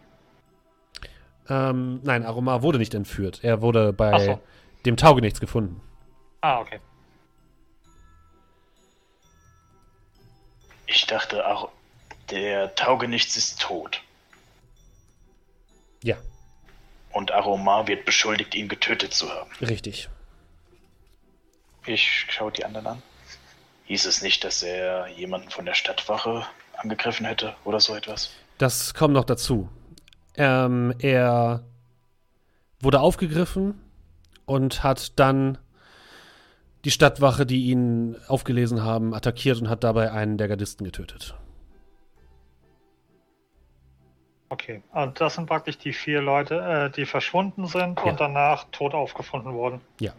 Ähm, nein, Aroma wurde nicht entführt. Er wurde bei so. dem Taugenichts gefunden. Ah, okay. Ich dachte auch, der Taugenichts ist tot. Ja, Und Aromar wird beschuldigt, ihn getötet zu haben. richtig. Ich schaue die anderen an. Hieß es nicht, dass er jemanden von der Stadtwache angegriffen hätte oder so etwas? Das kommt noch dazu. Ähm, er wurde aufgegriffen und hat dann die Stadtwache, die ihn aufgelesen haben, attackiert und hat dabei einen der Gardisten getötet. Okay. Und das sind praktisch die vier Leute, äh, die verschwunden sind Ja. und danach tot aufgefunden wurden. Ja.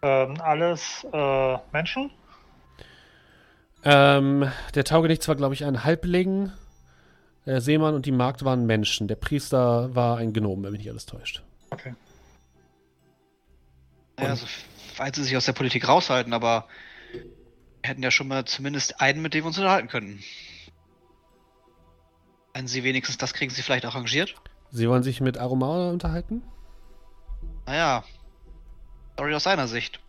Ähm, alles äh, Menschen? Ähm, der Taugenichts war, glaube ich, ein Halbling. Der Seemann und die Magd waren Menschen. Der Priester war ein Gnom, wenn mich nicht alles täuscht. Okay. Naja, also, falls sie sich aus der Politik raushalten, aber wir hätten ja schon mal zumindest einen, mit dem wir uns unterhalten könnten. Wenn sie wenigstens das kriegen, sie vielleicht arrangiert. Sie wollen sich mit Aroma unterhalten? Naja, sorry aus seiner Sicht.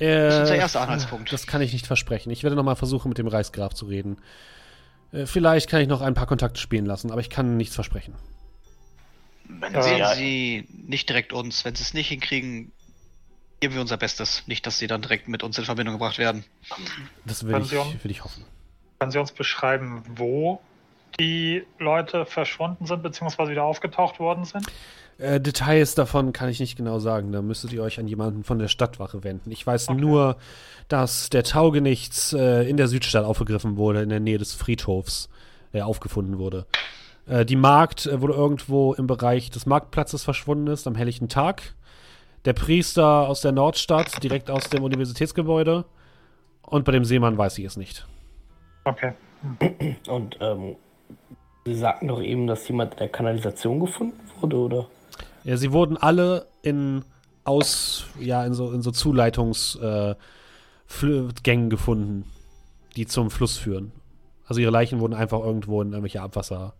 Äh, ist unser erster Anhaltspunkt. Das kann ich nicht versprechen. Ich werde nochmal versuchen, mit dem Reichsgraf zu reden. Äh, vielleicht kann ich noch ein paar Kontakte spielen lassen, aber ich kann nichts versprechen. Wenn Ja. sie Sehen ja, sie nicht direkt uns. Wenn sie es nicht hinkriegen, geben wir unser Bestes. Nicht, dass sie dann direkt mit uns in Verbindung gebracht werden. Das will ich, will ich hoffen. Können Sie uns beschreiben, wo die Leute verschwunden sind bzw. wieder aufgetaucht worden sind? Äh, Details davon kann ich nicht genau sagen. Da müsstet ihr euch an jemanden von der Stadtwache wenden. Ich weiß Okay. nur, dass der Taugenichts äh, in der Südstadt aufgegriffen wurde, in der Nähe des Friedhofs äh, aufgefunden wurde. Äh, die Magd äh, wurde irgendwo im Bereich des Marktplatzes verschwunden ist, am helllichten Tag. Der Priester aus der Nordstadt, direkt aus dem Universitätsgebäude. Und bei dem Seemann weiß ich es nicht. Okay. Und ähm, Sie sagten doch eben, dass jemand in der Kanalisation gefunden wurde, oder? Ja, sie wurden alle in aus, ja, in so, in so Zuleitungsgängen äh, gefunden, die zum Fluss führen. Also ihre Leichen wurden einfach irgendwo in irgendwelche Abwasserwege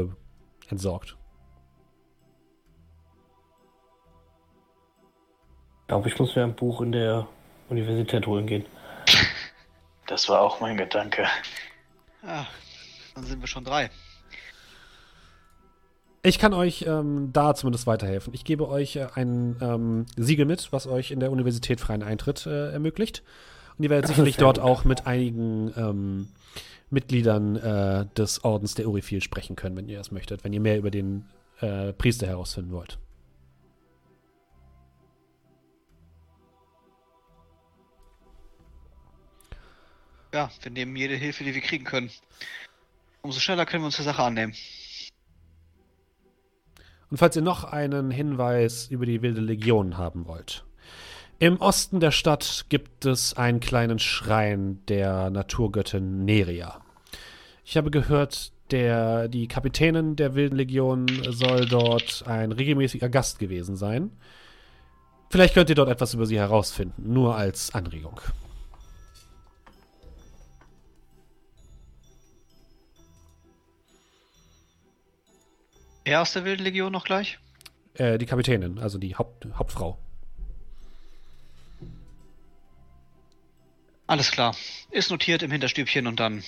äh, entsorgt. Glaube, ich muss mir ein Buch in der Universität holen gehen. <laughs> das war auch mein Gedanke. Ja, dann sind wir schon drei. Ich kann euch ähm, da zumindest weiterhelfen. Ich gebe euch äh, ein ähm, Siegel mit, was euch in der Universität freien Eintritt äh, ermöglicht. Und ihr werdet sicherlich dort gut. auch mit einigen ähm, Mitgliedern äh, des Ordens der Urifil sprechen können, wenn ihr das möchtet, wenn ihr mehr über den äh, Priester herausfinden wollt. Ja, wir nehmen jede Hilfe, die wir kriegen können. Umso schneller können wir uns der Sache annehmen. Und falls ihr noch einen Hinweis über die Wilde Legion haben wollt. Im Osten der Stadt gibt es einen kleinen Schrein der Naturgöttin Neria. Ich habe gehört, der, die Kapitänin der Wilden Legion soll dort ein regelmäßiger Gast gewesen sein. Vielleicht könnt ihr dort etwas über sie herausfinden, nur als Anregung. Er aus der Wilden Legion noch gleich? Äh, die Kapitänin, also die Haupt, Hauptfrau. Alles klar. Ist notiert im Hinterstübchen und dann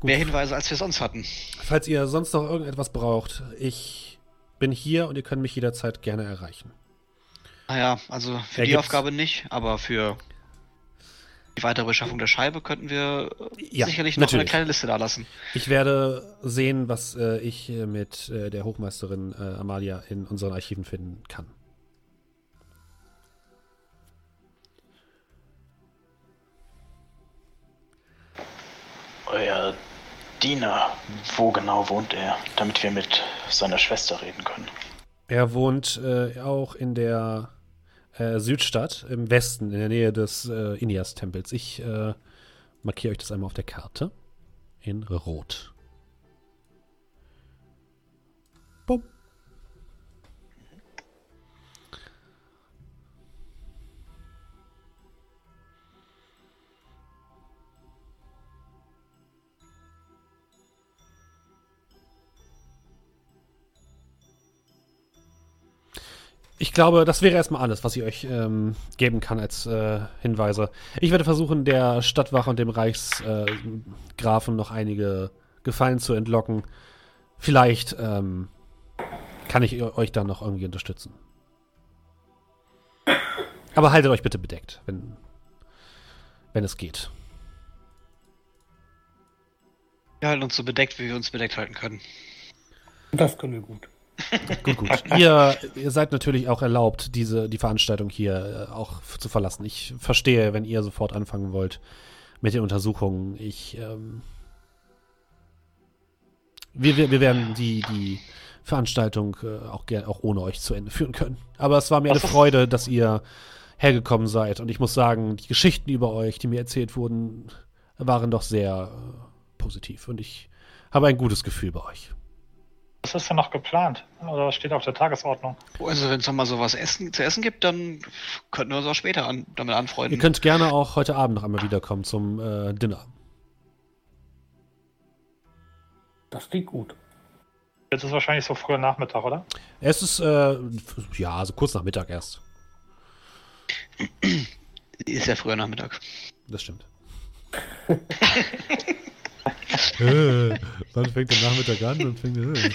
Gut. mehr Hinweise, als wir sonst hatten. Falls ihr sonst noch irgendetwas braucht, ich bin hier und ihr könnt mich jederzeit gerne erreichen. Naja, also für Ja, die gibt's- Aufgabe nicht, aber für Die weitere Beschaffung der Scheibe könnten wir äh, Ja, sicherlich noch natürlich. eine kleine Liste da lassen. Ich werde sehen, was äh, ich äh, mit äh, der Hochmeisterin äh, Amalia in unseren Archiven finden kann. Euer Diener, wo genau wohnt er, damit wir mit seiner Schwester reden können? Er wohnt äh, auch in der äh, Südstadt im Westen, in der Nähe des äh, Inias-Tempels. Ich äh, markiere euch das einmal auf der Karte in Rot. Ich glaube, das wäre erstmal alles, was ich euch ähm, geben kann als äh, Hinweise. Ich werde versuchen, der Stadtwache und dem Reichsgrafen äh, noch einige Gefallen zu entlocken. Vielleicht ähm, kann ich euch dann noch irgendwie unterstützen. Aber haltet euch bitte bedeckt, wenn, wenn es geht. Wir halten uns so bedeckt, wie wir uns bedeckt halten können. Das können wir gut. Gut, gut. <laughs> ihr, ihr seid natürlich auch erlaubt, diese, die Veranstaltung hier äh, auch zu verlassen. Ich verstehe, wenn ihr sofort anfangen wollt mit den Untersuchungen. Ich, ähm, wir, wir, wir werden die, die Veranstaltung äh, auch, auch ohne euch zu Ende führen können. Aber es war mir eine Freude, dass ihr hergekommen seid. Und ich muss sagen, die Geschichten über euch, die mir erzählt wurden, waren doch sehr äh, positiv. Und ich habe ein gutes Gefühl bei euch. Was ist denn noch geplant? Oder was steht auf der Tagesordnung? Also wenn es nochmal sowas essen, zu essen gibt, dann könnten wir uns auch später an, damit anfreunden. Ihr könnt gerne auch heute Abend noch einmal wiederkommen zum äh, Dinner. Das klingt gut. Jetzt ist wahrscheinlich so früher Nachmittag, oder? Es ist, äh, ja, also kurz nach Mittag erst. Ist ja früher Nachmittag. Das stimmt. <laughs> äh, wann fängt der Nachmittag an? Wann fängt der,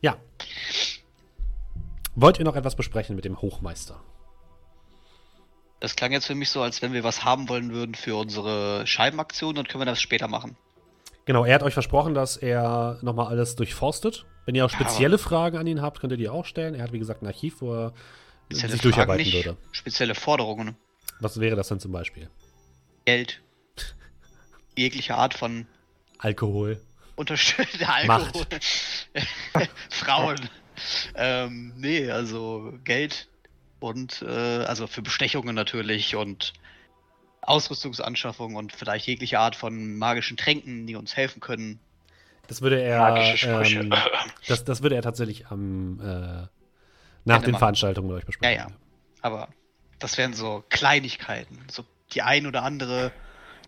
ja. Wollt ihr noch etwas besprechen mit dem Hochmeister? Das klang jetzt für mich so, als wenn wir was haben wollen würden für unsere Scheibenaktion, dann können wir das später machen. Genau, er hat euch versprochen, dass er nochmal alles durchforstet. Wenn ihr auch spezielle Fragen an ihn habt, könnt ihr die auch stellen. Er hat, wie gesagt, ein Archiv, wo er sich Fragen durcharbeiten nicht, würde. spezielle Forderungen. Was wäre das denn zum Beispiel? Geld. Jegliche Art von Alkohol. Unterstützung. <laughs> Alkohol. <laughs> Frauen. ähm, nee, also Geld und äh, also für Bestechungen natürlich und Ausrüstungsanschaffung und vielleicht jegliche Art von magischen Tränken, die uns helfen können. Das würde er, Magische Sprüche. ähm, <laughs> das, das würde er tatsächlich am, äh, nach Gerne den. Veranstaltungen mit euch Ja, besprechen. ja. Aber das wären so Kleinigkeiten. So die ein oder andere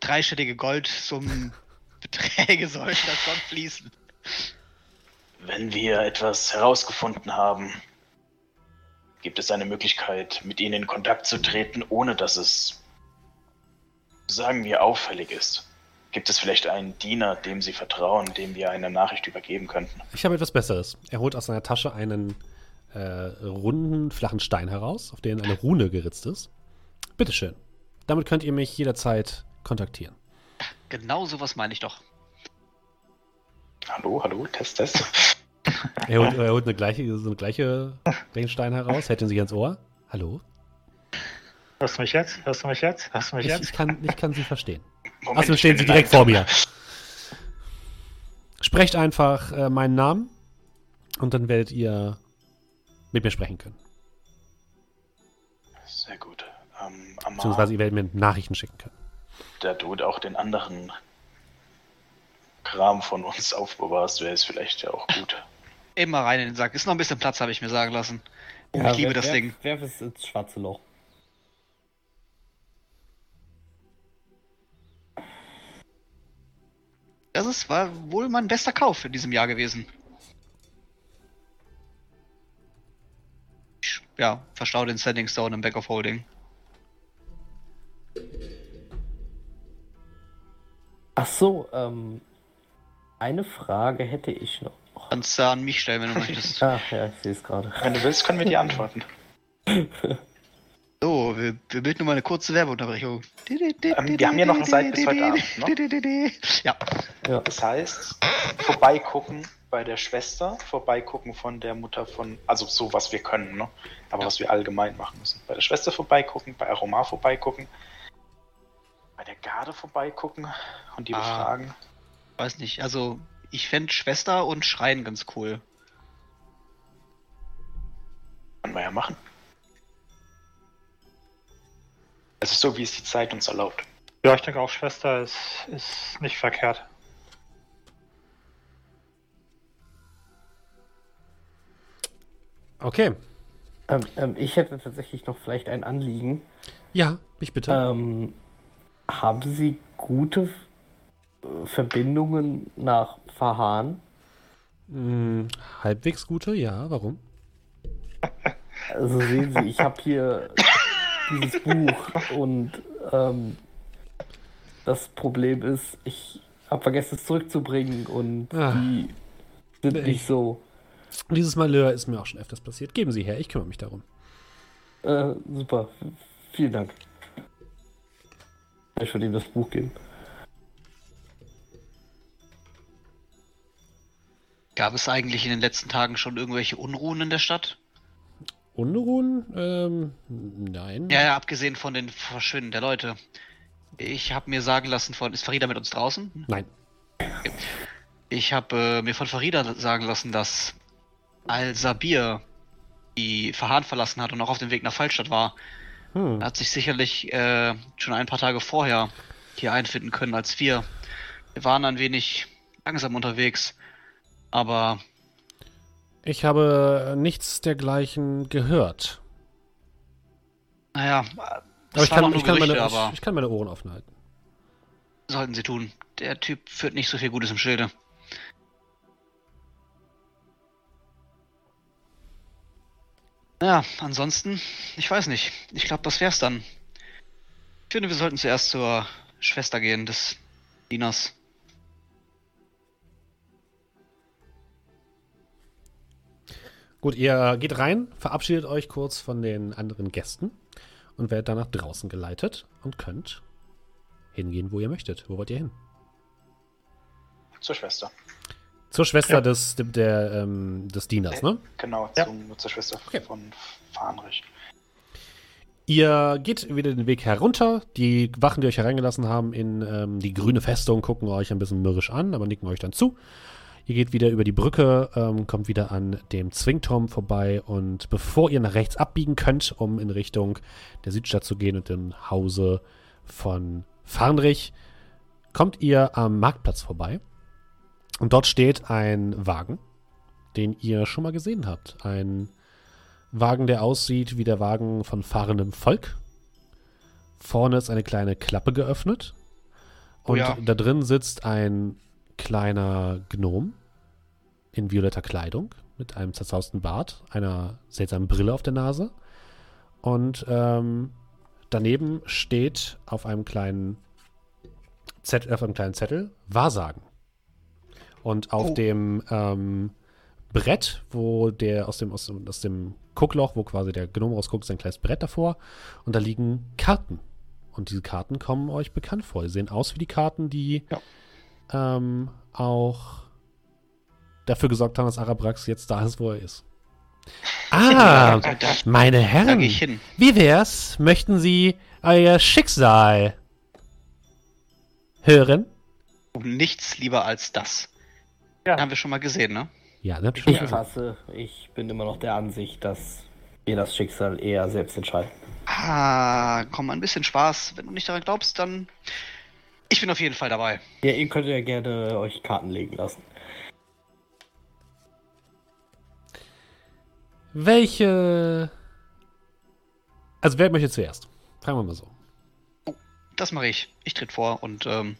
dreistellige Goldsummen Beträge <laughs> sollten da schon fließen. Wenn wir etwas herausgefunden haben, gibt es eine Möglichkeit, mit ihnen in Kontakt zu treten, ohne dass es, sagen wir, auffällig ist. Gibt es vielleicht einen Diener, dem Sie vertrauen, dem wir eine Nachricht übergeben könnten? Ich habe etwas Besseres. Er holt aus seiner Tasche einen äh, runden, flachen Stein heraus, auf den eine Rune geritzt ist. Bitteschön. Damit könnt ihr mich jederzeit kontaktieren. Genau sowas meine ich doch. Hallo, hallo, Test, Test. Er holt, er holt eine gleiche, so eine gleiche, Stein heraus, hält ihn sich ans Ohr. Hallo? Hörst du mich jetzt? Hörst du mich jetzt? Hörst du mich Ich, jetzt? ich, kann, ich kann Sie verstehen. Moment, ich stehen Sie direkt vor mir. Sprecht einfach äh, meinen Namen und dann werdet ihr mit mir sprechen können. Sehr gut. Ähm, Beziehungsweise ihr werdet mir Nachrichten schicken können. Da du auch den anderen Kram von uns aufbewahrst, wäre es vielleicht ja auch gut. Immer rein in den Sack. Ist noch ein bisschen Platz, habe ich mir sagen lassen. ich liebe wer- das wer- Ding. Werf es ins schwarze Loch. Das ist, war wohl mein bester Kauf in diesem Jahr gewesen. Ich, ja, verstau den Standing Stone im Back of Holding. Ach so, ähm, eine Frage hätte ich noch. Kannst du an mich stellen, wenn du <laughs> möchtest. Ah, ja, ich sehe es gerade. Wenn du willst, können wir die <laughs> antworten. So, wir, wir bilden nur mal eine kurze Werbeunterbrechung. Ähm, wir haben ja noch eine Zeit bis heute Abend, ne? Ja. Ja. Das heißt, vorbeigucken bei der Schwester, vorbeigucken von der Mutter von, also so, was wir können, ne? Aber Ja. was wir allgemein machen müssen. Bei der Schwester vorbeigucken, bei Aroma vorbeigucken, bei der Garde vorbeigucken und die Ah. befragen. Weiß nicht, also ich fände Schwester und Schreien ganz cool. Können wir ja machen. Es ist so, wie es die Zeit uns erlaubt. Ja, ich denke auch Schwester ist, ist nicht verkehrt. Okay. Ähm, ähm, ich hätte tatsächlich noch vielleicht ein Anliegen. Ja, ich bitte. Ähm, haben Sie gute äh, Verbindungen nach Fahan? Hm, halbwegs gute, ja, warum? Also sehen Sie, ich habe hier dieses Buch und ähm, das Problem ist, ich habe vergessen es zurückzubringen und Ah. die sind Ich- nicht so. Dieses Malheur ist mir auch schon öfters passiert. Geben Sie her, ich kümmere mich darum. Äh, super, vielen Dank. Ich würde ihm das Buch geben. Gab es eigentlich in den letzten Tagen schon irgendwelche Unruhen in der Stadt? Unruhen? Ähm, nein. Ja, ja, abgesehen von den Verschwinden der Leute. Ich habe mir sagen lassen von. Ist Farida mit uns draußen? Nein. Ich habe äh, mir von Farida sagen lassen, dass Al-Sabir die Verhahn verlassen hat und auch auf dem Weg nach Fallstadt war. Hm. Er hat sich sicherlich äh, schon ein paar Tage vorher hier einfinden können als wir. Wir waren ein wenig langsam unterwegs, aber Ich habe nichts dergleichen gehört. naja, Aber das ich kann, ich, kann Gerüchte, meine, aber ich, ich kann meine Ohren offen halten. sollten sie tun. Der Typ führt nicht so viel Gutes im Schilde. Ja, ansonsten, ich weiß nicht. Ich glaube, das wär's dann. Ich finde, wir sollten zuerst zur Schwester gehen des Dieners. Gut, ihr geht rein, verabschiedet euch kurz von den anderen Gästen und werdet dann nach draußen geleitet und könnt hingehen, wo ihr möchtet. Wo wollt ihr hin? Zur Schwester. Zur Schwester Ja. des, der, ähm, des Dieners, ne? Genau, Ja. zum, zur Schwester Okay. von Fahnrich. Ihr geht wieder den Weg herunter. Die Wachen, die euch hereingelassen haben in ähm, die grüne Festung, gucken euch ein bisschen mürrisch an, aber nicken euch dann zu. Ihr geht wieder über die Brücke, ähm, kommt wieder an dem Zwingturm vorbei und bevor ihr nach rechts abbiegen könnt, um in Richtung der Südstadt zu gehen und dem Hause von Farnrich, kommt ihr am Marktplatz vorbei. Und dort steht ein Wagen, den ihr schon mal gesehen habt. Ein Wagen, der aussieht wie der Wagen von fahrendem Volk. Vorne ist eine kleine Klappe geöffnet. Oh Und ja. da drin sitzt ein kleiner Gnom in violetter Kleidung mit einem zerzausten Bart, einer seltsamen Brille auf der Nase. Und ähm, daneben steht auf einem kleinen Zettel, auf einem kleinen Zettel Wahrsagen. Und auf Oh. dem ähm, Brett, wo der aus dem, aus dem, aus dem Guckloch, wo quasi der Gnome rausguckt, ist ein kleines Brett davor. Und da liegen Karten. Und diese Karten kommen euch bekannt vor. Die sehen aus wie die Karten, die ähm, auch dafür gesorgt haben, dass Arabrax jetzt da ist, wo er ist. Ah, <laughs> Da, da, meine Herren, wie wär's? Möchten Sie euer Schicksal hören? Um nichts lieber als das. Ja. Haben wir schon mal gesehen, ne? Ja, ne? Schon Ich mal. passe. Ich bin immer noch der Ansicht, dass wir das Schicksal eher selbst entscheiden. Ah, komm, ein bisschen Spaß. Wenn du nicht daran glaubst, dann. Ich bin auf jeden Fall dabei. Ja, ihr könnt ja gerne euch Karten legen lassen. Welche. Also, wer möchte zuerst? Fragen wir mal so. Das mache ich. Ich tritt vor und ähm,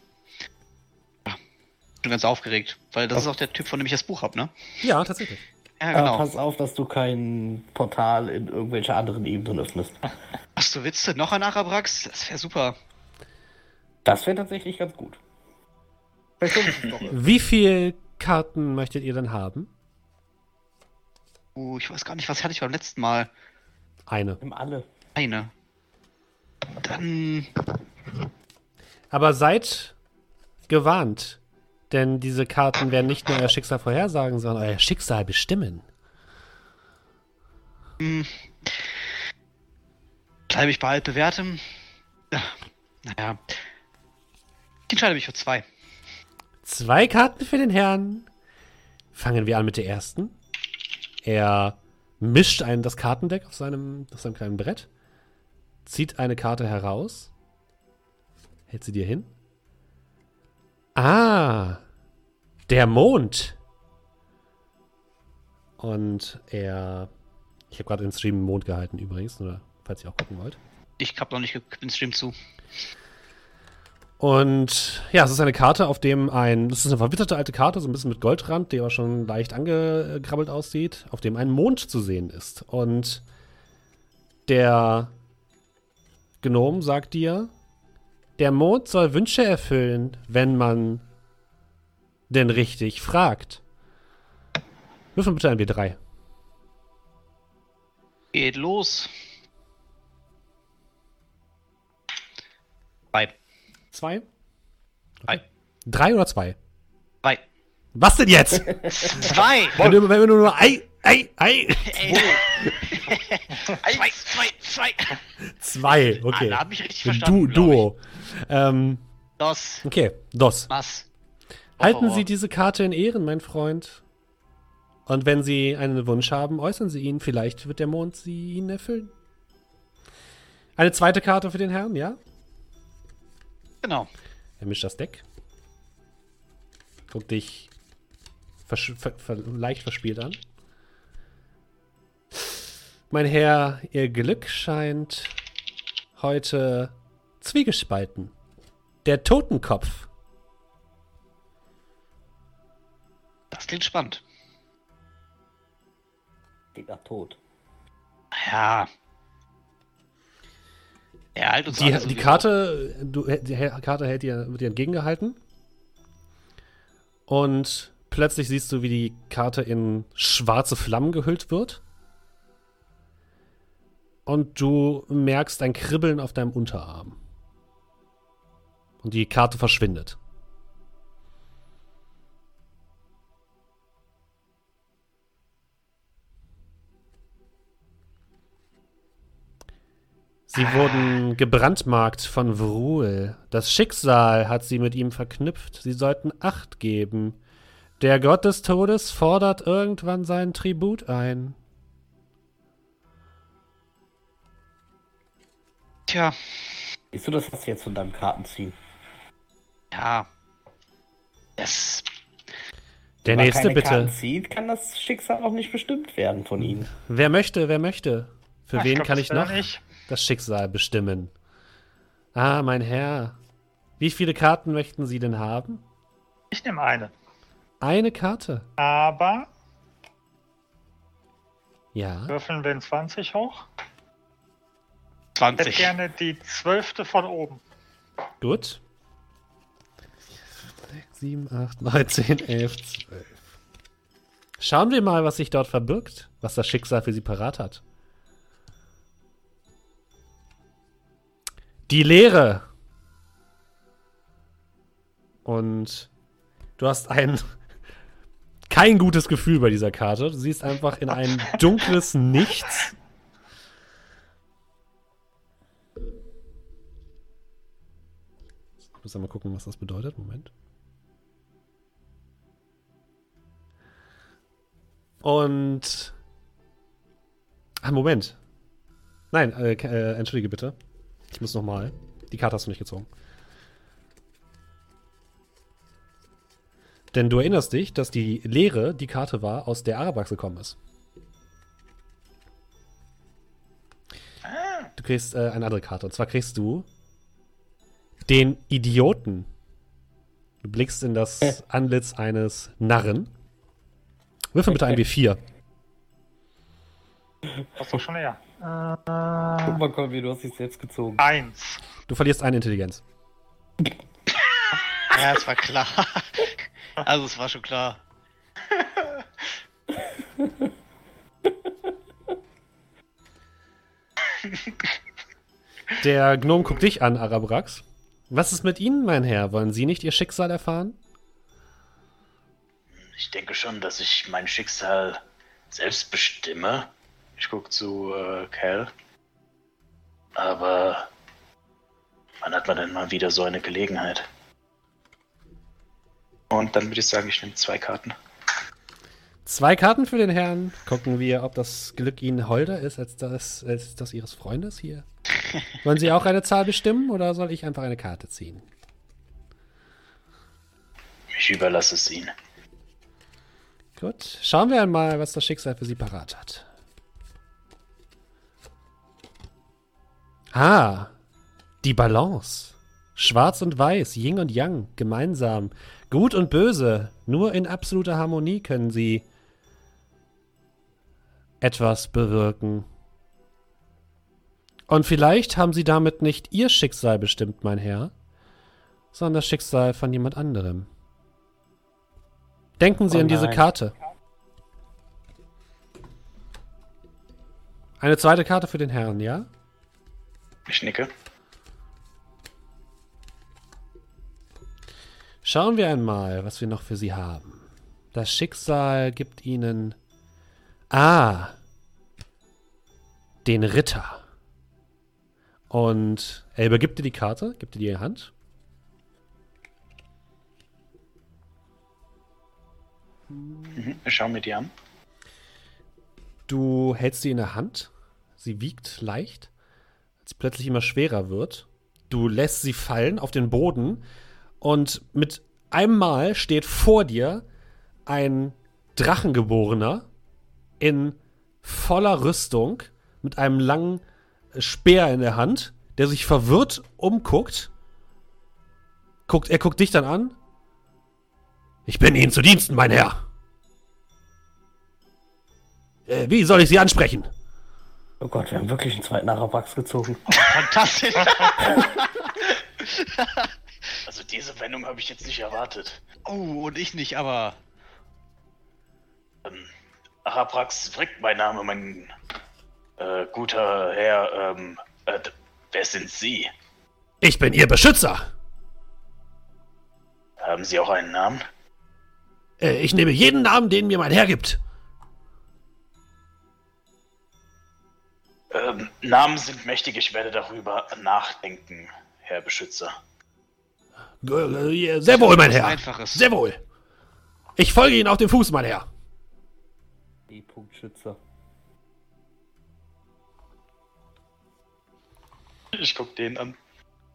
bin ganz aufgeregt, weil das ist auch der Typ, von dem ich das Buch habe, ne? Ja, tatsächlich. Ja, Aber genau. pass auf, dass du kein Portal in irgendwelche anderen Ebenen öffnest. Hast du Witze? Noch ein Arabrax? Das wäre super. Das wäre tatsächlich ganz gut. Wie viele Karten möchtet ihr denn haben? Uh, ich weiß gar nicht, was hatte ich beim letzten Mal? Eine. Nimm alle. Eine. Dann. Aber seid gewarnt, denn diese Karten werden nicht nur euer Schicksal vorhersagen, sondern euer Schicksal bestimmen. Hm, bleibe ich bei altbewährtem? Ja, Naja. Ich entscheide mich für zwei. Zwei Karten für den Herrn. Fangen wir an mit der ersten. Er mischt ein, das Kartendeck auf seinem, auf seinem kleinen Brett, zieht eine Karte heraus, hält sie dir hin. Ah, der Mond. Und er, ich habe gerade den Stream Mond gehalten übrigens, oder falls ihr auch gucken wollt. Ich hab noch nicht den Stream zu. Und ja, es ist eine Karte, auf dem ein, das ist eine verwitterte alte Karte, so ein bisschen mit Goldrand, die aber schon leicht angekrabbelt aussieht, auf dem ein Mond zu sehen ist. Und der Gnom sagt dir, der Mond soll Wünsche erfüllen, wenn man denn richtig fragt. Würfel bitte ein W3. Geht los. Zwei. Zwei? Drei. Drei oder zwei? Zwei. Was denn jetzt? Zwei! wenn, du, wenn du nur Ei, Ei, Ei. Ey. <laughs> zwei, zwei, zwei. Zwei, okay. Ah, da hab ich richtig Du, verstanden. glaub Duo. Ähm. Dos. okay, Dos. Was? Halten Horror. Sie diese Karte in Ehren, mein Freund. Und wenn Sie einen Wunsch haben, äußern Sie ihn. Vielleicht wird der Mond sie Ihnen erfüllen. Eine zweite Karte für den Herrn, ja? Genau. Er mischt das Deck. Guckt dich versch ver ver leicht verspielt an. Mein Herr, Ihr Glück scheint heute zwiegespalten. Der Totenkopf. Das klingt spannend. Digga, tot. Ja. Er halt uns Die, die. Karte, du, die Karte hält dir, wird dir entgegengehalten. Und plötzlich siehst du, wie die Karte in schwarze Flammen gehüllt wird. Und du merkst ein Kribbeln auf deinem Unterarm. Und die Karte verschwindet. Sie wurden gebrandmarkt von Vrul. Das Schicksal hat sie mit ihm verknüpft. Sie sollten Acht geben. Der Gott des Todes fordert irgendwann seinen Tribut ein. Tja, Siehst du, das hast du jetzt von deinem Kartenziehen. ja. Das. Der Wenn man nächste keine bitte. Karten zieht, kann das Schicksal auch nicht bestimmt werden von ihnen. Wer möchte, wer möchte? Für Ah, wen glaub, kann ich noch Ich. das Schicksal bestimmen? Ah, mein Herr. Wie viele Karten möchten Sie denn haben? Ich nehme eine. Eine Karte. Aber Ja. würfeln wir in 20 hoch. Ich hätte 20. gerne die zwölfte von oben. Gut. 6, 7, 8, 9, 10, 11, 12. Schauen wir mal, was sich dort verbirgt, was das Schicksal für Sie parat hat. Die Leere. Und du hast ein kein gutes Gefühl bei dieser Karte. Du siehst einfach in ein dunkles Nichts. Ich muss einmal gucken, was das bedeutet. Moment. Und. Ah, Moment. Nein, äh, äh, entschuldige bitte. Ich muss nochmal. Die Karte hast du nicht gezogen. Denn du erinnerst dich, dass die Leere die Karte war, aus der Arabax gekommen ist. Du kriegst äh, eine andere Karte. Und zwar kriegst du den Idioten. Du blickst in das Äh. Antlitz eines Narren. Würfel bitte ein W4. Das ist doch schon eher. Guck mal, Colby, du hast dich selbst gezogen. Eins. Du verlierst eine Intelligenz. <laughs> Ja, es war klar. Also, es war schon klar. Der Gnome guckt dich an, Arabrax. Was ist mit Ihnen, mein Herr? Wollen Sie nicht Ihr Schicksal erfahren? Ich denke schon, dass ich mein Schicksal selbst bestimme. Ich gucke zu äh, Cal. Aber wann hat man denn mal wieder so eine Gelegenheit? Und dann würde ich sagen, ich nehme zwei Karten. Zwei Karten für den Herrn. Gucken wir, ob das Glück Ihnen holder ist als das, als das Ihres Freundes hier. Wollen Sie auch eine Zahl bestimmen oder soll ich einfach eine Karte ziehen? Ich überlasse es Ihnen. Gut, schauen wir einmal, was das Schicksal für Sie parat hat. Ah, die Balance. Schwarz und Weiß, Yin und Yang, gemeinsam. Gut und Böse, nur in absoluter Harmonie können sie etwas bewirken. Und vielleicht haben sie damit nicht ihr Schicksal bestimmt, mein Herr, sondern das Schicksal von jemand anderem. Denken Sie Oh an diese. Karte. Eine zweite Karte für den Herrn, ja? Ich nicke. Schauen wir einmal, was wir noch für Sie haben. Das Schicksal gibt Ihnen. Ah! Den Ritter. Und er übergibt dir die Karte, gibt dir die Hand. Mhm. Ich schaue mir die an. Du hältst sie in der Hand. Sie wiegt leicht, als sie plötzlich immer schwerer wird. Du lässt sie fallen auf den Boden und mit einem Mal steht vor dir ein Drachengeborener in voller Rüstung mit einem langen Speer in der Hand, der sich verwirrt umguckt. Guckt, er guckt dich dann an. Ich bin Ihnen zu Diensten, mein Herr. Äh, wie soll ich Sie ansprechen? Oh Gott, wir haben wirklich einen zweiten Arabrax gezogen. Fantastisch. <laughs> Also diese Wendung habe ich jetzt nicht erwartet. oh, und ich nicht, aber Ähm, Araprax Frick, mein Name, mein äh, guter Herr. Ähm, äh, wer sind Sie? Ich bin Ihr Beschützer. Haben Sie auch einen Namen? Äh, ich nehme jeden Namen, den mir mein Herr gibt. Ähm, Namen sind mächtig, ich werde darüber nachdenken, Herr Beschützer. Äh, Sehr wohl, mein Herr. Einfaches. Sehr wohl. Ich folge Ihnen auf dem Fuß, mein Herr. Die Punktschütze. Ich guck den an.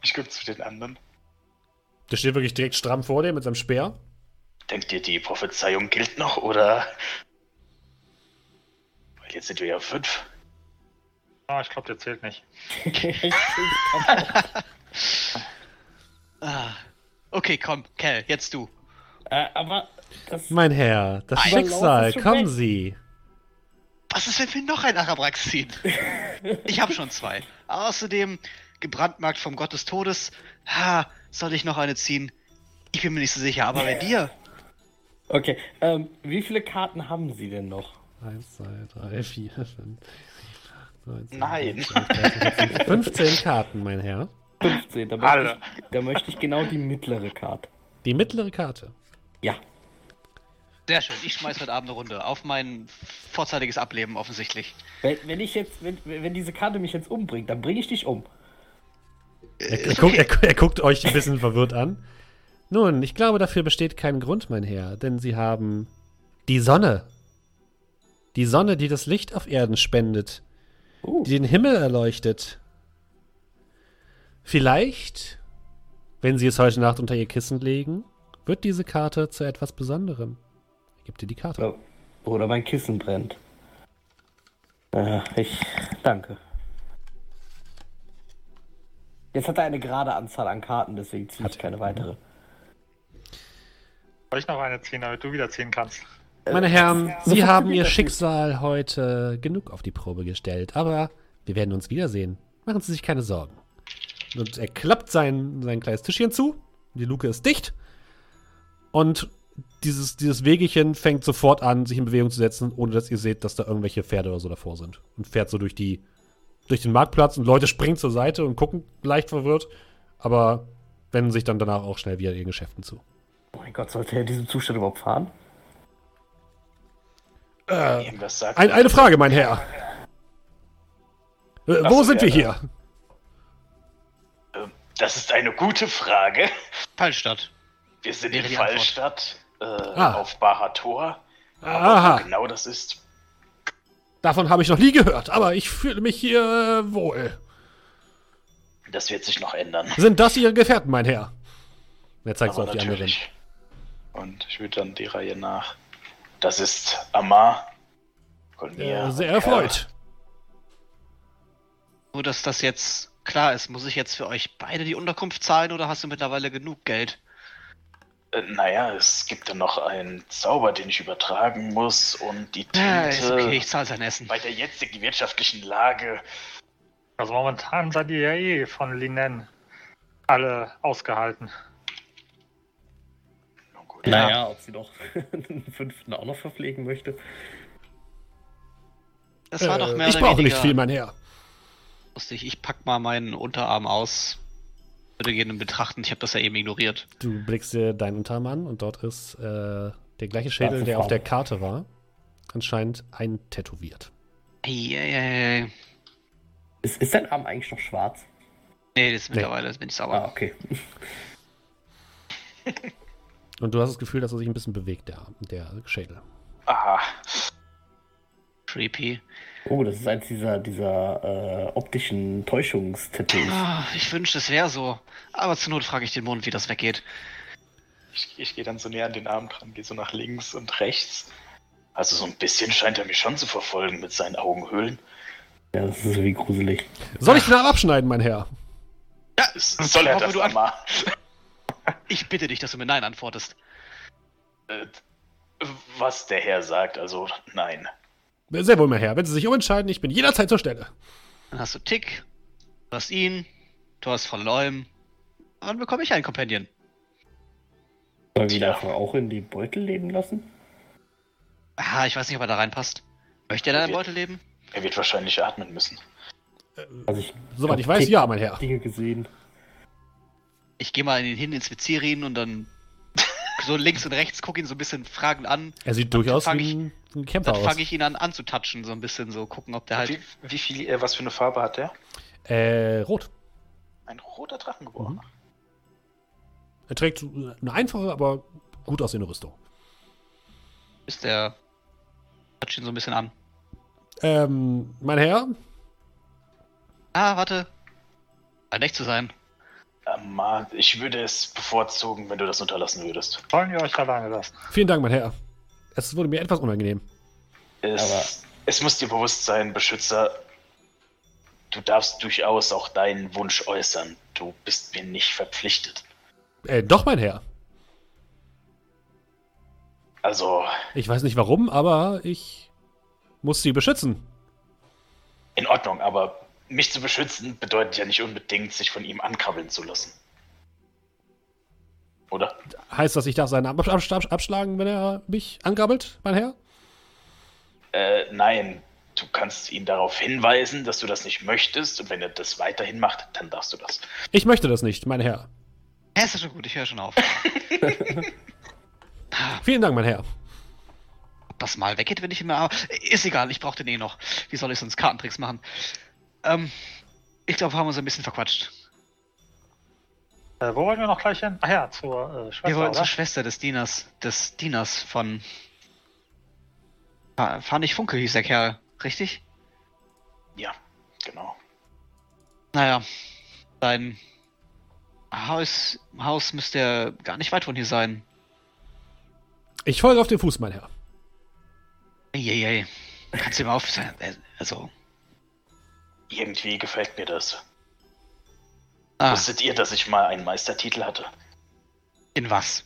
Ich guck zu den anderen. Der steht wirklich direkt stramm vor dir mit seinem Speer. Denkt ihr, die Prophezeiung gilt noch, oder? Weil jetzt sind wir ja fünf. Ah, ich glaube, der zählt nicht. <laughs> Ah. Okay, komm, Cal, jetzt du. äh, aber das Mein Herr, das Schicksal, kommen. Sie. Was ist, wenn wir noch ein Arabrax ziehen? Ich habe schon zwei. Außerdem, gebrandmarkt vom Gott des Todes. Ha, soll ich noch eine ziehen? Ich bin mir nicht so sicher, aber bei dir. Okay, ähm, wie viele Karten haben Sie denn noch? 1, 2, 3, 4, 5, 6, 7, 8, 9, Nein. 15 <laughs> Karten, mein Herr. 15. Da möchte, Alle. ich, da möchte ich genau die mittlere Karte. Die mittlere Karte. Ja. Sehr schön, ich schmeiß heute Abend eine Runde. Auf mein vorzeitiges Ableben offensichtlich. Wenn, wenn ich jetzt, wenn, wenn diese Karte mich jetzt umbringt, dann bringe ich dich um. Er, er, guckt, er, er guckt euch ein bisschen verwirrt an. Nun, ich glaube, dafür besteht kein Grund, mein Herr, denn Sie haben die Sonne. Die Sonne, die das Licht auf Erden spendet, Uh, die den Himmel erleuchtet. Vielleicht, wenn Sie es heute Nacht unter Ihr Kissen legen, wird diese Karte zu etwas Besonderem. Gibt dir die Karte. oder mein Kissen brennt. Äh, ich danke. Jetzt hat er eine gerade Anzahl an Karten, deswegen ziehe ich keine weitere. Soll ich noch eine ziehen, damit du wieder ziehen kannst? Meine Herren, so Sie haben Ihr. Schicksal heute genug auf die Probe gestellt, aber wir werden uns wiedersehen. Machen Sie sich keine Sorgen. Und er klappt sein, sein kleines Tischchen zu, die Luke ist dicht und dieses, dieses Wegelchen fängt sofort an, sich in Bewegung zu setzen, ohne dass ihr seht, dass da irgendwelche Pferde oder so davor sind. Und fährt so durch die durch den Marktplatz und Leute springen zur Seite und gucken leicht verwirrt, aber wenden sich dann danach auch schnell wieder ihren Geschäften zu. Oh mein Gott, sollte er in diesem Zustand überhaupt fahren? Äh, ein, eine Frage, mein Herr. Äh, wo sind wir hier? Ähm, Das ist eine gute Frage. Fallstadt. Wir sind Wäre in. Fallstadt, äh, Ah. auf Bahator. Aber Aha. wo genau das ist, Davon habe ich noch nie gehört, aber ich fühle mich hier äh, wohl. das wird sich noch ändern. Sind das Ihre Gefährten, mein Herr? Er zeigt auf die anderen. Und ich würde dann die Reihe nach. Das ist Amar. Kolmir. Äh, sehr erfreut. Nur, dass das jetzt klar ist, muss ich jetzt für euch beide die Unterkunft zahlen oder hast du mittlerweile genug Geld? Äh, naja, es gibt dann noch einen Zauber, den ich übertragen muss und die Tinte. Ja, ist okay, ich zahle sein Essen. Bei der jetzigen wirtschaftlichen Lage. Also momentan seid ihr ja eh von Linen alle ausgehalten. Gut. Naja, ob sie doch <laughs> einen fünften auch noch verpflegen möchte. Das war doch Äh, mehr ich oder brauche nicht viel, mein Herr. lustig. Ich pack mal meinen Unterarm aus. Würde gerne betrachten, ich habe das ja eben ignoriert. Du blickst dir deinen Unterarm an und dort ist äh, der gleiche Schädel, der auf der Karte war, anscheinend eintätowiert. Eieiei. Ist, ist dein Arm eigentlich noch schwarz? Nee, das ist mittlerweile, das bin ich Ah, sauber. okay. <laughs> Und du hast das Gefühl, dass er sich ein bisschen bewegt, der, der Schädel. Aha. Creepy. Oh, das ist eins dieser, dieser äh, optischen Täuschungstattoos. Ah, ich wünschte, es wäre so. Aber zur Not frage ich den Mond, wie das weggeht. Ich, ich gehe dann so näher an den Arm dran, gehe so nach links und rechts. Also so ein bisschen scheint er mich schon zu verfolgen mit seinen Augenhöhlen. Ja, das ist irgendwie gruselig. Soll ich den Arm abschneiden, mein Herr? Ja, S- Soll er das du Amar? <laughs> Ich bitte dich, dass du mir Nein antwortest. Äh, Was der Herr sagt, also nein. Sehr wohl, mein Herr. Wenn Sie sich umentscheiden, ich bin jederzeit zur Stelle. Dann hast du Tick, du hast ihn, du hast von Leum. Und dann bekomme ich einen Companion. Sollen wir ihn einfach auch in die Beutel leben lassen? Ah, ich weiß nicht, ob er da reinpasst. Möchte er da im Wir- Beutel leben? Er wird wahrscheinlich atmen müssen. Also ich Soweit ich weiß, Tick ja, mein Herr. Dinge gesehen. Ich gehe mal in ihn hin ins Vizirin und dann <laughs> so links und rechts gucke ihn so ein bisschen fragend an. Er sieht durchaus wie ein, ein Kämpfer Dann aus. fange ich ihn an anzutatschen, so ein bisschen so gucken, ob der halt. Wie, wie viel, äh, was für eine Farbe hat der? Äh, rot. Ein roter Drachengeborener. Er trägt eine einfache, aber gut aussehende Rüstung. Ist der. Tatscht ihn so ein bisschen an. Ähm, mein Herr, Ah, warte. Scheint echt zu sein. Amar, ich würde es bevorzugen, wenn du das unterlassen würdest. Sollen wir euch alleine lassen? vielen Dank, mein Herr. Es wurde mir etwas unangenehm. Es, es muss dir bewusst sein, Beschützer, du darfst durchaus auch deinen Wunsch äußern. Du bist mir nicht verpflichtet. Äh, doch, mein Herr. Also, Ich weiß nicht warum, aber ich muss Sie beschützen. in Ordnung, aber mich zu beschützen bedeutet ja nicht unbedingt, sich von ihm ankrabbeln zu lassen. Oder? Heißt das, ich darf seinen Arm absch- absch- abschlagen, wenn er mich angrabbelt, mein Herr? Äh, nein, du kannst ihn darauf hinweisen, dass du das nicht möchtest und wenn er das weiterhin macht, dann darfst du das. Ich möchte das nicht, mein Herr. Ja, ist ja schon gut, ich höre schon auf. <laughs> Vielen Dank, mein Herr. Ob das mal weggeht, wenn ich ihn mehr. Ist egal, ich brauche den eh noch. Wie soll ich sonst Kartentricks machen? Ähm, ich glaube, wir haben uns ein bisschen verquatscht. Äh, wo wollen wir noch gleich hin? Ach ja, zur äh, Schwester, Wir wollten oder? zur Schwester des Dieners, des Dieners von. Fa- Fanich Funke hieß der Kerl, richtig? Ja, genau. Naja, sein Haus, Haus müsste ja gar nicht weit von hier sein. Ich folge auf den Fuß, mein Herr. Eieiei. Kannst du mal auf. äh, Also. Irgendwie gefällt mir das. Ah, Wusstet ihr, dass ich mal einen Meistertitel hatte? in was?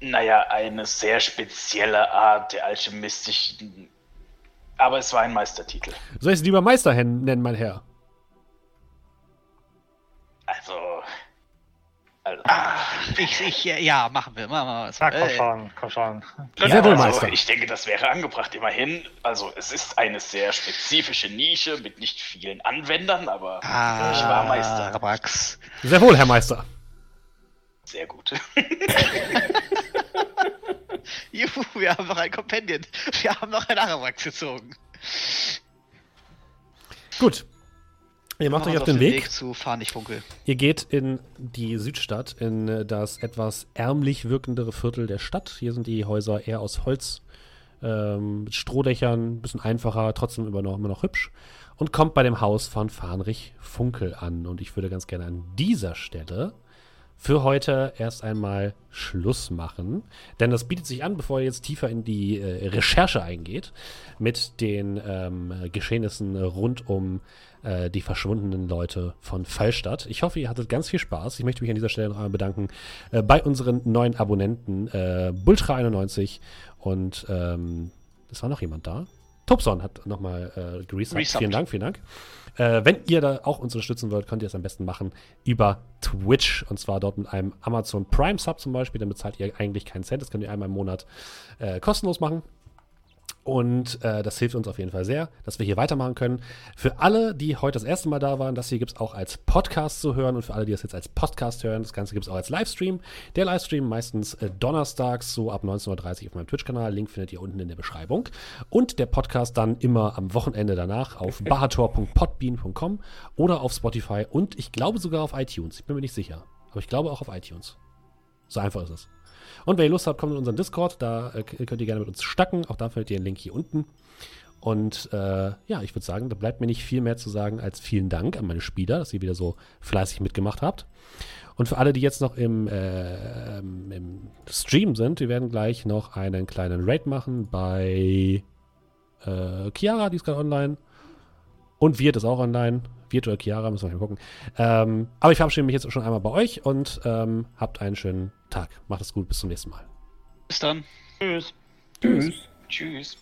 Naja, eine sehr spezielle Art der alchemistischen. Aber es war ein Meistertitel. Soll ich Sie lieber Meister nennen, mein Herr? Also. Also, Ich, ich, ja, machen wir. Machen wir was. Na, komm Äh, schon, komm schon. Sehr wohl, also, Meister. ich denke, das wäre angebracht. Immerhin, also es ist eine sehr spezifische Nische mit nicht vielen Anwendern, aber Ah, ich war Meister. Max. Sehr wohl, Herr Meister. Sehr gut. <laughs> Juhu, wir haben noch ein Companion. Wir haben noch einen Arabrax gezogen. Gut. Ihr macht euch auf den Weg. zu Fahnigfunkel. Ihr geht in die Südstadt, in das etwas ärmlich wirkendere Viertel der Stadt. Hier sind die Häuser eher aus Holz, ähm, mit Strohdächern, ein bisschen einfacher, trotzdem immer noch, immer noch hübsch. Und kommt bei dem Haus von Fahnrich Funkel an. Und ich würde ganz gerne an dieser Stelle für heute erst einmal Schluss machen. Denn das bietet sich an, bevor ihr jetzt tiefer in die äh, Recherche eingeht, mit den ähm, Geschehnissen rund um äh, die verschwundenen Leute von Fallstadt. Ich hoffe, ihr hattet ganz viel Spaß. Ich möchte mich an dieser Stelle noch einmal bedanken äh, bei unseren neuen Abonnenten, äh, Bultra91 und ähm, es war noch jemand da. Tobson hat nochmal äh, geresubbt. Resubbt. Vielen Dank, vielen Dank. Äh, wenn ihr da auch uns unterstützen wollt, könnt ihr es am besten machen über Twitch. Und zwar dort mit einem Amazon Prime Sub zum Beispiel. Dann bezahlt ihr eigentlich keinen Cent. Das könnt ihr einmal im Monat äh, kostenlos machen. Und äh, das hilft uns auf jeden Fall sehr, dass wir hier weitermachen können. Für alle, die heute das erste Mal da waren, das hier gibt es auch als Podcast zu hören. Und für alle, die das jetzt als Podcast hören, das Ganze gibt es auch als Livestream. Der Livestream meistens äh, donnerstags, so ab 19.30 Uhr auf meinem Twitch-Kanal. Link findet ihr unten in der Beschreibung. Und der Podcast dann immer am Wochenende danach auf <laughs> bahator.podbean.com oder auf Spotify und ich glaube sogar auf iTunes. Ich bin mir nicht sicher. Aber ich glaube auch auf iTunes. So einfach ist es. Und wenn ihr Lust habt, kommt in unseren Discord. Da äh, könnt ihr gerne mit uns stacken. Auch da findet ihr den Link hier unten. Und äh, ja, ich würde sagen, da bleibt mir nicht viel mehr zu sagen als vielen Dank an meine Spieler, dass ihr wieder so fleißig mitgemacht habt. Und für alle, die jetzt noch im, äh, im Stream sind, wir werden gleich noch einen kleinen Raid machen bei äh, Chiara, die ist gerade online. Und Wirt ist auch online. Wirt oder Chiara, müssen wir mal gucken. Ähm, aber ich verabschiede mich jetzt schon einmal bei euch und ähm, habt einen schönen Tag. Macht es gut, bis zum nächsten Mal. Bis dann. Tschüss. Tschüss. Tschüss.